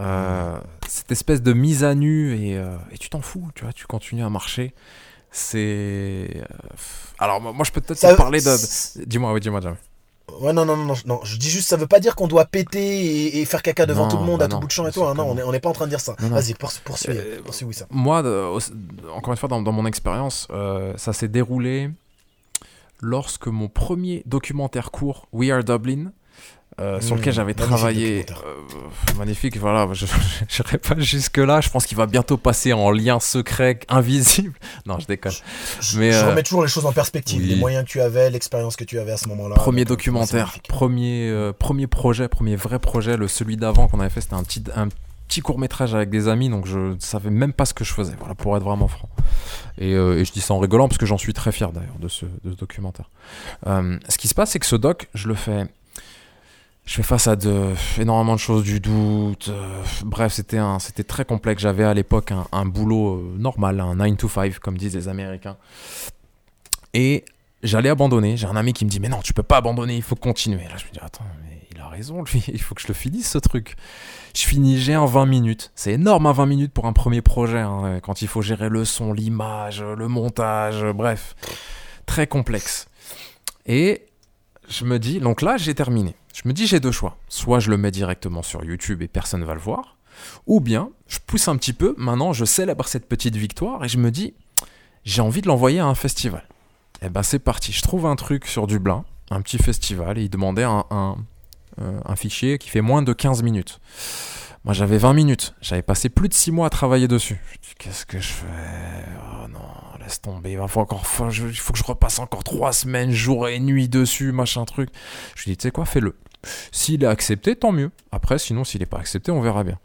euh, cette espèce de mise à nu et, euh, et tu t'en fous, tu vois, tu continues à marcher. C'est. euh, Alors, moi, je peux peut-être Ça- te parler de. Dis-moi, oui, dis-moi, jamais. Ouais, non, non, non, non, je dis juste, ça veut pas dire qu'on doit péter et, et faire caca devant Non, tout le monde bah à tout non, bout de champ et tout. hein, non, on est- on n'est pas en train de dire ça. Vas-y, poursuis, Euh, poursuis, oui, ça. Moi, encore une fois, dans, dans mon expérience, euh, ça s'est déroulé lorsque mon premier documentaire court, We Are Dublin, euh, sur lequel j'avais travaillé. euh, magnifique, voilà. Je n'irai pas jusque-là. Je pense qu'il va bientôt passer en lien secret, invisible. Non, je déconne. Je, Mais, je euh, remets toujours les choses en perspective, oui. les moyens que tu avais, l'expérience que tu avais à ce moment-là. Premier Donc, documentaire, premier, premier projet, premier vrai projet. Le celui d'avant qu'on avait fait, c'était un petit, un petit court métrage avec des amis, donc je ne savais même pas ce que je faisais, voilà, pour être vraiment franc. Et, euh, et je dis ça en rigolant parce que j'en suis très fier d'ailleurs de ce, de ce documentaire. Euh, ce qui se passe, c'est que ce doc, je le fais. Je fais face à énormément de choses, du doute. euh, bref, c'était très complexe. J'avais à l'époque un, boulot euh, normal, un 9 to 5, comme disent les Américains. Et j'allais abandonner. J'ai un ami qui me dit Mais non, tu peux pas abandonner, il faut continuer. Là, je me dis Attends, mais il a raison, lui, il faut que je le finisse ce truc. Je finis, j'ai un 20 minutes. C'est énorme, un 20 minutes pour un premier projet, hein, quand il faut gérer le son, l'image, le montage, bref. Très complexe. Et je me dis, donc là, j'ai terminé. Je me dis, j'ai deux choix. Soit je le mets directement sur YouTube et personne va le voir, ou bien je pousse un petit peu. Maintenant, je célèbre cette petite victoire et je me dis, j'ai envie de l'envoyer à un festival. Et ben, c'est parti. Je trouve un truc sur Dublin, un petit festival, et il demandait un, un, euh, un fichier qui fait moins de 15 minutes. Moi, j'avais 20 minutes. J'avais passé plus de 6 mois à travailler dessus. Je dis, qu'est-ce que je fais? Oh non, laisse tomber. Il faut encore, faut que je repasse encore 3 semaines, jour et nuit dessus, machin truc. Je lui dis, tu sais quoi, fais-le. S'il est accepté, tant mieux. Après, sinon, s'il n'est pas accepté, on verra bien.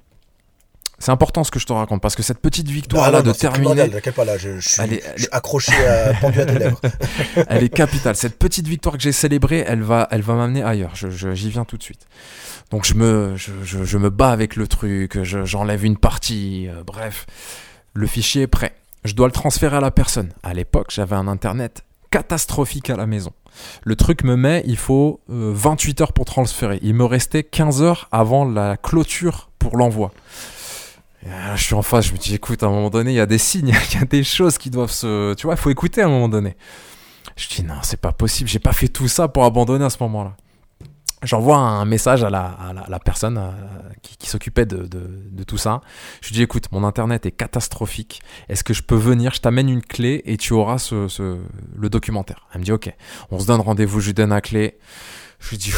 C'est important ce que je te raconte parce que cette petite victoire Ah, là non, de non, terminer, là, je, je suis, Elle est- je elle suis accroché, à, pendu à tes lèvres. elle est capitale. Cette petite victoire que j'ai célébrée, elle va, elle va m'amener ailleurs. Je, je- j'y viens tout de suite. Donc je me, je, je- je me bats avec le truc, je- j'enlève une partie, euh, bref. Le fichier est prêt. Je dois le transférer à la personne. À l'époque, j'avais un internet catastrophique à la maison. Le truc me met, il faut euh, 28 heures pour transférer. Il me restait 15 heures avant la clôture pour l'envoi. Là, je suis en face, je me dis, écoute, à un moment donné, il y a des signes, il y a des choses qui doivent se... Tu vois, il faut écouter à un moment donné. Je dis, non, c'est pas possible, j'ai pas fait tout ça pour abandonner à ce moment-là. J'envoie un message à la, à la, personne euh, qui, s'occupait de, de, tout ça. Je lui dis, écoute, mon internet est catastrophique. Est-ce que je peux venir? Je t'amène une clé et tu auras ce, ce- le documentaire. Elle me dit, ok. On se donne rendez-vous, je lui donne la clé. Je lui dis,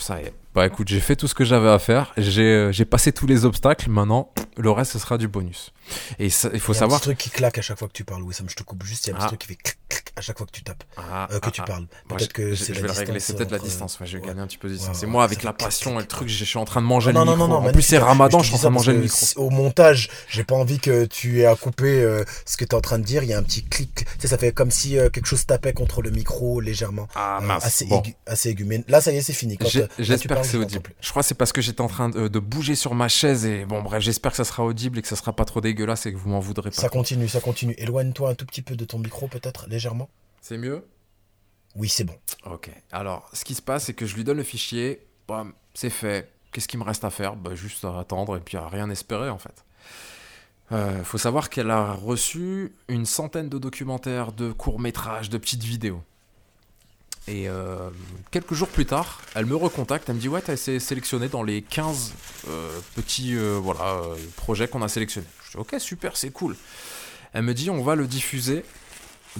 ça y est. Bah écoute, j'ai fait tout ce que j'avais à faire. J'ai euh, j'ai passé tous les obstacles. Maintenant, le reste, ce sera du bonus. Et ça- il faut Il y a savoir. un petit truc qui claque à chaque fois que tu parles, Wissam, je te coupe juste, il y a un petit Ah. truc qui fait clic, clic à chaque fois que tu tapes, Ah, euh, que ah, tu ah. parles. Peut-être je- que c'est la vais le régler, distance c'est peut-être la distance. Ouais, je vais gagner un petit peu de distance. Ouais, moi ça avec la passion et le truc, je suis en train de manger le non, micro. non, non, en plus, c'est Ramadan, je suis en train de ça manger le micro. Au montage, j'ai pas envie que tu aies à couper euh, ce que tu es en train de dire. Il y a un petit clic. Tu sais, ça fait comme si euh, quelque chose tapait contre le micro légèrement. Ah Euh, mince. assez, aigu. Mais là, ça y est, c'est fini. J'espère que c'est audible. Je crois que c'est parce que j'étais en train de, bouger sur ma chaise et bon bref, j'espère que ça sera audible et que ça sera pas trop dégueulasse et que vous m'en voudrez pas. Ça continue, ça continue. Éloigne-toi un tout petit peu de ton micro, peut-être, légèrement. C'est mieux? Oui, c'est bon. Ok. Alors, ce qui se passe, c'est que je lui donne le fichier. Bam, c'est fait. Qu'est-ce qu'il me reste à faire? Bah, Juste à attendre et puis à rien espérer en fait. Il faut savoir qu'elle a reçu une centaine de documentaires, de courts-métrages, de petites vidéos. Et euh, quelques jours plus tard, elle me recontacte, elle me dit Ouais, t'as été sélectionné dans les 15 euh, petits euh, voilà, euh, projets qu'on a sélectionnés. Ok, super, c'est cool. Elle me dit On va le diffuser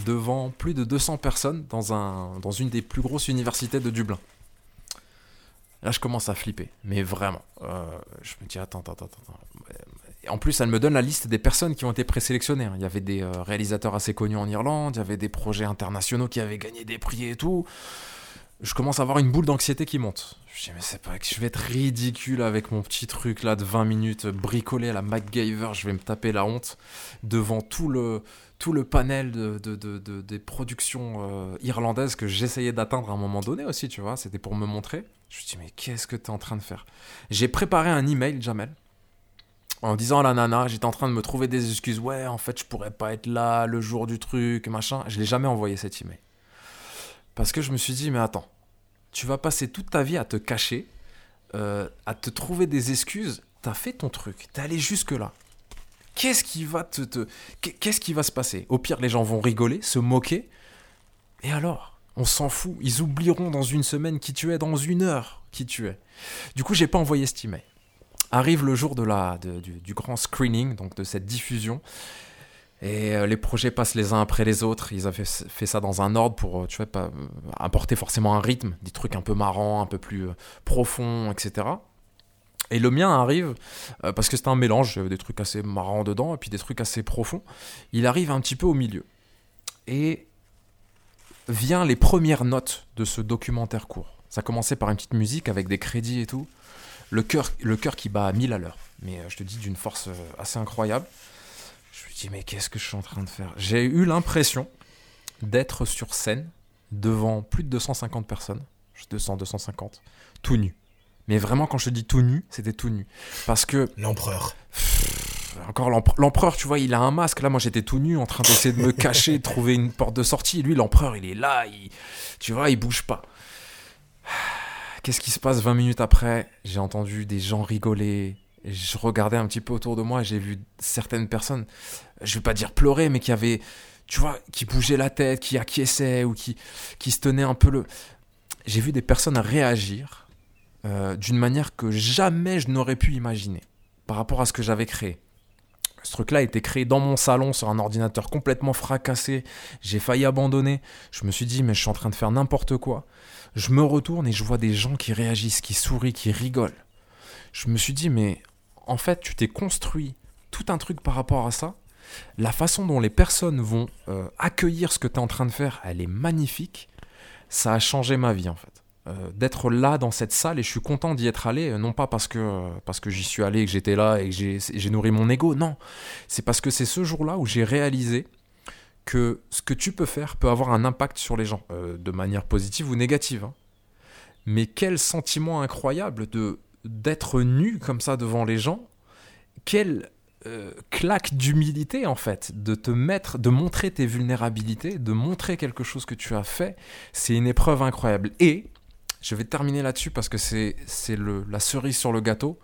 devant plus de 200 personnes dans, un, dans une des plus grosses universités de Dublin. Là, je commence à flipper, mais vraiment. Euh, je me dis, attends, attends, attends, attends. En plus, elle me donne la liste des personnes qui ont été présélectionnées. hein. Il y avait des euh, réalisateurs assez connus en Irlande, il y avait des projets internationaux qui avaient gagné des prix et tout. Je commence à avoir une boule d'anxiété qui monte. Je dis, mais c'est pas que je vais être ridicule avec mon petit truc là de 20 minutes bricolé à la MacGyver. Je vais me taper la honte devant tout le, tout le panel de, de- de- de- des productions euh, irlandaises que j'essayais d'atteindre à un moment donné aussi, tu vois. C'était pour me montrer. Je me dis, mais qu'est-ce que tu es en train de faire? J'ai préparé un email, Jamel, en disant à la nana, j'étais en train de me trouver des excuses. Ouais, en fait, je pourrais pas être là le jour du truc, machin. Je l'ai jamais envoyé cet email. Parce que je me suis dit, mais attends, tu vas passer toute ta vie à te cacher, euh, à te trouver des excuses. T'as fait ton truc, t'es allé jusque-là. Qu'est-ce qui va te, qu'est-ce qui va se passer? Au pire, les gens vont rigoler, se moquer. Et alors? On s'en fout. Ils oublieront dans une semaine qui tu es, dans une heure qui tu es. Du coup, j'ai pas envoyé cet email. Arrive le jour de la, du grand screening, donc de cette diffusion. Et euh, les projets passent les uns après les autres. Ils avaient fait ça dans un ordre pour, euh, tu vois, pas, apporter forcément un rythme, des trucs un peu marrants, un peu plus profonds, etc. Et le mien arrive, parce que c'est un mélange, des trucs assez marrants dedans, et puis des trucs assez profonds. Il arrive un petit peu au milieu. Et vient les premières notes de ce documentaire court. Ça commençait par une petite musique avec des crédits et tout. Le cœur, le cœur qui bat à 1000 à l'heure. Mais je te dis d'une force assez incroyable. Je me dis, mais qu'est-ce que je suis en train de faire? J'ai eu l'impression d'être sur scène devant plus de 250 personnes, 200, 250, tout nu. Mais vraiment, quand je dis tout nu, c'était tout nu. Parce que. L'empereur. Encore l'empereur, tu vois, il a un masque. Là, moi, j'étais tout nu en train d'essayer de me cacher, de trouver une porte de sortie. Lui, l'empereur, il est là. Il, tu vois, il bouge pas. Qu'est-ce qui se passe 20 minutes après? J'ai entendu des gens rigoler, je regardais un petit peu autour de moi et j'ai vu certaines personnes, je vais pas dire pleurer, mais qui avaient, tu vois, qui bougeaient la tête, qui acquiesçaient ou qui, qui se tenaient un peu le. J'ai vu des personnes réagir euh, d'une manière que jamais je n'aurais pu imaginer par rapport à ce que j'avais créé. Ce truc-là a été créé dans mon salon sur un ordinateur complètement fracassé. J'ai failli abandonner. Je me suis dit, mais je suis en train de faire n'importe quoi. Je me retourne et je vois des gens qui réagissent, qui sourient, qui rigolent. Je me suis dit, mais en fait, tu t'es construit tout un truc par rapport à ça. La façon dont les personnes vont euh, accueillir ce que tu es en train de faire, elle est magnifique. Ça a changé ma vie en fait. Euh, d'être là dans cette salle et je suis content d'y être allé, non pas parce que, parce que j'y suis allé et que j'étais là et que j'ai nourri mon ego, non. C'est parce que c'est ce jour-là où j'ai réalisé que ce que tu peux faire peut avoir un impact sur les gens, euh, de manière positive ou négative. Hein. Mais quel sentiment incroyable de d'être nu comme ça devant les gens, quelle euh, claque d'humilité en fait, de te mettre, de montrer tes vulnérabilités, de montrer quelque chose que tu as fait, c'est une épreuve incroyable. Et je vais terminer là-dessus parce que c'est la cerise sur le gâteau.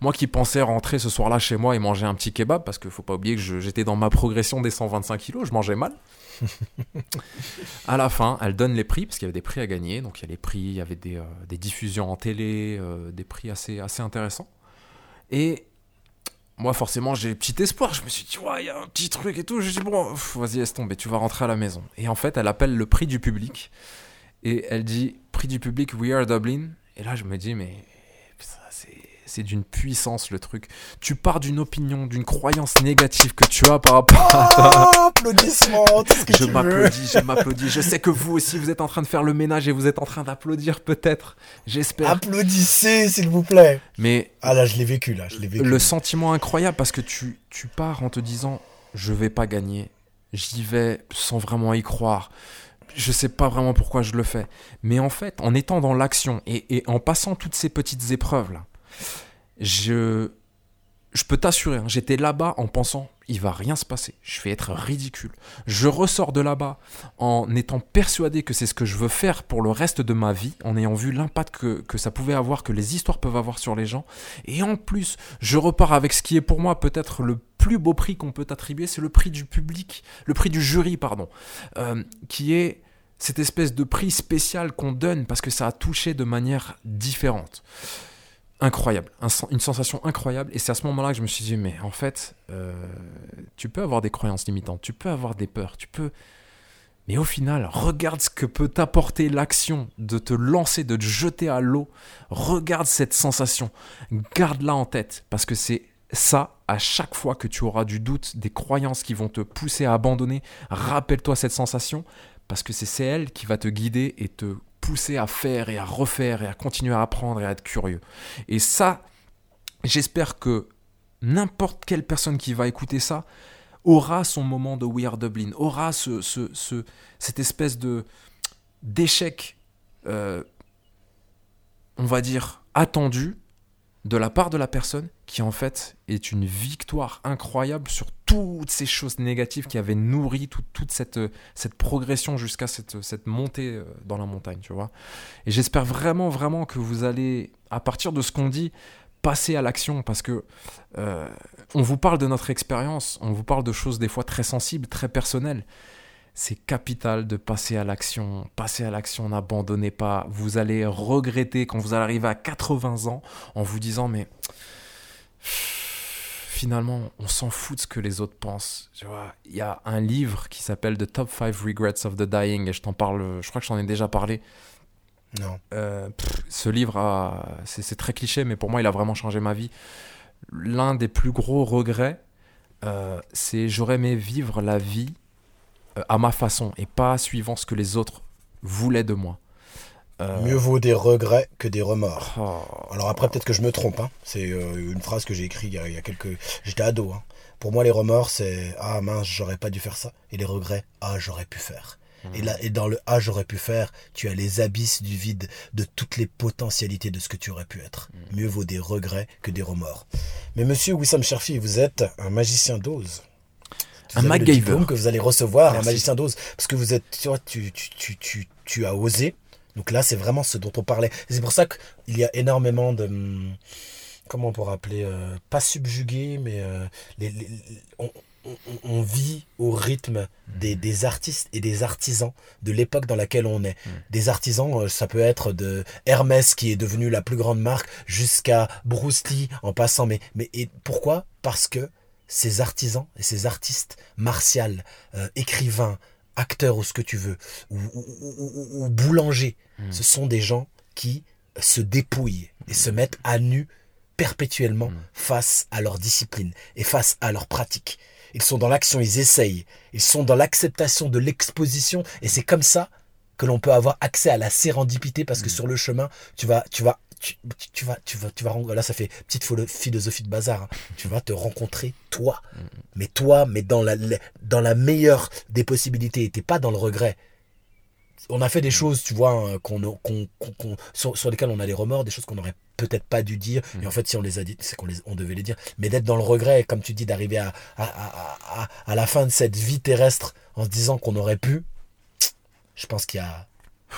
Moi qui pensais rentrer ce soir-là chez moi et manger un petit kebab, parce qu'il faut pas oublier que j'étais dans ma progression des 125 kilos, je mangeais mal. à la fin, elle donne les prix, parce qu'il y avait des prix à gagner. Donc il y a les prix, il y avait des, euh, diffusions en télé, euh, des prix assez, assez intéressants. Et moi, forcément, j'ai petit espoir. Je me suis dit, ouais, il y a un petit truc et tout. Je dis, bon, vas-y, laisse tomber, tu vas rentrer à la maison. Et en fait, elle appelle le prix du public. Et elle dit, prix du public, We Are Dublin. Et là, je me dis, mais c'est d'une puissance le truc. Tu pars d'une opinion, d'une croyance négative que tu as par rapport à oh, applaudissements, Je m'applaudis, je m'applaudis. Je sais que vous aussi, vous êtes en train de faire le ménage et vous êtes en train d'applaudir peut-être. J'espère. Applaudissez, s'il vous plaît. Mais ah là, je l'ai vécu là, je l'ai vécu. Le sentiment incroyable parce que tu tu pars en te disant, je vais pas gagner. J'y vais sans vraiment y croire je sais pas vraiment pourquoi je le fais. Mais en fait, en étant dans l'action et, en passant toutes ces petites épreuves là, je, je peux t'assurer, hein, j'étais là-bas en pensant, il va rien se passer, je vais être ridicule. Je ressors de là-bas en étant persuadé que c'est ce que je veux faire pour le reste de ma vie, en ayant vu l'impact que, que, ça pouvait avoir, que les histoires peuvent avoir sur les gens. Et en plus, je repars avec ce qui est pour moi peut-être le plus beau prix qu'on peut attribuer, c'est le prix du public, le prix du jury, pardon, euh, qui est cette espèce de prix spécial qu'on donne parce que ça a touché de manière différente. Incroyable, une sensation incroyable. Et c'est à ce moment-là que je me suis dit, mais en fait, euh, tu peux avoir des croyances limitantes, tu peux avoir des peurs, tu peux... Mais au final, regarde ce que peut t'apporter l'action de te lancer, de te jeter à l'eau. Regarde cette sensation. Garde-la en tête parce que c'est ça, à chaque fois que tu auras du doute, des croyances qui vont te pousser à abandonner, rappelle-toi cette sensation parce que c'est elle qui va te guider et te pousser à faire et à refaire et à continuer à apprendre et à être curieux. Et ça, j'espère que n'importe quelle personne qui va écouter ça aura son moment de We Are Dublin, aura ce, ce, cette espèce de d'échec, euh, on va dire, attendu, de la part de la personne qui en fait est une victoire incroyable sur toutes ces choses négatives qui avaient nourri toute cette, cette progression jusqu'à cette, cette montée euh, dans la montagne, tu vois. Et j'espère vraiment, vraiment que vous allez, à partir de ce qu'on dit, passer à l'action parce que euh, on vous parle de notre expérience, on vous parle de choses des fois très sensibles, très personnelles c'est capital de passer à l'action. Passer à l'action, n'abandonnez pas. Vous allez regretter quand vous allez arriver à 80 ans en vous disant mais finalement, on s'en fout de ce que les autres pensent. Tu vois, il y a un livre qui s'appelle The Top 5 Regrets of the Dying et je t'en parle, je crois que j'en ai déjà parlé. Non. Euh, pff, ce livre, c'est très cliché, mais pour moi, il a vraiment changé ma vie. L'un des plus gros regrets, euh, c'est j'aurais aimé vivre la vie à ma façon et pas suivant ce que les autres voulaient de moi. Euh, Mieux vaut des regrets que des remords. oh, Alors après, peut-être que je me trompe. Hein. C'est euh, une phrase que j'ai écrite il y, a, il y a quelques... J'étais ado. Hein. Pour moi, les remords, c'est « Ah mince, j'aurais pas dû faire ça ». Et les regrets « Ah, j'aurais pu faire ». Et, là, et dans le « Ah, j'aurais pu faire », tu as les abysses du vide de toutes les potentialités de ce que tu aurais pu être. Mieux vaut des regrets que des remords. Mais monsieur Wissam Cherfi, vous êtes un magicien d'ose. Un MacGyver. que vous allez recevoir, Merci. un magicien d'ose. Parce que vous êtes, tu vois, tu, tu, tu, tu, tu as osé. Donc là, c'est vraiment ce dont on parlait. C'est pour ça qu'il y a énormément de... hum, Comment on pourrait appeler euh, Pas subjugué, mais euh, les, les- les- on, on- on vit au rythme des, des artistes et des artisans de l'époque dans laquelle on est. Des artisans, euh, ça peut être de Hermès qui est devenu la plus grande marque jusqu'à Bruce Lee en passant. Mais, mais et pourquoi? Parce que ces artisans et ces artistes martiaux, euh, écrivains, acteurs ou ce que tu veux, ou, ou, ou- ou- ou boulangers, ce sont des gens qui se dépouillent et se mettent à nu perpétuellement face à leur discipline et face à leur pratique. Ils sont dans l'action, ils essayent, ils sont dans l'acceptation de l'exposition et c'est comme ça que l'on peut avoir accès à la sérendipité parce que sur le chemin, tu vas, tu vas, tu, tu- vas, tu vas, tu vas, là ça fait petite philo- philosophie de bazar, hein. tu vas te rencontrer toi, mais toi, mais dans la, dans la meilleure des possibilités, t'es pas dans le regret. On a fait des choses, tu vois, hein, qu'on, qu'on- sur, sur lesquelles on a des remords, des choses qu'on n'aurait peut-être pas dû dire. Et en fait, si on les a dit, c'est qu'on les, on devait les dire. Mais d'être dans le regret, comme tu dis, d'arriver à, à, à, à, à la fin de cette vie terrestre en se disant qu'on aurait pu, je pense qu'il y a.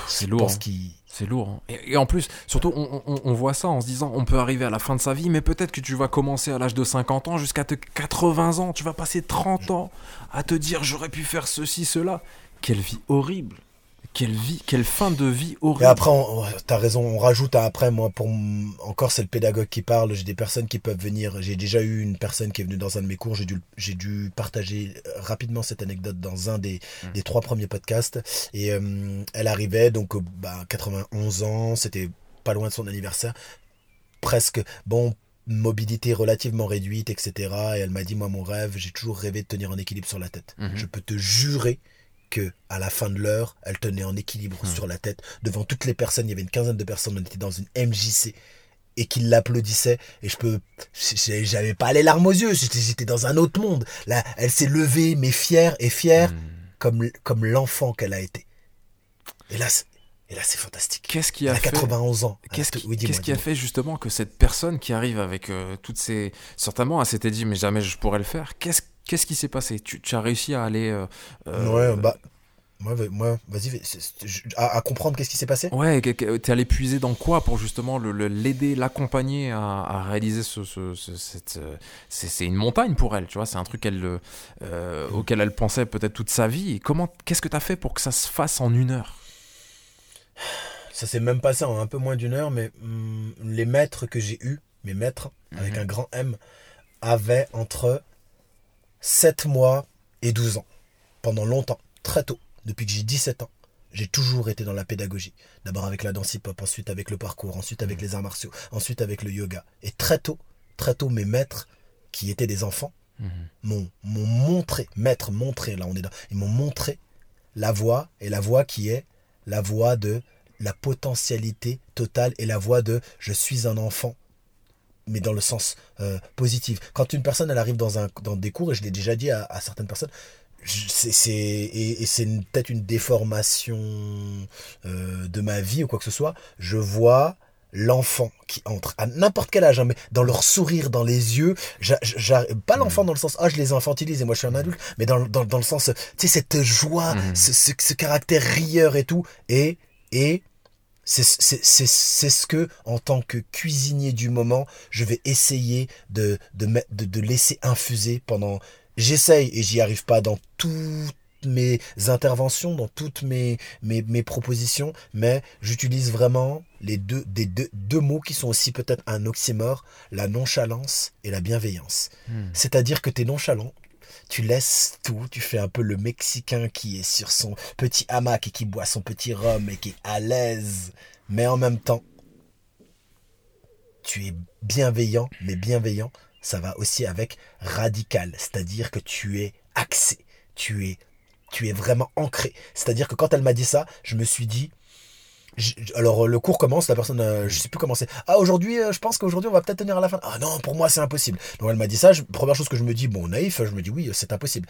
C'est je lourd, pense hein. C'est lourd. hein. Et, et en plus, surtout, on, on- on voit ça en se disant, on peut arriver à la fin de sa vie, mais peut-être que tu vas commencer à l'âge de 50 ans jusqu'à tes 80 ans. Tu vas passer 30 ans à te dire, j'aurais pu faire ceci, cela. Quelle vie horrible. Quelle vie, quelle fin de vie horrible. Et après, t'as raison, on rajoute à après, moi, pour encore, c'est le pédagogue qui parle. J'ai des personnes qui peuvent venir. J'ai déjà eu une personne qui est venue dans un de mes cours. J'ai dû, j'ai dû partager euh, rapidement cette anecdote dans un des, des trois premiers podcasts. Et euh, elle arrivait, donc, euh, bah, 91 ans, c'était pas loin de son anniversaire. Presque, bon, mobilité relativement réduite, etc. Et elle m'a dit, moi, mon rêve, j'ai toujours rêvé de tenir en équilibre sur la tête. Mhm. Je peux te jurer que à la fin de l'heure, elle tenait en équilibre Mhm. sur la tête devant toutes les personnes. Il y avait une quinzaine de personnes. On était dans une MJC et qui l'applaudissaient. Et je peux, j'avais pas les larmes aux yeux. J'étais dans un autre monde. Là, elle s'est levée, mais fière et fière Hmm. comme comme l'enfant qu'elle a été. Et là, c'est- et là, c'est fantastique. Qu'est-ce qui Elle a fait 91 ans. Qu'est-ce qui, oui, a fait justement que cette personne qui arrive avec euh, toutes ces... Certainement, elle s'était dit, mais jamais je pourrais le faire. Qu'est-ce, qu'est-ce qui s'est passé? Tu, tu as réussi à aller... euh, euh, Ouais, bah, moi, va- moi, vas-y, à, à comprendre qu'est-ce qui s'est passé? Ouais, t'es allé puiser dans quoi pour justement le- le- l'aider, l'accompagner à, à réaliser ce, ce- ce- cette... euh, C'est, une montagne pour elle, tu vois, c'est un truc euh, euh, auquel elle pensait peut-être toute sa vie. Et comment, qu'est-ce que t'as fait pour que ça se fasse en une heure? Ça s'est même passé en un peu moins d'une heure, mais hum, les maîtres que j'ai eus, mes maîtres, avec Mhm. un grand M, avaient entre 7 mois et 12 ans. Pendant longtemps, très tôt, depuis que j'ai 17 ans, j'ai toujours été dans la pédagogie. D'abord avec la danse hip-hop, ensuite avec le parcours, ensuite avec les arts martiaux, ensuite avec le yoga. Et très tôt, très tôt, mes maîtres, qui étaient des enfants, Mhm. m'ont m'ont montré, maître montré, là on est dans, ils m'ont montré la voie, et la voie qui est la voie de la potentialité totale et la voie de je suis un enfant mais dans le sens euh, positif. Quand une personne elle arrive dans, un, dans des cours, et je l'ai déjà dit à, à certaines personnes, c'est c'est- et, et c'est peut-être une déformation euh, de ma vie ou quoi que ce soit, je vois l'enfant qui entre à n'importe quel âge, hein, mais dans leur sourire, dans les yeux, pas l'enfant dans le sens ah je les infantilise et moi je suis un adulte, mais dans, dans, dans le sens tu sais cette joie, Mhm. ce, ce, ce caractère rieur et tout, et et c'est ce que, en tant que cuisinier du moment, je vais essayer de, de, de, de laisser infuser pendant... J'essaye et j'y arrive pas dans toute mes interventions, dans toutes mes, mes, mes propositions, mais j'utilise vraiment les deux, des deux, deux mots qui sont aussi peut-être un oxymore, la nonchalance et la bienveillance. Hmm. C'est-à-dire que tu es nonchalant, tu laisses tout, tu fais un peu le Mexicain qui est sur son petit hamac et qui boit son petit rhum et qui est à l'aise, mais en même temps, tu es bienveillant, mais bienveillant, ça va aussi avec radical, c'est-à-dire que tu es axé, tu es, tu es vraiment ancré. C'est-à-dire que quand elle m'a dit ça, je me suis dit, alors le cours commence, la personne, euh, je sais plus comment c'est. Ah aujourd'hui, euh, je pense qu'aujourd'hui on va peut-être tenir à la fin. Ah non, pour moi c'est impossible. Donc elle m'a dit ça. je- première chose que je me dis, bon naïf, je me dis oui, c'est impossible.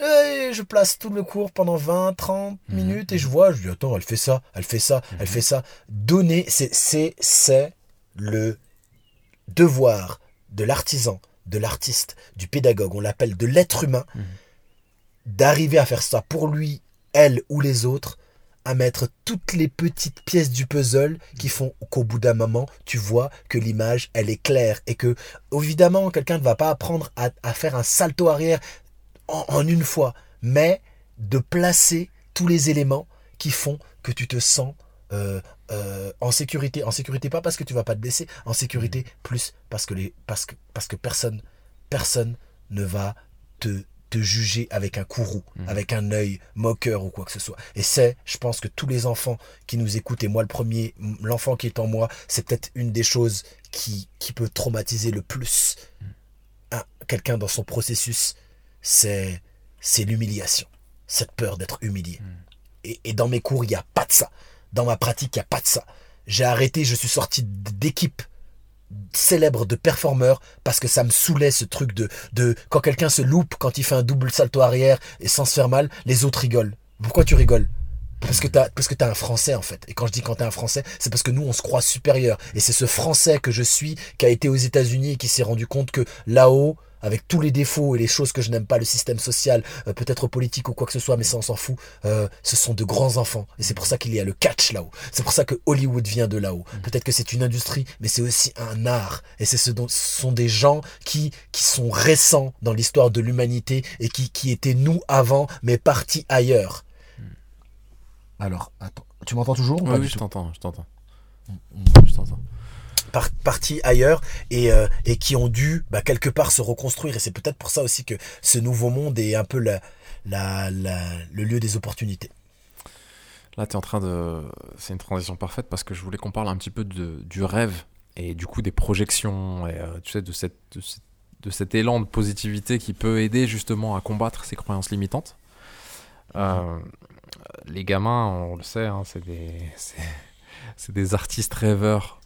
Et je place tout le cours pendant 20, 30 Mhm. minutes et je vois, je dis attends, elle fait ça, elle fait ça, elle fait ça. Donner, c'est c'est c'est le devoir de l'artisan, de l'artiste, du pédagogue, on l'appelle de l'être humain, Mhm. d'arriver à faire ça pour lui, elle ou les autres, à mettre toutes les petites pièces du puzzle qui font qu'au bout d'un moment, tu vois que l'image, elle est claire et que, évidemment, quelqu'un ne va pas apprendre à, à faire un salto arrière en, en une fois, mais de placer tous les éléments qui font que tu te sens euh, euh, en sécurité. En sécurité, pas parce que tu vas pas te blesser, en sécurité plus parce que, les, parce que, parce que personne, personne ne va te, te juger avec un courroux, Mhm. avec un œil moqueur ou quoi que ce soit. Et c'est, je pense que tous les enfants qui nous écoutent, et moi le premier, l'enfant qui est en moi, c'est peut-être une des choses qui, qui peut traumatiser le plus un- quelqu'un dans son processus, c'est, c'est l'humiliation, cette peur d'être humilié. Et, et dans mes cours, il n'y a pas de ça. Dans ma pratique, il n'y a pas de ça. J'ai arrêté, je suis sorti d'équipe célèbre de performeurs parce que ça me saoulait ce truc de, de quand quelqu'un se loupe, quand il fait un double salto arrière et sans se faire mal, les autres rigolent. Pourquoi tu rigoles? Parce que t'as un français en fait. Et quand je dis quand t'as un français c'est parce que nous on se croit supérieur et c'est ce français que je suis qui a été aux États-Unis et qui s'est rendu compte que là-haut avec tous les défauts et les choses que je n'aime pas le système social euh, peut-être politique ou quoi que ce soit mais ça on s'en fout. Euh, ce sont de grands enfants. Et c'est pour ça qu'il y a le catch là-haut. C'est pour ça que Hollywood vient de là-haut. Peut-être que c'est une industrie mais c'est aussi un art. Et c'est ce, dont, ce sont des gens qui qui sont récents dans l'histoire de l'humanité et qui qui étaient nous avant mais partis ailleurs. Alors attends tu m'entends toujours ou Oui, pas oui, du je t'entends, je t'entends. Mm, Je t'entends. Par- partis ailleurs et, euh, et qui ont dû bah, quelque part se reconstruire. Et c'est peut-être pour ça aussi que ce nouveau monde est un peu la, la, le lieu des opportunités. Là, tu es en train de. C'est une transition parfaite parce que je voulais qu'on parle un petit peu de, du rêve et du coup des projections et euh, tu sais, de, cette, de, cette- cet élan de positivité qui peut aider justement à combattre ces croyances limitantes. Euh, les gamins, on le sait, hein, c'est des, des artistes rêveurs.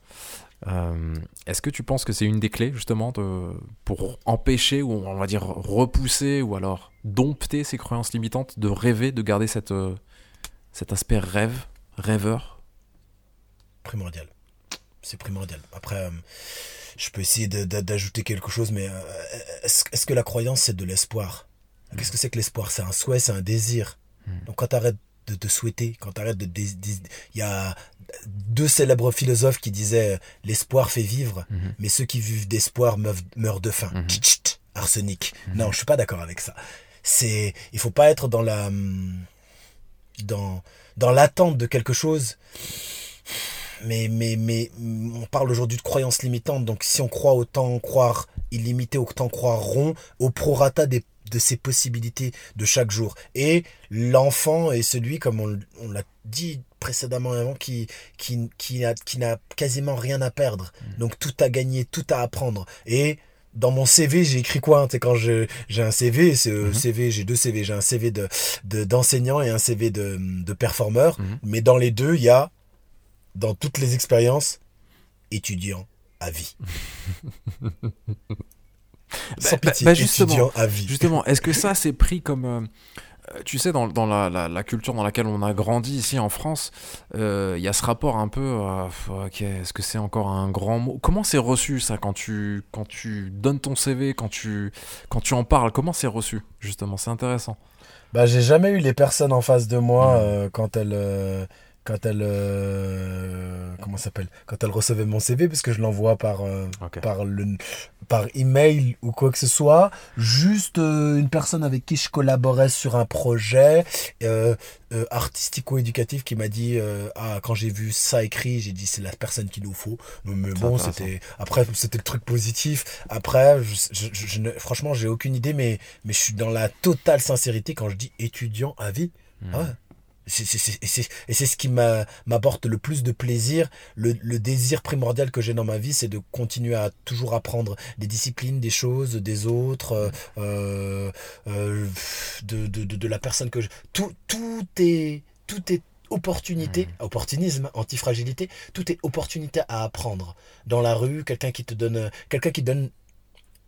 Euh, Est-ce que tu penses que c'est une des clés justement de, pour empêcher ou on va dire repousser ou alors dompter ces croyances limitantes, de rêver, de garder cette, euh, cet aspect rêve, rêveur? Primordial. C'est primordial. Après, euh, je peux essayer d'ajouter quelque chose, mais est-ce que la croyance, c'est de l'espoir? Qu'est-ce que c'est que l'espoir? C'est un souhait, c'est un désir. Donc quand tu arrêtes de te souhaiter, quand tu arrêtes de... Il y a deux célèbres philosophes qui disaient euh, l'espoir fait vivre, Mhm. mais ceux qui vivent d'espoir meurent de faim. Mhm. Arsenic. Non, je suis pas d'accord avec ça. C'est, il faut pas être dans la, hum, dans, dans l'attente de quelque chose. Mais, mais, mais, on parle aujourd'hui de croyances limitantes. Donc, si on croit autant croire illimité, autant croire rond, au prorata des, de ses possibilités de chaque jour. Et l'enfant est celui, comme on, on l'a dit précédemment avant, qui, qui, qui n'a, qui n'a quasiment rien à perdre. Donc, tout à gagner, tout à apprendre. Et, dans mon CV, j'ai écrit quoi sais, quand je, j'ai un CV, c'est euh, Mhm. CV, j'ai deux CV, j'ai un CV de, de d'enseignant et un CV de, de performeur. Mhm. Mais dans les deux, il y a, dans toutes les expériences, étudiant à vie. Sans Bah, bah, pitié, bah, justement, étudiant à vie. Justement, est-ce que ça c'est pris comme... euh, tu sais, dans, dans la, la- la culture dans laquelle on a grandi ici en France, euh, il y a ce rapport un peu... euh, ok, est-ce que c'est encore un grand mot? Comment c'est reçu ça quand tu, quand tu donnes ton CV, quand tu, quand tu en parles Comment c'est reçu justement? C'est intéressant. Bah, j'ai jamais eu les personnes en face de moi euh, quand elles, euh, quand elle euh, comment s'appelle? Quand elle recevait mon CV parce que je l'envoie par euh, Ok. par le par email ou quoi que ce soit. Juste euh, une personne avec qui je collaborais sur un projet euh, euh, artistico-éducatif qui m'a dit ah quand j'ai vu ça écrit j'ai dit c'est la personne qu'il nous faut. Mais bon c'était après c'était le truc positif. Après je, je- je- je ne- franchement j'ai aucune idée mais mais je suis dans la totale sincérité quand je dis étudiant à vie. Mhm. ah Et c'est ce qui m'a- m'apporte le plus de plaisir. Le, le désir primordial que j'ai dans ma vie, c'est de continuer à toujours apprendre des disciplines, des choses, des autres, euh, euh, euh, de, de, de, de la personne que je... Tout, tout est... Tout est opportunité, opportunisme, antifragilité, tout est opportunité à apprendre. Dans la rue, quelqu'un qui te donne, quelqu'un qui donne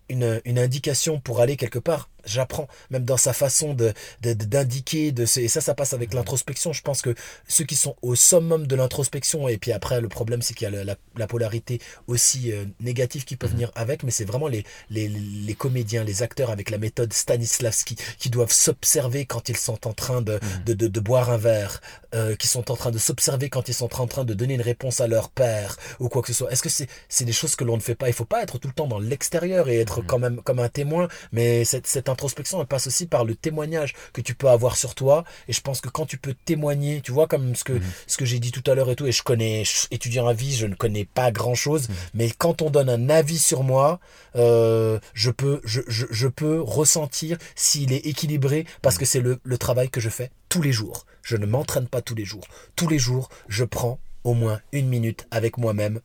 une, une indication pour aller quelque part, j'apprends, même dans sa façon de de- de- d'indiquer, de, et ça, ça passe avec l'introspection. Je pense que ceux qui sont au summum de l'introspection, et puis après, le problème, c'est qu'il y a la, la- la polarité aussi euh, négative qui peut venir avec, mais c'est vraiment les, les, les comédiens, les acteurs avec la méthode Stanislavski qui doivent s'observer quand ils sont en train de, de, de, de boire un verre, euh, qui sont en train de s'observer quand ils sont en train de donner une réponse à leur père ou quoi que ce soit. Est-ce que c'est c'est des choses que l'on ne fait pas? Il faut pas être tout le temps dans l'extérieur et être quand même comme un témoin, mais cette, cette introspection, elle passe aussi par le témoignage que tu peux avoir sur toi. Et je pense que quand tu peux témoigner, tu vois, comme ce que, ce que j'ai dit tout à l'heure et tout, et je connais, je étudiant à vie, je ne connais pas grand chose, mais quand on donne un avis sur moi, euh, je, peux, je, je, je peux ressentir s'il est équilibré parce que c'est le, le travail que je fais tous les jours. Je ne m'entraîne pas tous les jours. Tous les jours, je prends au moins une minute avec moi-même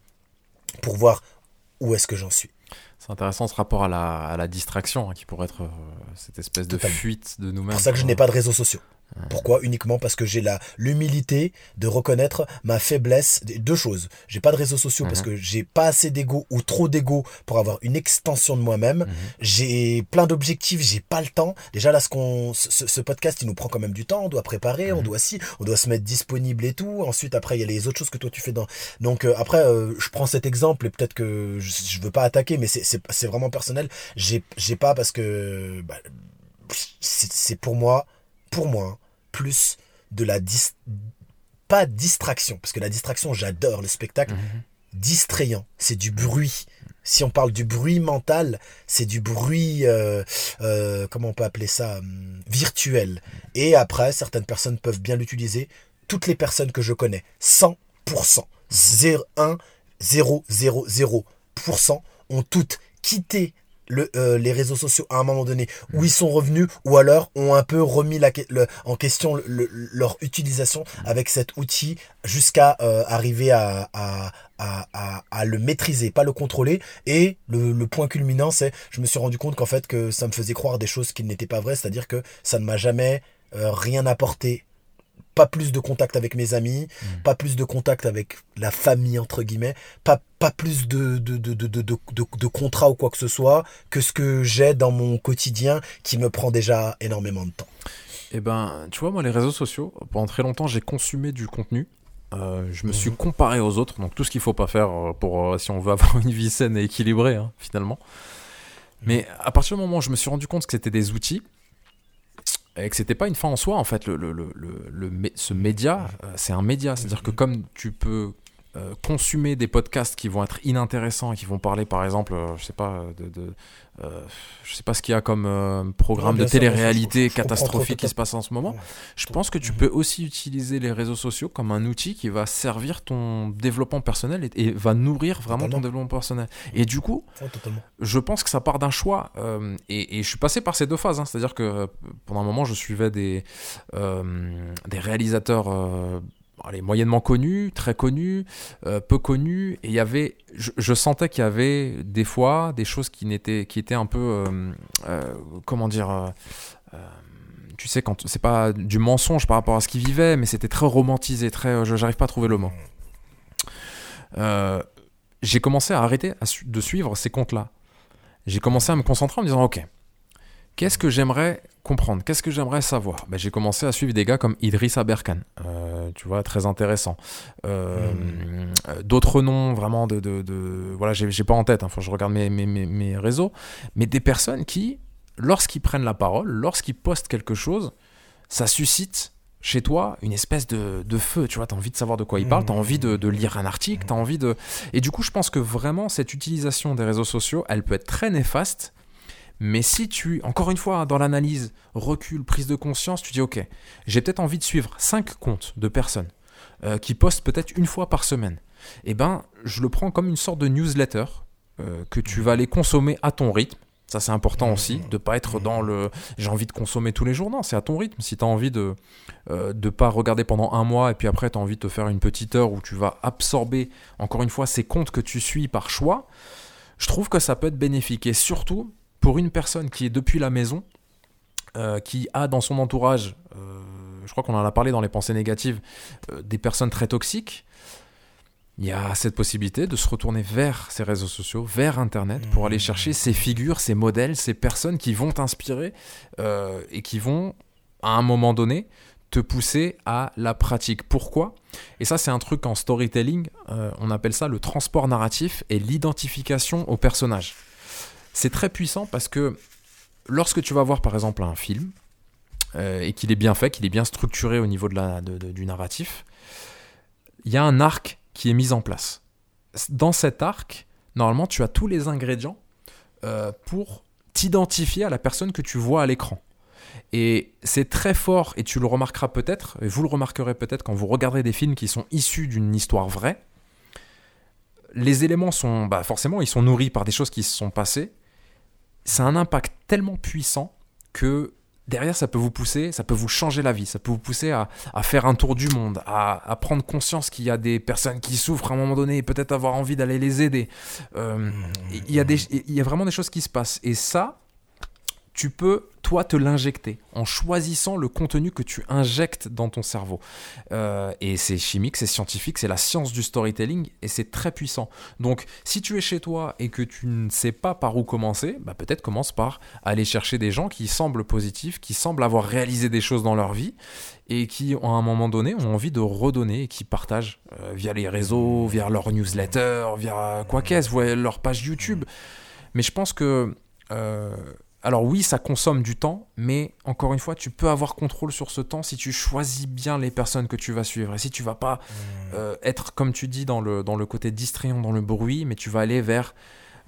pour voir où est-ce que j'en suis. C'est intéressant ce rapport à la, à la distraction, hein, qui pourrait être euh, cette espèce de fuite de nous-mêmes. C'est pour ça que je n'ai pas de réseaux sociaux. Pourquoi Uniquement parce que j'ai la l'humilité de reconnaître ma faiblesse. Deux choses. J'ai pas de réseaux sociaux parce Mhm. que j'ai pas assez d'ego ou trop d'ego pour avoir une extension de moi-même. Mhm. J'ai plein d'objectifs, j'ai pas le temps. Déjà là, ce qu'on, ce, ce podcast, il nous prend quand même du temps. On doit préparer, on Mhm. doit si, on doit se mettre disponible et tout. Ensuite, après, il y a les autres choses que toi tu fais dans. Donc euh, après, euh, je prends cet exemple et peut-être que je, je veux pas attaquer, mais c'est c'est c'est vraiment personnel. J'ai j'ai pas parce que bah, c'est c'est pour moi, pour moi, plus de la dis pas distraction, parce que la distraction, j'adore le spectacle. Mhm. Distrayant, c'est du bruit. Si on parle du bruit mental, c'est du bruit, euh, euh, comment on peut appeler ça, hum, virtuel. Et après, certaines personnes peuvent bien l'utiliser. Toutes les personnes que je connais, 100%, 0, 1, 0, 0, 0%, ont toutes quitté euh, les réseaux sociaux à un moment donné où ils sont revenus ou alors ont un peu remis la, en question le- le- leur utilisation avec cet outil jusqu'à euh, arriver à, à, à, à, le maîtriser, pas le contrôler. Et le, le point culminant, c'est je me suis rendu compte qu'en fait que ça me faisait croire des choses qui n'étaient pas vraies, c'est-à-dire que ça ne m'a jamais euh, rien apporté. Pas plus de contact avec mes amis, pas plus de contact avec la famille, entre guillemets, pas, pas plus de, de, de, de, de, de, de, de contrat ou quoi que ce soit que ce que j'ai dans mon quotidien qui me prend déjà énormément de temps. Eh ben, tu vois, moi, les réseaux sociaux, pendant très longtemps, j'ai consumé du contenu. Euh, je me suis Mhm. comparé aux autres, donc tout ce qu'il faut pas faire euh, pour euh, si on veut avoir une vie saine et équilibrée, hein, finalement. Mais à partir du moment où je me suis rendu compte que c'était des outils et que c'était pas une fin en soi, en fait, le, le, le, le- ce média, euh, c'est un média. C'est-à-dire que comme tu peux euh, consommer des podcasts qui vont être inintéressants et qui vont parler, par exemple, euh, je sais pas, de, de euh, je sais pas ce qu'il y a comme euh, programme Ouais, de télé-réalité catastrophique trop, qui se passe en ce moment. Ouais. Je pense que tu peux aussi utiliser les réseaux sociaux comme un outil qui va servir ton développement personnel et, et va nourrir vraiment ton développement personnel. Et du coup, Ouais, je pense que ça part d'un choix. euh, et, et je suis passé par ces deux phases. hein. C'est-à-dire que euh, pendant un moment, je suivais des, euh, des réalisateurs euh, allez, moyennement connus, très connus, euh, peu connus. Et il y avait, je, sentais qu'il y avait des fois des choses qui, n'étaient, qui étaient un peu, euh, euh, comment dire, tu sais, quand c'est pas du mensonge par rapport à ce qu'ils vivaient, mais c'était très romantisé, très, j'arrive pas à trouver le mot. J'ai commencé à arrêter de suivre ces comptes-là. J'ai commencé à me concentrer en me disant, ok, qu'est-ce que j'aimerais comprendre. Qu'est-ce que j'aimerais savoir? Ben, J'ai commencé à suivre des gars comme Idriss Aberkan, euh, tu vois, très intéressant. Euh, euh, D'autres noms, vraiment, de... de, de- voilà, j'ai pas en tête, il faut que je regarde mes, mes, mes, mes réseaux, mais des personnes qui, lorsqu'ils prennent la parole, lorsqu'ils postent quelque chose, ça suscite chez toi une espèce de, de feu, tu vois, tu as envie de savoir de quoi il parle, tu as envie de, de lire un article, tu as envie de... Et du coup, je pense que vraiment, cette utilisation des réseaux sociaux, elle peut être très néfaste, mais si tu, encore une fois, dans l'analyse, recul, prise de conscience, tu dis, ok, j'ai peut-être envie de suivre 5 comptes de personnes euh, qui postent peut-être une fois par semaine, eh ben, je le prends comme une sorte de newsletter euh, que tu vas aller consommer à ton rythme. Ça, c'est important aussi, de pas être dans le j'ai envie de consommer tous les jours. Non, c'est à ton rythme. Si tu as envie de ne euh, pas regarder pendant un mois et puis après, tu as envie de te faire une petite heure où tu vas absorber, encore une fois, ces comptes que tu suis par choix, je trouve que ça peut être bénéfique. Et surtout, pour une personne qui est depuis la maison, euh, qui a dans son entourage, je crois qu'on en a parlé dans les pensées négatives, des personnes très toxiques, il y a cette possibilité de se retourner vers ces réseaux sociaux, vers Internet, pour aller chercher ces figures, ces modèles, ces personnes qui vont t'inspirer euh, et qui vont, à un moment donné, te pousser à la pratique. Pourquoi? Et ça, c'est un truc en storytelling, euh, on appelle ça le transport narratif et l'identification au personnage. C'est très puissant parce que lorsque tu vas voir par exemple un film, euh, et qu'il est bien fait, qu'il est bien structuré au niveau du narratif, il y a un arc qui est mise en place. Dans cet arc, normalement, tu as tous les ingrédients euh, pour t'identifier à la personne que tu vois à l'écran. Et c'est très fort, et tu le remarqueras peut-être, et vous le remarquerez peut-être quand vous regarderez des films qui sont issus d'une histoire vraie. Les éléments sont, bah forcément, ils sont nourris par des choses qui se sont passées. C'est un impact tellement puissant que derrière, ça peut vous pousser, ça peut vous changer la vie, ça peut vous pousser à, faire un tour du monde, à, prendre conscience qu'il y a des personnes qui souffrent à un moment donné et peut-être avoir envie d'aller les aider. Euh, il, y a des, il y a vraiment des choses qui se passent. Et ça, tu peux, toi, te l'injecter en choisissant le contenu que tu injectes dans ton cerveau. Euh, et c'est chimique, c'est scientifique, c'est la science du storytelling et c'est très puissant. Donc, si tu es chez toi et que tu ne sais pas par où commencer, bah, peut-être commence par aller chercher des gens qui semblent positifs, qui semblent avoir réalisé des choses dans leur vie et qui, à un moment donné, ont envie de redonner et qui partagent euh, via les réseaux, via leur newsletter, via quoi qu'est-ce, leur page YouTube. Mais je pense que. Euh, alors oui, ça consomme du temps, mais encore une fois, tu peux avoir contrôle sur ce temps si tu choisis bien les personnes que tu vas suivre. Et si tu vas pas mmh. euh, être, comme tu dis, dans le, dans le côté distrayant, dans le bruit, mais tu vas aller vers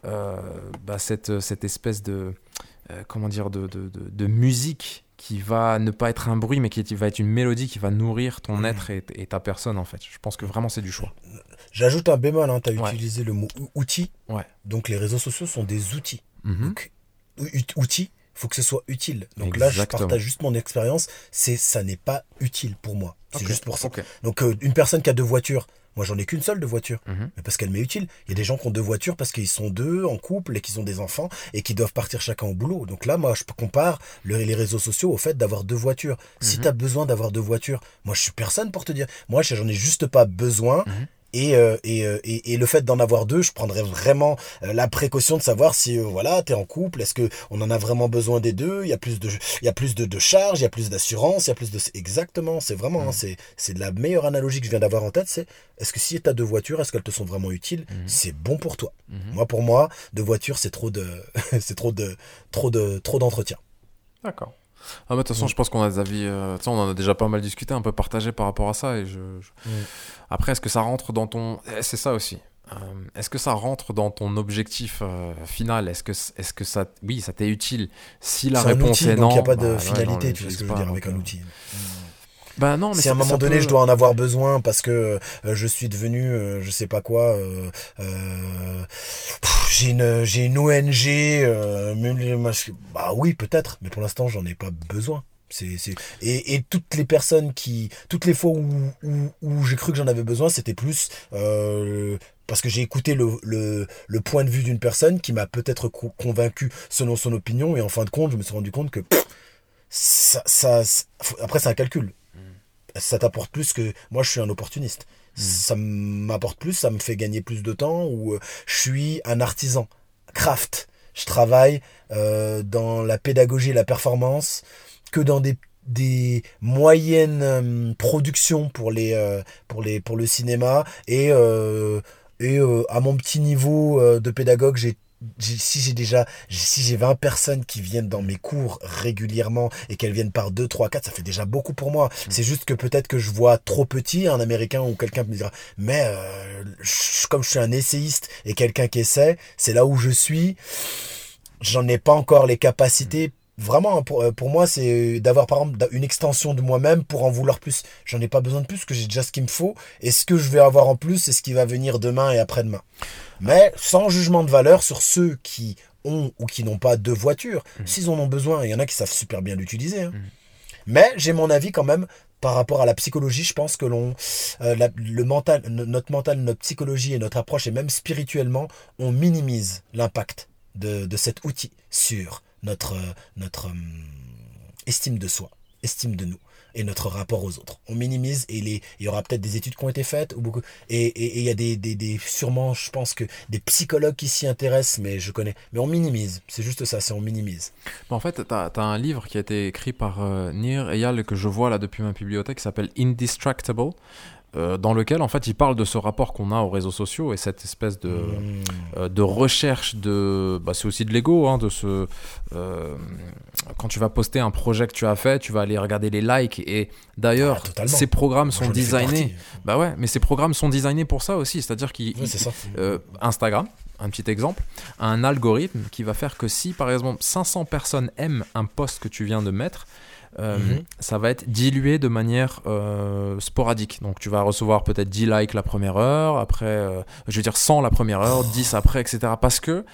euh, bah, cette, cette espèce de, euh, comment dire, de, de, musique qui va ne pas être un bruit, mais qui va être une mélodie qui va nourrir ton mmh. être et, ta personne, en fait. Je pense que vraiment, c'est du choix. J'ajoute un bémol, hein, tu as utilisé le mot outil. Ouais. Donc les réseaux sociaux sont des outils. Mmh outil, faut que ce soit utile. Donc là, je partage juste mon expérience. C'est ça n'est pas utile pour moi. C'est juste pour ça. Donc euh, une personne qui a deux voitures, moi j'en ai qu'une seule de voiture, mhm. mais parce qu'elle m'est utile. Il y a des gens qui ont deux voitures parce qu'ils sont deux en couple et qu'ils ont des enfants et qui doivent partir chacun au boulot. Donc là, moi je compare les réseaux sociaux au fait d'avoir deux voitures. Si mhm. tu as besoin d'avoir deux voitures, moi je suis personne pour te dire. Moi j'en ai juste pas besoin. Mhm. Et, euh, euh, et, et, le fait d'en avoir deux, je prendrais vraiment euh, la précaution de savoir si voilà, tu es en couple, est-ce que on en a vraiment besoin des deux, il y a plus de il y a plus de, de charges, il y a plus d'assurance, il y a plus de exactement, c'est vraiment hein, mmh. c'est c'est de la meilleure analogie que je viens d'avoir en tête, c'est est-ce que si tu as deux voitures, est-ce qu'elles te sont vraiment utiles? Mmh. C'est bon pour toi. Mmh. Moi pour moi, deux voitures, c'est trop de c'est trop de trop de trop d'entretien. D'accord. Ah, de toute façon, je pense qu'on a des avis. Euh, on en a déjà pas mal discuté, un peu partagé par rapport à ça. Et je, Après, est-ce que ça rentre dans ton. Eh, c'est ça aussi. Euh, est-ce que ça rentre dans ton objectif euh, final? Est-ce que, est-ce que ça. Oui, ça t'est utile? Si la réponse est non. Il n'y a pas de bah, finalité, tu vois ce que je veux dire, avec un outil. Bah non, mais si à un moment donné je dois en avoir besoin parce que euh, je suis devenu, euh, je sais pas quoi, euh, j'ai une j'ai une ONG, bah oui peut-être, mais pour l'instant j'en ai pas besoin. C'est, c'est... Et, et toutes les personnes qui, toutes les fois où, où, où j'ai cru que j'en avais besoin, c'était plus parce que j'ai écouté le, le, le, point de vue d'une personne qui m'a peut-être convaincu selon son opinion et en fin de compte, je me suis rendu compte que ça, ça, après c'est un calcul ça t'apporte plus que moi je suis un opportuniste. Hmm. Ça m'apporte plus, ça me fait gagner plus de temps ou euh, je suis un artisan. Craft. Je travaille euh, dans la pédagogie et la performance que dans des, des moyennes euh, productions pour les pour les pour le cinéma et et à mon petit niveau de pédagogue j'ai si j'ai déjà, si j'ai 20 personnes qui viennent dans mes cours régulièrement et qu'elles viennent par 2, 3, 4, ça fait déjà beaucoup pour moi. Mm. C'est juste que peut-être que je vois trop petit un américain ou quelqu'un me dira, mais euh, comme je suis un essayiste et quelqu'un qui essaie, c'est là où je suis. J'en ai pas encore les capacités vraiment pour, euh, pour moi c'est d'avoir par exemple une extension de moi-même pour en vouloir plus j'en ai pas besoin de plus que j'ai déjà ce qu'il me faut et ce que je vais avoir en plus c'est ce qui va venir demain et après-demain mais sans jugement de valeur sur ceux qui ont ou qui n'ont pas de voiture. Mmh. S'ils en ont besoin, il y en a qui savent super bien l'utiliser. Hein. Mmh. Mais j'ai mon avis quand même par rapport à la psychologie. Je pense que l'on, euh, le mental, notre mental, notre psychologie et notre approche, et même spirituellement, on minimise l'impact de, de, cet outil sur notre, notre hum, estime de soi, estime de nous et notre rapport aux autres. On minimise et il y aura peut-être des études qui ont été faites ou beaucoup et il y a des, des, des, sûrement je pense que des psychologues qui s'y intéressent mais je connais mais on minimise c'est juste ça c'est on minimise. en fait tu as, un livre qui a été écrit par euh, Nir Eyal que je vois là depuis ma bibliothèque qui s'appelle Indistractable euh, dans lequel en fait il parle de ce rapport qu'on a aux réseaux sociaux et cette espèce de, mmh. euh, de recherche de bah, c'est aussi de l'ego hein, de ce euh, quand tu vas poster un projet que tu as fait tu vas aller regarder les likes et d'ailleurs ah, ces programmes sont designés bah ouais mais ces programmes sont designés pour ça aussi c'est à dire qu'Instagram un petit exemple, un algorithme qui va faire que si par exemple 500 personnes aiment un post que tu viens de mettre, euh, mhm. ça va être dilué de manière euh, sporadique. Donc tu vas recevoir peut-être 10 likes la première heure, après, euh, je veux dire 100 la première heure, 10 après, etc. Parce que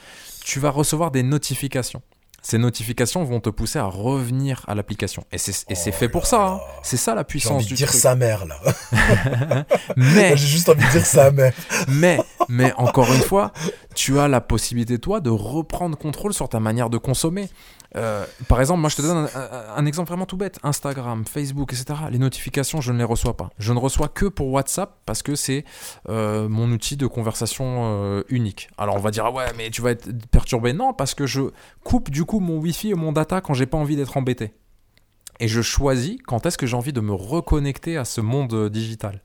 tu vas recevoir des notifications. Ces notifications vont te pousser à revenir à l'application. Et c'est oh fait pour ça. Hein. C'est ça la puissance envie du de dire sa mère là. mais j'ai juste envie de dire sa mère. mais mais encore une fois, tu as la possibilité toi de reprendre contrôle sur ta manière de consommer. Euh, par exemple, moi je te donne un, exemple vraiment tout bête. Instagram, Facebook, etc. Les notifications, je ne les reçois pas. Je ne reçois que pour WhatsApp parce que c'est euh, mon outil de conversation euh, unique. Alors on va dire, ah ouais, mais tu vas être perturbé. Non, parce que je coupe du coup mon Wi-Fi et mon data quand j'ai pas envie d'être embêté. Et je choisis quand est-ce que j'ai envie de me reconnecter à ce monde digital.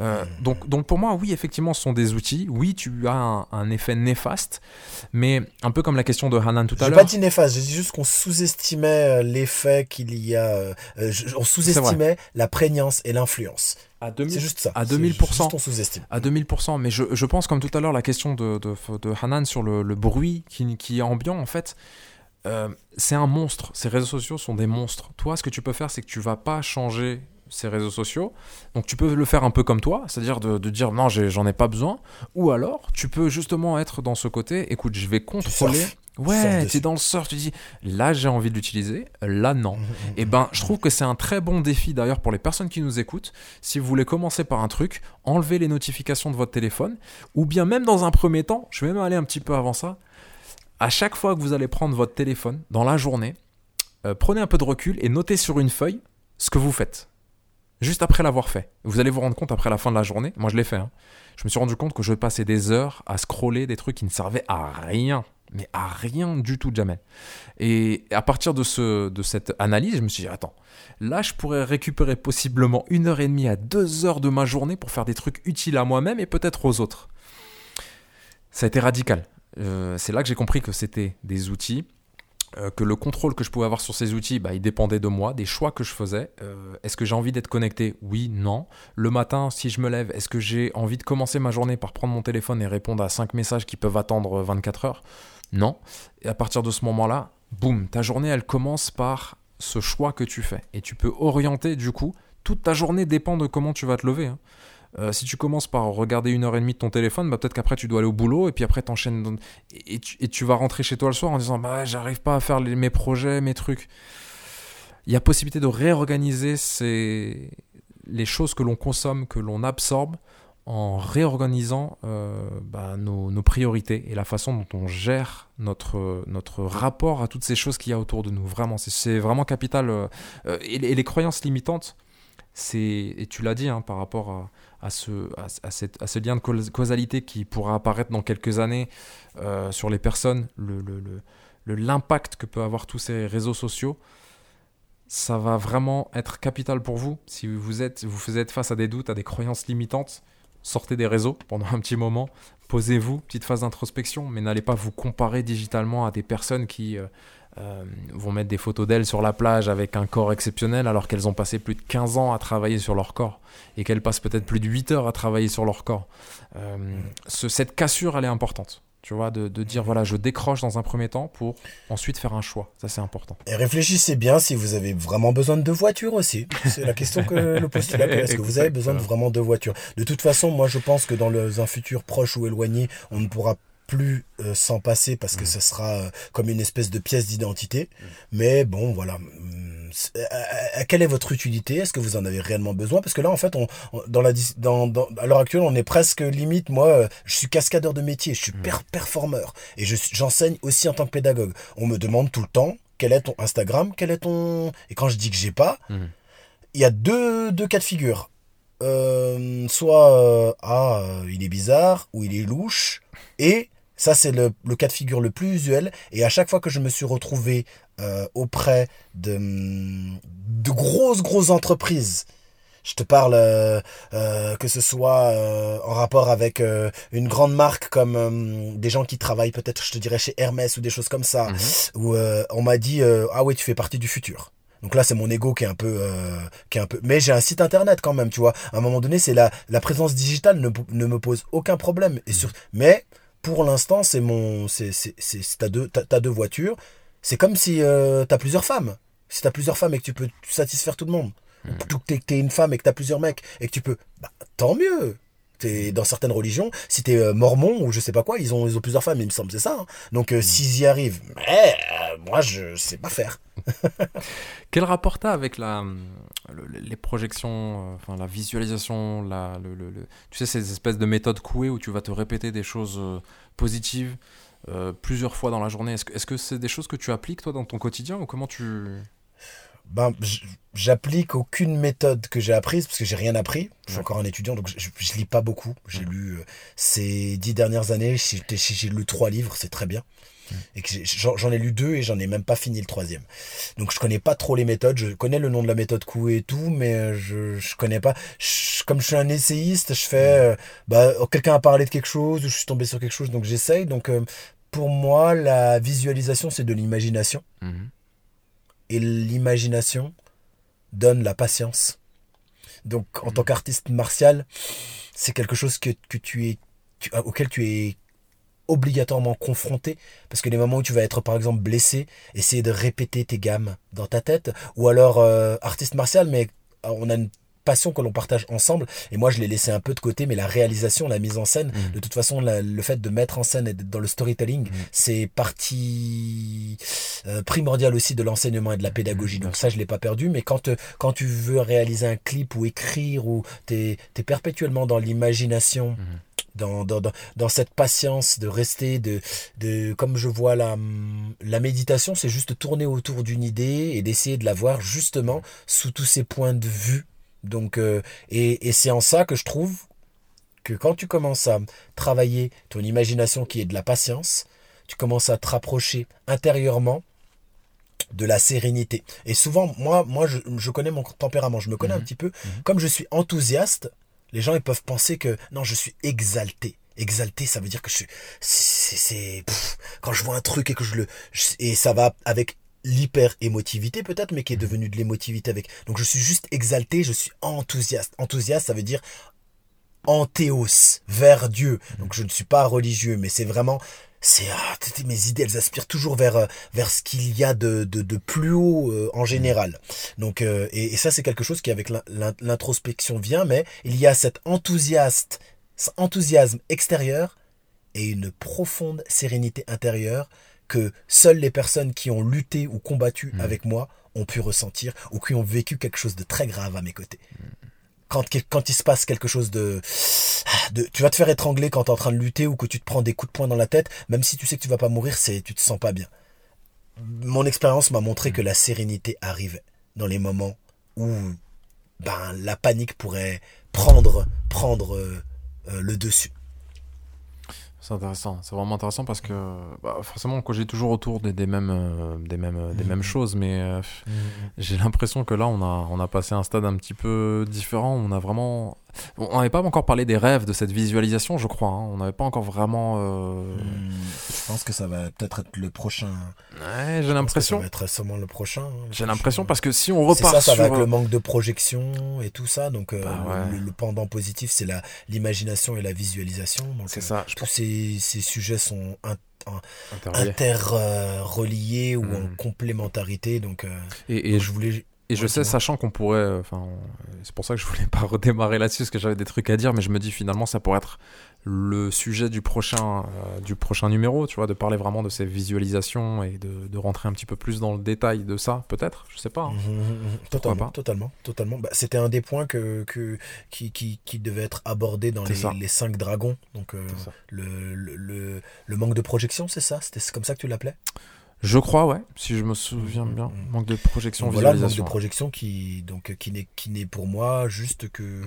Euh, donc, donc pour moi, oui, effectivement, ce sont des outils. Oui, tu as un, effet néfaste, mais un peu comme la question de Hanan tout à l'heure. Je pas dit néfaste, j'ai dit juste qu'on sous-estimait euh, l'effet qu'il y a. Euh, on sous-estimait la prégnance et l'influence. C'est juste ça. À 2000%. on sous-estime. À 2000%. Mais je, je, pense, comme tout à l'heure, la question de, de, de Hanan sur le, le bruit qui, qui, est ambiant, en fait. c'est un monstre. Ces réseaux sociaux sont des monstres. Toi, ce que tu peux faire, c'est que tu vas pas changer ces réseaux sociaux. Donc tu peux le faire un peu comme toi, c'est-à-dire de, dire non, j'en ai, pas besoin. Ou alors tu peux justement être dans ce côté, écoute, je vais contrôler. Ouais, tu es dans le surf, tu dis là j'ai envie de l'utiliser, là non. et eh ben je trouve que c'est un très bon défi d'ailleurs pour les personnes qui nous écoutent. Si vous voulez commencer par un truc, enlevez les notifications de votre téléphone, ou bien même dans un premier temps, je vais même aller un petit peu avant ça. À chaque fois que vous allez prendre votre téléphone dans la journée, euh, prenez un peu de recul et notez sur une feuille ce que vous faites juste après l'avoir fait. Vous allez vous rendre compte après la fin de la journée, moi je l'ai fait, hein. je me suis rendu compte que je passais des heures à scroller des trucs qui ne servaient à rien, mais à rien du tout jamais. Et à partir de, ce, de cette analyse, je me suis dit, attends, là je pourrais récupérer possiblement une heure et demie à deux heures de ma journée pour faire des trucs utiles à moi-même et peut-être aux autres. Ça a été radical. Euh, c'est là que j'ai compris que c'était des outils que le contrôle que je pouvais avoir sur ces outils, bah, il dépendait de moi, des choix que je faisais. Euh, est-ce que j'ai envie d'être connecté? Oui, non. Le matin, si je me lève, est-ce que j'ai envie de commencer ma journée par prendre mon téléphone et répondre à 5 messages qui peuvent attendre 24 heures? Non. Et à partir de ce moment-là, boum, ta journée, elle commence par ce choix que tu fais. Et tu peux orienter, du coup, toute ta journée dépend de comment tu vas te lever. Hein. Euh, si tu commences par regarder une heure et demie de ton téléphone, bah, peut-être qu'après tu dois aller au boulot et puis après t'enchaînes et, tu, et vas rentrer chez toi le soir en disant bah j'arrive pas à faire mes projets, mes trucs. Il y a possibilité de réorganiser ces... les choses que l'on consomme, que l'on absorbe en réorganisant euh, bah, nos, priorités et la façon dont on gère notre, notre rapport à toutes ces choses qu'il y a autour de nous. Vraiment, c'est vraiment capital. Euh, et, les croyances limitantes, et tu l'as dit hein, par rapport à, à ce, à, cette, à ce lien de causalité qui pourra apparaître dans quelques années euh, sur les personnes, l'impact le, le, que peut avoir tous ces réseaux sociaux, ça va vraiment être capital pour vous. Si vous êtes, vous êtes face à des doutes, à des croyances limitantes, sortez des réseaux pendant un petit moment, posez-vous, petite phase d'introspection, mais n'allez pas vous comparer digitalement à des personnes qui euh, euh, vont mettre des photos d'elles sur la plage avec un corps exceptionnel alors qu'elles ont passé plus de 15 ans à travailler sur leur corps et qu'elles passent peut-être plus de 8 heures à travailler sur leur corps. Euh, ce- cette cassure, elle est importante. Tu vois, de, de dire voilà, je décroche dans un premier temps pour ensuite faire un choix. Ça, c'est important. Et réfléchissez bien si vous avez vraiment besoin de deux voitures aussi. C'est la question que le postulat pose. Est-ce que vous avez besoin de vraiment deux voitures De toute façon, moi je pense que dans le- un futur proche ou éloigné, on ne pourra plus euh, s'en passer parce que Mm. ce sera euh, comme une espèce de pièce d'identité. Mais bon, voilà. Hum, c'est- à- à- Quelle est votre utilité? Est-ce que vous en avez réellement besoin? Parce que là, en fait, on, on- dans la, dans, dans, à l'heure actuelle, on est presque limite. Moi, euh, je suis cascadeur de métier, je suis Mm. per- performeur et je j'enseigne aussi en tant que pédagogue. On me demande tout le temps quel est ton Instagram, quel est ton et quand je dis que j'ai pas, il y a deux deux cas de figure. Euh, soit euh, ah euh, il est bizarre ou il est louche et ça c'est le, le cas de figure le plus usuel. Et à chaque fois que je me suis retrouvé euh, auprès de de grosses grosses entreprises je te parle euh, euh, que ce soit euh, en rapport avec une grande marque comme euh, des gens qui travaillent peut-être je te dirais chez Hermès ou des choses comme ça Mhm. où on m'a dit ah ouais tu fais partie du futur donc là c'est mon ego qui est un peu qui est un peu mais j'ai un site internet quand même tu vois. À un moment donné c'est la la présence digitale ne, ne me pose aucun problème. Et sur mais pour l'instant c'est mon c'est c'est t'as deux t'as, t'as deux voitures. C'est comme si euh, t'as plusieurs femmes. Si t'as plusieurs femmes et que tu peux satisfaire tout le monde. Ou que t'es, que t'es une femme et que t'as plusieurs mecs et que tu peux bah, tant mieux T'es dans certaines religions, si t'es euh, mormon ou je sais pas quoi, ils ont, ils ont plusieurs femmes, il me semble, c'est ça. hein. Donc euh, s'ils y arrivent, mais euh, moi je sais pas faire. Quel rapport t'as avec la, le- les projections, euh, enfin la visualisation, la, le, le- tu sais ces espèces de méthodes couées où tu vas te répéter des choses euh, positives plusieurs fois dans la journée? Est-ce que est-ce que c'est des choses que tu appliques toi dans ton quotidien ou comment tu Ben, j'applique aucune méthode que j'ai apprise parce que j'ai rien appris. Je suis encore un étudiant, donc je, lis pas beaucoup. J'ai lu euh, ces dix dernières années, j'ai lu trois livres, c'est très bien. Et que j'en ai lu deux et j'en ai même pas fini le troisième. Donc je connais pas trop les méthodes. Je connais le nom de la méthode Coué et tout, mais euh, je je connais pas. Je- comme je suis un essayiste, je fais. euh, bah oh, quelqu'un a parlé de quelque chose ou je suis tombé sur quelque chose, donc j'essaye. Donc euh, pour moi, la visualisation c'est de l'imagination Mhm. Et l'imagination donne la patience. Donc, en tant qu'artiste martial, c'est quelque chose que, que tu es, tu- auquel tu es obligatoirement confronté parce que les moments où tu vas être par exemple blessé essayer de répéter tes gammes dans ta tête ou alors euh, artiste martial mais euh, on a une passion que l'on partage ensemble et moi je l'ai laissé un peu de côté mais la réalisation la mise en scène Mhm. de toute façon la- le fait de mettre en scène et d'être dans le storytelling Mhm. c'est partie euh, primordiale aussi de l'enseignement et de la pédagogie Mhm, donc ça je l'ai pas perdu mais quand euh, quand tu veux réaliser un clip ou écrire ou t'es es perpétuellement dans l'imagination dans, dans, dans, dans cette patience de rester, de, de comme je vois la, la méditation, c'est juste tourner autour d'une idée et d'essayer de la voir justement sous tous ses points de vue. Donc, euh, et, et c'est en ça que je trouve que quand tu commences à travailler ton imagination qui est de la patience, tu commences à te rapprocher intérieurement de la sérénité. Et souvent, moi, moi je, je connais mon tempérament, je me connais Mhm. un petit peu. Comme je suis enthousiaste, les gens ils peuvent penser que non, je suis exalté. Exalté, ça veut dire que je suis. C'est. Quand je vois un truc et que je le. et ça va avec l'hyper émotivité peut-être, mais qui est devenu de l'émotivité avec. Donc je suis juste exalté, je suis enthousiaste. Enthousiaste, ça veut dire anthéos, vers Dieu. Donc je ne suis pas religieux, mais c'est vraiment, c'est ah, mes idées, elles aspirent toujours vers euh, vers ce qu'il y a de de, de plus haut euh, en général. Donc euh, et, et ça c'est quelque chose qui avec l'in- l'in- l'introspection vient, mais il y a cet enthousiaste, cet enthousiasme extérieur et une profonde sérénité intérieure que seules les personnes qui ont lutté ou combattu Mhm. avec moi ont pu ressentir ou qui ont vécu quelque chose de très grave à mes côtés quand, quel- quand il se passe quelque chose de, de tu vas te faire étrangler quand tu es en train de lutter ou que tu te prends des coups de poing dans la tête, même si tu sais que tu vas pas mourir, c'est tu te sens pas bien. Mon expérience m'a montré que la sérénité arrive dans les moments où ben la panique pourrait prendre prendre euh, euh, le dessus. C'est intéressant, c'est vraiment intéressant parce que bah, forcément quand j'ai toujours autour des, des mêmes, euh, des mêmes, euh, des Mhm. mêmes choses, mais euh, Mhm. j'ai l'impression que là on a, on a passé un stade un petit peu différent. On a vraiment, on n'avait pas encore parlé des rêves de cette visualisation, je crois. hein. On n'avait pas encore vraiment. euh, Hmm, Je pense que ça va peut-être être le prochain. Ouais, j'ai l'impression. Ça va être sûrement le prochain. hein, J'ai l'impression parce que si on repart ça, ça sur, va avec le manque de projection et tout ça. Donc, euh, Bah ouais. le, le pendant positif, c'est la l'imagination et la visualisation. C'est euh, ça, je tous pense. ces, ces sujets sont in- interrelié. interreliés ou en Mhm. complémentarité. Donc, euh, Et, et donc je voulais. Et je sais, sachant qu'on pourrait, euh, enfin, c'est pour ça que je voulais pas redémarrer là-dessus, parce que j'avais des trucs à dire, mais je me dis finalement, ça pourrait être le sujet du prochain, euh, du prochain numéro, tu vois, de parler vraiment de ces visualisations et de, de rentrer un petit peu plus dans le détail de ça, peut-être, je sais pas. hein. Mhm, mhm. Pourquoi Totalement, pas totalement, totalement. Bah, C'était un des points que, que, qui, qui, qui devait être abordé dans les, les cinq dragons. Donc, euh, le, le manque de projection, c'est ça? C'était comme ça que tu l'appelais? Je crois, ouais, si je me souviens Mhm, bien, mhm. manque de projection, voilà, le manque de visualisation. projection qui, donc, qui n'est qui n'est pour moi juste que,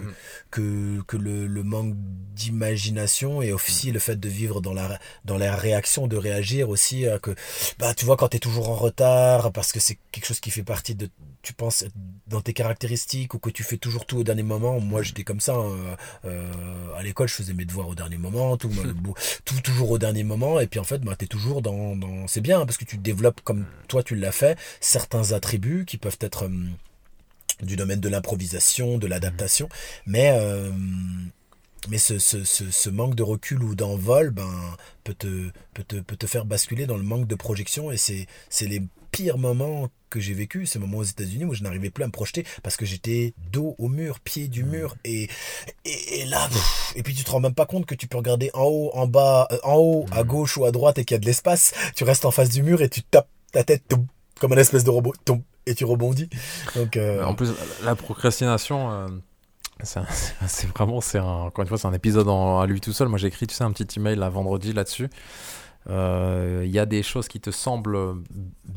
que, que le, le manque d'imagination et aussi le fait de vivre dans la, dans la réaction, de réagir aussi. euh, que bah, Tu vois, quand tu es toujours en retard, parce que c'est quelque chose qui fait partie de, tu penses, dans tes caractéristiques ou que tu fais toujours tout au dernier moment. Moi, j'étais comme ça. hein, euh, à l'école, je faisais mes devoirs au dernier moment, tout, tout toujours au dernier moment. Et puis en fait, bah, tu es toujours dans... dans... C'est bien parce que tu développes, comme toi tu l'as fait, certains attributs qui peuvent être hum, du domaine de l'improvisation, de l'adaptation. Mais, euh, mais ce, ce, ce, ce manque de recul ou d'envol ben, peut, te, peut, te, peut te faire basculer dans le manque de projection. Et c'est c'est les pires moments que j'ai vécu, ces moments aux États-Unis où je n'arrivais plus à me projeter parce que j'étais dos au mur, pied du mur et, et, et là pff, et puis tu te rends même pas compte que tu peux regarder en haut, en bas, euh, en haut, à gauche ou à droite et qu'il y a de l'espace. Tu restes en face du mur et tu tapes ta tête toum, comme un espèce de robot toum, et tu rebondis. Donc euh, En plus, la procrastination, euh, c'est c'est vraiment, c'est un, encore une fois, c'est un épisode en- à lui tout seul. Moi, j'ai écrit, tu sais, un petit email là, vendredi là-dessus. Euh, Il y a des choses qui te semblent ouais,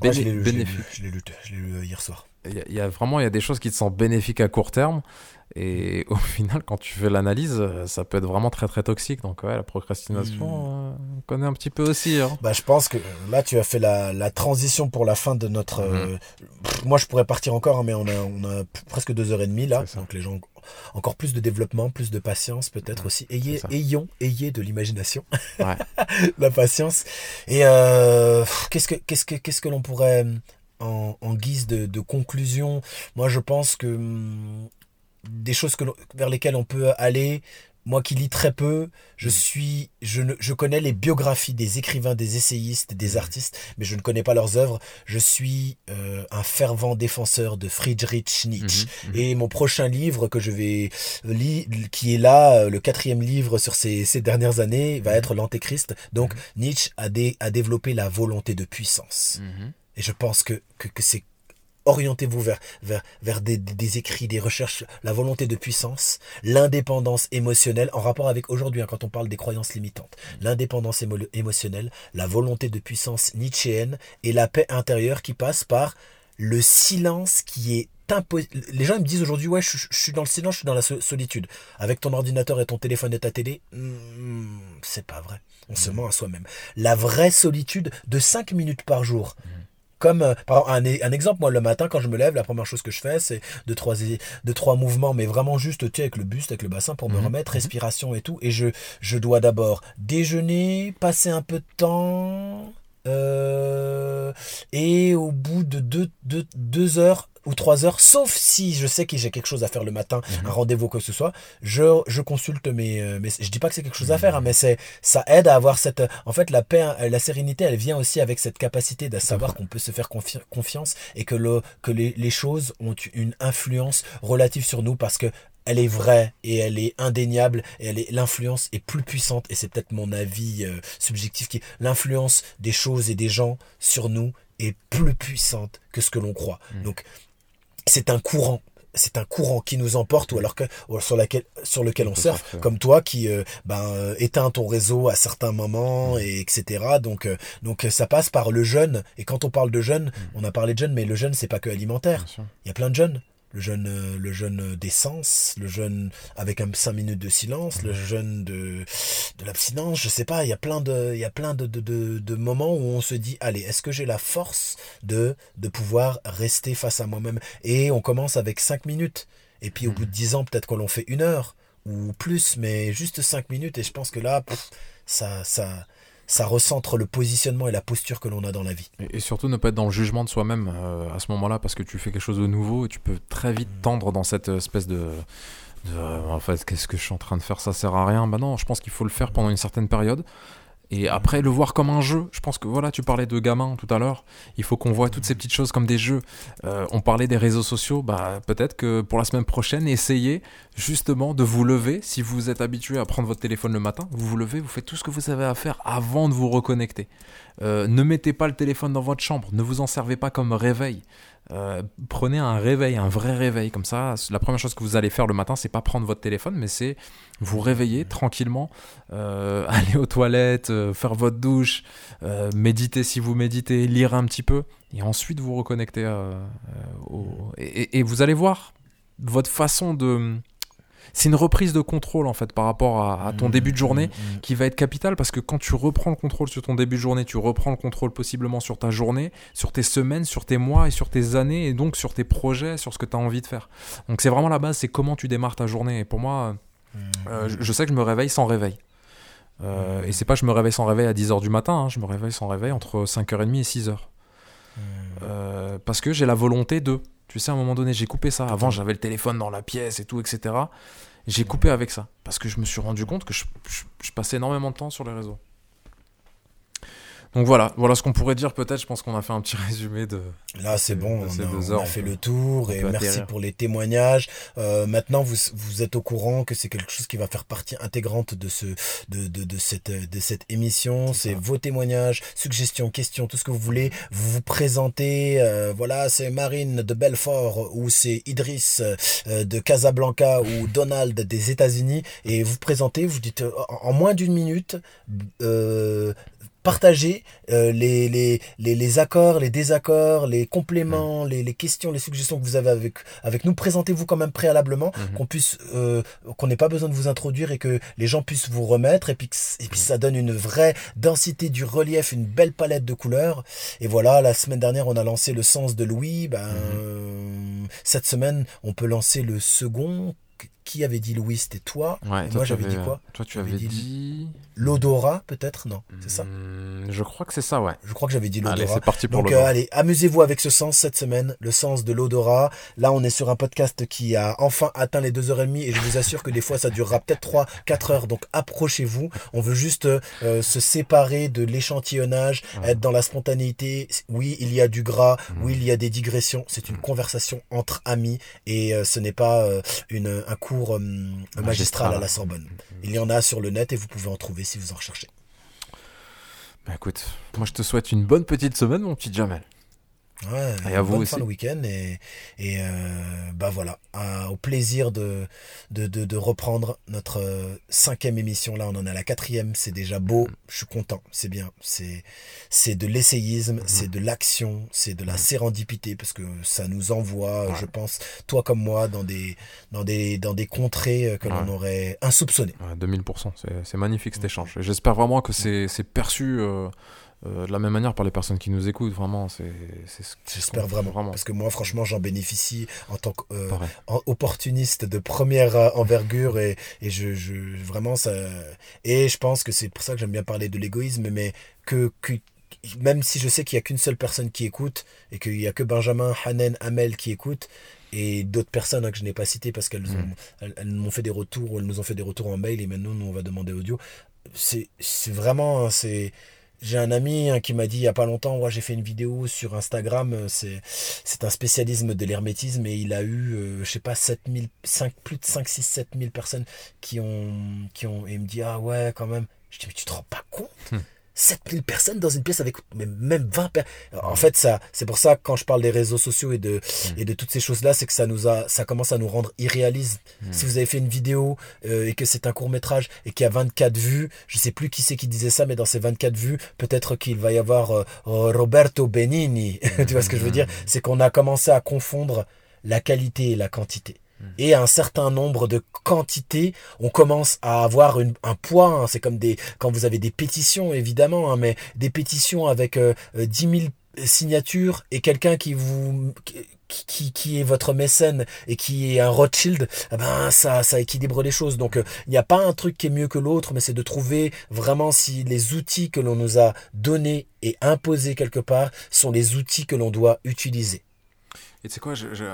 béné- je l'ai lu, lu, bénéfiques. je l'ai lu, euh, hier soir. Il y, a- il y a vraiment, il y a des choses qui te semblent bénéfiques à court terme. Et au final, quand tu fais l'analyse, euh, ça peut être vraiment très très toxique. Donc ouais, la procrastination, euh, on connaît un petit peu aussi. hein. Bah, je pense que là, tu as fait la, la transition pour la fin de notre. Mhm. euh, pff, moi, je pourrais partir encore, hein, mais on a, on a presque deux heures et demie là. Donc, les gens, encore plus de développement, plus de patience, peut-être aussi. Ayez, ayons, ayez de l'imagination, Ouais. la patience. Et euh, qu'est-ce que, qu'est-ce que, qu'est-ce que l'on pourrait, en, en guise de, de conclusion, moi, je pense que hum, des choses que vers lesquelles on peut aller. Moi qui lis très peu, je suis, je, ne, je connais les biographies des écrivains, des essayistes, des artistes, mais je ne connais pas leurs œuvres. Je suis euh, un fervent défenseur de Friedrich Nietzsche. Mhm, mhm. Et mon prochain livre que je vais lire, qui est là, euh, le quatrième livre sur ces, ces dernières années, va être l'Antéchrist. Donc Nietzsche a, dé- a développé la volonté de puissance. Mhm. Et je pense que, que, que c'est orientez-vous vers, vers, vers des, des- écrits, des recherches, la volonté de puissance, l'indépendance émotionnelle, en rapport avec aujourd'hui, hein, quand on parle des croyances limitantes, l'indépendance émo- émotionnelle, la volonté de puissance nietzschéenne et la paix intérieure qui passe par le silence qui est. Les gens me disent aujourd'hui, ouais, je, je suis dans le silence, je suis dans la so- solitude. Avec ton ordinateur et ton téléphone et ta télé, hmm, c'est pas vrai. On se ment à soi-même. La vraie solitude de 5 minutes par jour. Comme euh, par exemple, un, un exemple, moi le matin quand je me lève, la première chose que je fais, c'est deux trois, deux, trois mouvements, mais vraiment juste tu sais, avec le buste, avec le bassin pour me Mhm. remettre, respiration et tout. Et je, je dois d'abord déjeuner, passer un peu de temps, euh, et au bout de deux, deux, deux heures ou trois heures, sauf si je sais que j'ai quelque chose à faire le matin, Mhm. un rendez-vous quoi que ce soit, je, je consulte mes, euh, mes, je dis pas que c'est quelque chose à faire, hein, mais c'est, ça aide à avoir cette, en fait, la paix, euh, la sérénité, elle vient aussi avec cette capacité de savoir qu'on peut se faire confi- confiance et que le, que les, les choses ont une influence relative sur nous parce que elle est vraie et elle est indéniable et elle est l'influence est plus puissante et c'est peut-être mon avis euh, subjectif qui l'influence des choses et des gens sur nous est plus puissante que ce que l'on croit. Mm. Donc c'est un courant c'est un courant qui nous emporte ou alors que ou sur laquelle sur lequel on surfe comme toi qui euh, ben euh, éteint ton réseau à certains moments Mm. et etc donc euh, donc ça passe par le jeûne et quand on parle de jeûne Mm. on a parlé de jeûne mais le jeûne c'est pas que alimentaire il y a plein de jeunes. Le jeûne, euh, le jeûne d'essence, le jeûne avec un 5 minutes de silence, le jeûne de, de l'abstinence, je sais pas, il y a plein de, il y a plein de, de, de, de moments où on se dit, allez, est-ce que j'ai la force de, de pouvoir rester face à moi-même? Et on commence avec 5 minutes. Et puis au bout de 10 ans, peut-être qu'on l'on fait une heure ou plus, mais juste 5 minutes. Et je pense que là, pff, ça, ça, ça recentre le positionnement et la posture que l'on a dans la vie. Et, et surtout ne pas être dans le jugement de soi-même euh, à ce moment-là parce que tu fais quelque chose de nouveau et tu peux très vite tendre dans cette espèce de... de, en fait, qu'est-ce que je suis en train de faire? Ça sert à rien. Bah non, je pense qu'il faut le faire pendant une certaine période. Et après, le voir comme un jeu. Je pense que voilà, tu parlais de gamin tout à l'heure. Il faut qu'on voit toutes ces petites choses comme des jeux. Euh, on parlait des réseaux sociaux. Bah, peut-être que pour la semaine prochaine, essayez justement de vous lever. Si vous êtes habitué à prendre votre téléphone le matin, vous vous levez, vous faites tout ce que vous avez à faire avant de vous reconnecter. Euh, ne mettez pas le téléphone dans votre chambre. Ne vous en servez pas comme réveil. Euh, prenez un réveil, un vrai réveil. Comme ça, la première chose que vous allez faire le matin, c'est pas prendre votre téléphone, mais c'est vous réveiller tranquillement, euh, aller aux toilettes, euh, faire votre douche, méditer si vous méditez, lire un petit peu, et ensuite vous reconnecter au... et, et- et vous allez voir votre façon de... C'est une reprise de contrôle en fait par rapport à, à ton début de journée qui va être capital parce que quand tu reprends le contrôle sur ton début de journée, tu reprends le contrôle possiblement sur ta journée, sur tes semaines, sur tes mois et sur tes années et donc sur tes projets, sur ce que tu as envie de faire. Donc c'est vraiment la base, c'est comment tu démarres ta journée. Et pour moi, euh, je, je sais que je me réveille sans réveil. Euh, et c'est pas je me réveille sans réveil à 10h du matin, hein, je me réveille sans réveil entre 5h30 et 6h. Euh, parce que j'ai la volonté de. Tu sais, à un moment donné, j'ai coupé ça. Avant, j'avais le téléphone dans la pièce et tout, etc. J'ai coupé avec ça. Parce que je me suis rendu compte que je, je- je passais énormément de temps sur les réseaux. Donc voilà, voilà ce qu'on pourrait dire peut-être. Je pense qu'on a fait un petit résumé de. Là, c'est bon, de on a, deux on heures, a on fait peut- le tour et merci atterrir. pour les témoignages. Euh, maintenant, vous, vous êtes au courant que c'est quelque chose qui va faire partie intégrante de ce, de, de, de cette, de cette émission. C'est vos témoignages, suggestions, questions, tout ce que vous voulez. Vous vous présentez. euh, voilà, c'est Marine de Belfort ou c'est Idriss euh, de Casablanca ou Donald des États-Unis et vous présentez. Vous dites en moins d'une minute. Partagez euh, les, les, les, les accords, les désaccords, les compléments, les, les questions, les suggestions que vous avez avec, avec nous. Présentez-vous quand même préalablement, Mhm. qu'on puisse, euh, qu'on n'ait pas besoin de vous introduire et que les gens puissent vous remettre et puis, et puis ça donne une vraie densité du relief, une belle palette de couleurs. Et voilà, la semaine dernière, on a lancé le sens de Louis. Ben, euh, cette semaine, on peut lancer le second. Qui avait dit Louis C'était toi. Ouais, Et toi, moi, j'avais avais- dit quoi Toi, tu avais dit- dit. L'odorat, peut-être Non, c'est ça Hmm, Je crois que c'est ça, ouais. Je crois que j'avais dit Allez, l'odorat. c'est parti pour Donc euh, allez, amusez-vous avec ce sens cette semaine, le sens de l'odorat. Là, on est sur un podcast qui a enfin atteint les deux heures et demie et je vous assure que des fois, ça durera peut-être trois, quatre heures. Donc approchez-vous. On veut juste euh, se séparer de l'échantillonnage, Ouais. être dans la spontanéité. Oui, il y a du gras. Mhm. Oui, il y a des digressions. C'est une conversation entre amis et euh, ce n'est pas euh, une, un cours euh, magistral Magistral. à la Sorbonne. Il y en a sur le net et vous pouvez en trouver si vous en recherchez. Bah écoute, moi je te souhaite une bonne petite semaine, mon petit Jamel. Ouais, Et à vous aussi. fin de week-end et, et euh, bah voilà, à- au plaisir de, de, de, de reprendre notre euh, cinquième émission. Là, on en est à la quatrième, c'est déjà beau, je suis content, c'est bien. C'est c'est de l'essayisme, Mhm. c'est de l'action, c'est de la sérendipité parce que ça nous envoie, Ouais. je pense, toi comme moi, dans des dans des dans des contrées euh, que l'on aurait insoupçonnées. Ouais, 2000%, c'est- magnifique cet échange. Et J'espère vraiment que c'est c'est perçu euh, euh, de la même manière par les personnes qui nous écoutent. Vraiment, c'est ce J'espère vraiment, vraiment. parce que moi, franchement, j'en bénéficie en tant que euh, de première euh, envergure et, et je, je vraiment ça et je pense que c'est pour ça que j'aime bien parler de l'égoïsme mais que, que même si je sais qu'il y a qu'une seule personne qui écoute et qu'il y a que Benjamin, Hanen, Amel qui écoutent et d'autres personnes hein, que je n'ai pas citées parce qu'elles Mm. ont elles, elles m'ont fait des retours ou elles nous ont fait des retours en mail et maintenant nous on va demander audio c'est c'est vraiment hein, c'est j'ai un ami hein, qui m'a dit il y a pas longtemps ouais, j'ai fait une vidéo sur Instagram euh, c'est un spécialisme de l'hermétisme et il a eu euh, je sais pas 7000 5 plus de 5 6 7000 personnes qui ont qui ont et il me dit ah ouais quand même je dis mais tu te rends pas compte? Hmm. 7000 personnes dans une pièce avec même 20 personnes en fait ça c'est pour ça que quand je parle des réseaux sociaux et de Hmm. et de toutes ces choses là c'est que ça nous a ça commence à nous rendre irréalistes Hmm. si vous avez fait une vidéo euh, et que c'est un court métrage et qu'il y a 24 vues, je sais plus qui c'est qui disait ça, mais dans ces 24 vues, peut-être qu'il va y avoir euh, Roberto Benigni. tu vois ce que je veux dire? C'est qu'on a commencé à confondre la qualité et la quantité. Et un certain nombre de quantités, on commence à avoir une, un poids. hein. C'est comme des quand vous avez des pétitions, évidemment, hein, mais des pétitions avec euh, euh, 10 000 signatures et quelqu'un qui vous qui, qui, qui est votre mécène et qui est un Rothschild, eh ben ça ça équilibre les choses. Donc euh, il n'y a pas un truc qui est mieux que l'autre, mais c'est de trouver vraiment si les outils que l'on nous a donnés et imposés quelque part sont les outils que l'on doit utiliser. Et tu sais quoi, je, je-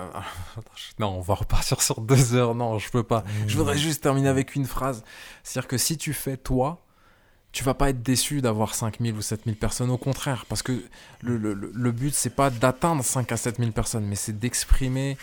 Non, on va repartir sur deux heures. Non, je peux pas. Je voudrais juste terminer avec une phrase. C'est-à-dire que si tu fais toi, tu vas pas être déçu d'avoir 5000 ou 7000 personnes. Au contraire, parce que le- le but, c'est pas d'atteindre 5 à 7000 personnes, mais c'est d'exprimer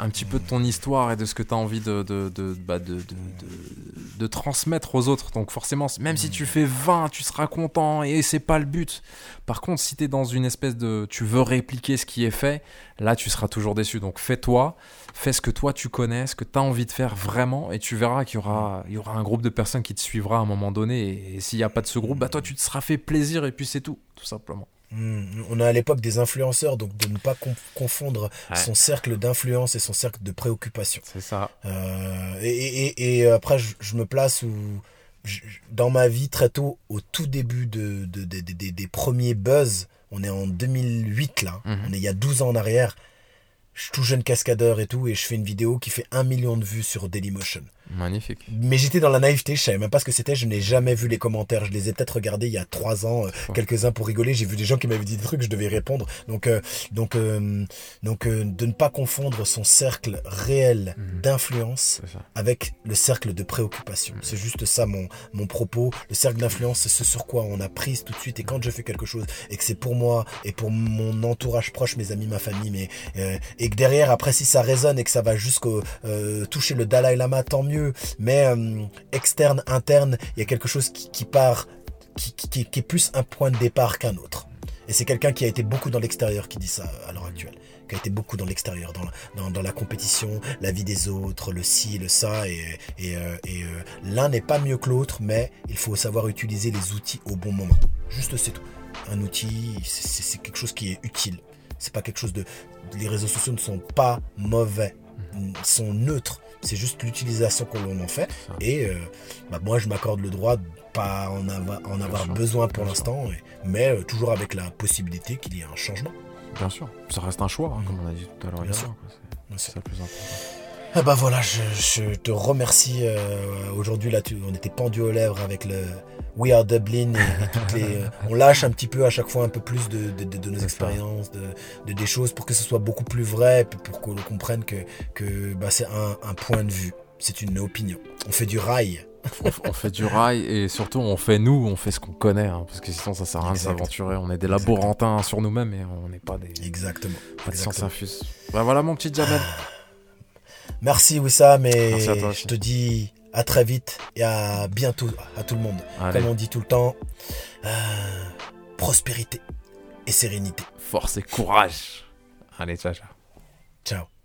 un petit peu de ton histoire et de ce que tu as envie de, de, de, bah, de, de, de- de transmettre aux autres. Donc forcément, même si tu fais 20, tu seras content et c'est pas le but. Par contre, si tu es dans une espèce de... Tu veux répliquer ce qui est fait, là tu seras toujours déçu. Donc fais-toi, fais ce que toi tu connais, ce que tu as envie de faire vraiment et tu verras qu'il y aura, il y aura un groupe de personnes qui te suivra à un moment donné. Et, et s'il n'y a pas de ce groupe, bah toi tu te seras fait plaisir et puis c'est tout, tout simplement. Hmm, On est à l'époque des influenceurs, donc de ne pas con- confondre Ouais. son cercle d'influence et son cercle de préoccupation. C'est ça. Euh, et, et- et après, je, je me place où, je- dans ma vie, très tôt, au tout début de, de- de- de- des- des premiers buzz, on est en 2008 là, Mhm. on est il y a 12 ans en arrière, je suis tout jeune cascadeur et tout, et je fais une vidéo qui fait un million de vues sur Dailymotion. Magnifique. Mais j'étais dans la naïveté, je savais même pas ce que c'était, je n'ai jamais vu les commentaires, je les ai peut-être regardés il y a trois ans, euh, quelques-uns pour rigoler, j'ai vu des gens qui m'avaient dit des trucs, je devais répondre. Donc, euh, donc, euh, donc euh, de ne pas confondre son cercle réel Mhm. d'influence avec le cercle de préoccupation. C'est juste ça mon, mon propos. Le cercle d'influence, c'est ce sur quoi on a prise tout de suite. Et quand je fais quelque chose et que c'est pour moi et pour mon entourage proche, mes amis, ma famille, mais euh, et que derrière, après, si ça résonne et que ça va jusqu'au euh, toucher le Dalai Lama, tant mieux. Mais euh, externe, interne, il y a quelque chose qui, part, qui, est plus un point de départ qu'un autre. Et c'est quelqu'un qui a été beaucoup dans l'extérieur qui dit ça à l'heure actuelle. Qui a été beaucoup dans l'extérieur, dans, dans, la compétition, la vie des autres, le ci, le ça. Et, et, euh, euh, l'un n'est pas mieux que l'autre, mais il faut savoir utiliser les outils au bon moment. Juste c'est tout. Un outil, c'est quelque chose qui est utile. C'est pas quelque chose de. Les réseaux sociaux ne sont pas mauvais. Ils sont neutres. C'est juste l'utilisation que l'on en fait. Et euh, bah, moi, je m'accorde le droit de pas en avoir, en avoir sûr. besoin pour l'instant, mais euh, toujours avec la possibilité qu'il y ait un changement. Bien sûr. Ça reste un choix, hein, comme on a dit tout à l'heure. Bien également, sûr. quoi. C'est- Bien C'est sûr. ça le plus important. Ah bah voilà, je, je te remercie. euh, Aujourd'hui, là, tu, on était pendu aux lèvres avec le We Are Dublin et, et toutes les. euh, on lâche un petit peu à chaque fois un peu plus de, de, de- de nos expériences, de, de des choses pour que ce soit beaucoup plus vrai, pour qu'on comprenne que, que bah, c'est un, un point de vue, c'est une opinion. On fait du rail. on, fait du rail et surtout on fait nous, on fait ce qu'on connaît, hein, parce que sinon ça sert à rien de s'aventurer. On est des Exactement. laborantins sur nous-mêmes et on n'est pas des Exactement. pas de science infuse. Bah voilà mon petit Jamel. Merci Wissam et Merci à toi aussi. je te dis à très vite et à bientôt à tout le monde. Allez, Comme on dit tout le temps, euh, prospérité et sérénité. force et courage. Allez, ciao, ciao. Ciao.